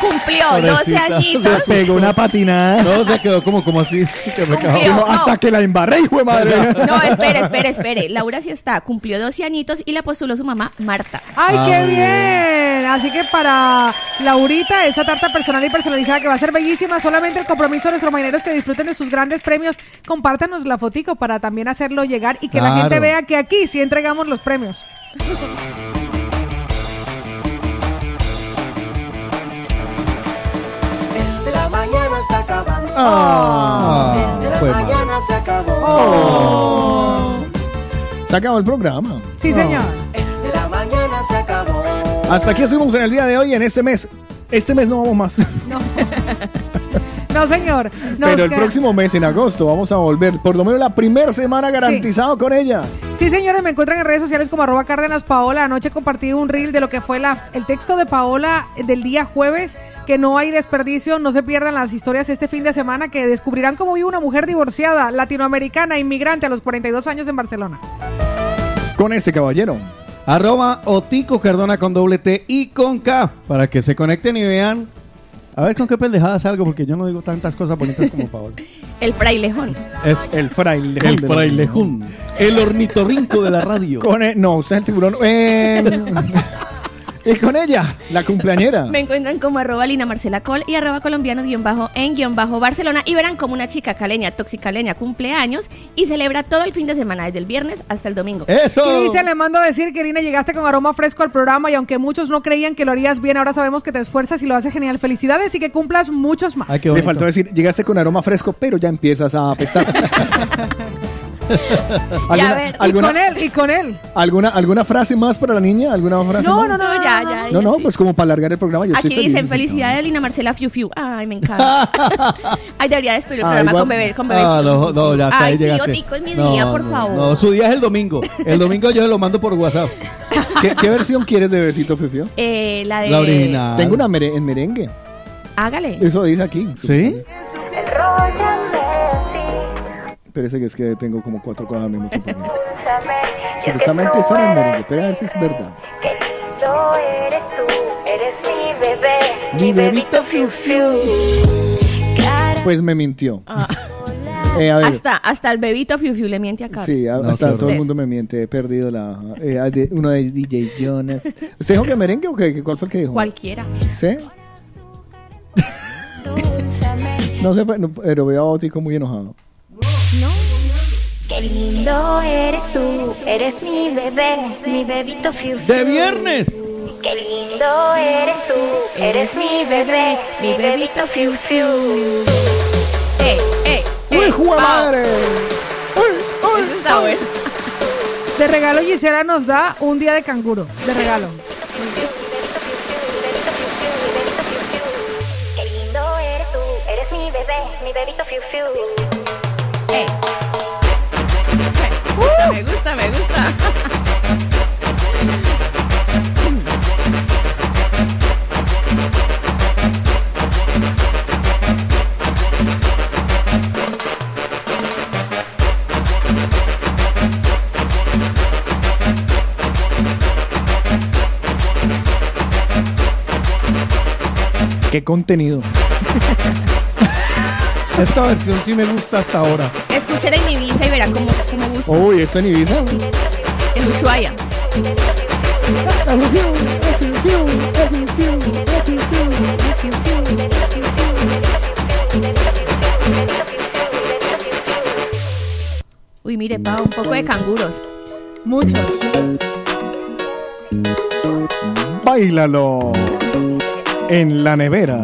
Cumplió 12 Pobrecita. añitos. Se pegó una patinada. No, se quedó como, como así. Que me acabo- Cumplió. No, hasta que la embarré, hijo de madre. No, espere, espere, espere. Laura sí está. Cumplió 12 añitos y le postuló su mamá, Marta. ¡Ay, qué bien! Así que para Laurita, esa tarta personal y personalizada que va a ser bellísima, solamente el compromiso de nuestros marineros que disfruten de sus grandes premios, compártanos la fotico para también hacerlo llegar y que la gente vea que aquí sí entregamos los premios. mañana está acabando. Ah, el de la fue mal. mañana se acabó. Oh. Se acabó el programa. Sí, señor. El de la mañana se acabó. Hasta aquí estuvimos en el día de hoy, en este mes. Este mes no vamos más. No, señor. Nos Pero el queda- próximo mes, en agosto, vamos a volver. Por lo menos la primera semana garantizado con ella. Sí, señores, me encuentran en redes sociales como arroba Cárdenas Paola. Anoche compartí un reel de lo que fue la, el texto de Paola del día jueves, que no hay desperdicio, no se pierdan las historias este fin de semana, que descubrirán cómo vive una mujer divorciada, latinoamericana, inmigrante a los 42 años en Barcelona. Con este caballero. Arroba Otico Cardona con doble T y con K. Para que se conecten y vean. A ver con qué pendejadas salgo, porque yo no digo tantas cosas bonitas como Paola. El frailejón. Es El frailejón. el frailejón. El ornitorrinco de la radio. Con e- no, usted es el tiburón. Eh, y con ella, la cumpleañera. Me encuentran como arroba Lina Marcela Col y arroba colombianos guion bajo en guion bajo Barcelona y verán como una chica caleña, toxicaleña, cumpleaños y celebra todo el fin de semana, desde el viernes hasta el domingo. ¡Eso! Cristian, le mando a decir que Lina llegaste con aroma fresco al programa y aunque muchos no creían que lo harías bien, ahora sabemos que te esfuerzas y lo haces genial. Felicidades y que cumplas muchos más. Ay, qué Me faltó decir, llegaste con aroma fresco, pero ya empiezas a apestar. Y a ver, y con él, y con él. alguna, ¿Alguna frase más para la niña? ¿Alguna frase No, más? no, no, ya, ya. No, ya no, sí. pues como para alargar el programa. Yo Aquí estoy feliz dicen felicidades Lina Marcela Fiu Fiu. Ay, me encanta. Ay, debería despedir el programa con bebé, con bebés. Ah, no, no, ya está, Ay, ahí llegaste. Otico, es mi No, día, por no, favor. No, su día es el domingo. El domingo yo se lo mando por WhatsApp. ¿Qué, qué versión quieres de Besito Fifio? Eh, la de... La original. Tengo una mere- en merengue. Hágale. Eso dice aquí. ¿Sí? Parece que es que tengo como cuatro cosas al mismo tiempo. Supuestamente esa era merengue, pero a ver si es verdad. Qué lindo eres tú, eres mi bebé, Mi bebito fiu fiu. Pues me mintió. Ah. Eh, a ver. Hasta, hasta el bebito Fiu Fiu le miente a Carlos. Sí, a- No, hasta claro. todo el mundo me miente. He perdido la. eh, uno de DJ Jonas. ¿Usted dijo que merengue o qué? ¿Cuál fue el que dijo? Cualquiera. ¿Sí? No sé, no, pero veo a Otico muy enojado. Qué lindo eres tú, eres mi bebé, mi bebito fiu fiu. ¡De viernes! Qué lindo eres tú, eres mi bebé, mi bebito fiu fiu. ¡Eh, eh! ¡Uy, juega madre! Eso está bueno. De regalo Gisela nos da un día de canguro. De regalo. Qué lindo eres tú, eres mi bebé, mi bebito fiu fiu. ¡Qué contenido! Esta versión sí me gusta hasta ahora. Escuchen en Ibiza y verá cómo, cómo gusta. Uy, ¿esto en Ibiza? En Ushuaia. Uy, mire, pa, un poco de canguros. Mucho. Báilalo en la nevera.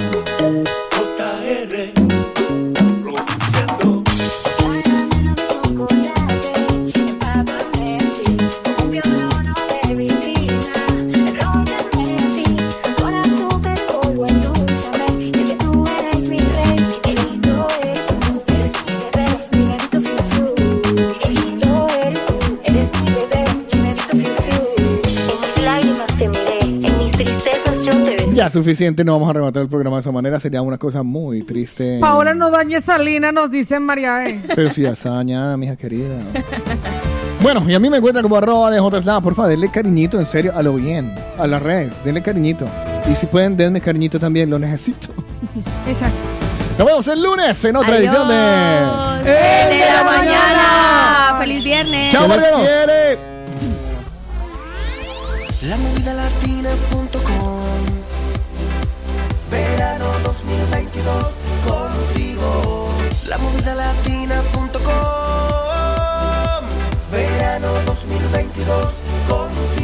Ya suficiente, no vamos a rematar el programa de esa manera, sería una cosa muy triste. Paola no dañe esa línea, nos dice María E. Pero si ya está dañada, mija querida. Bueno, y a mí me encuentran como arroba de JSLA. Por favor, denle cariñito, en serio, a lo bien. A las redes, denle cariñito. Y si pueden, denme cariñito también, lo necesito. Exacto. Nos vemos el lunes en otra edición de... ¡El de la mañana! ¡Feliz viernes! ¡Chao, Mariano! La movida 2022 contigo. La movida latina.com. Verano 2022 contigo.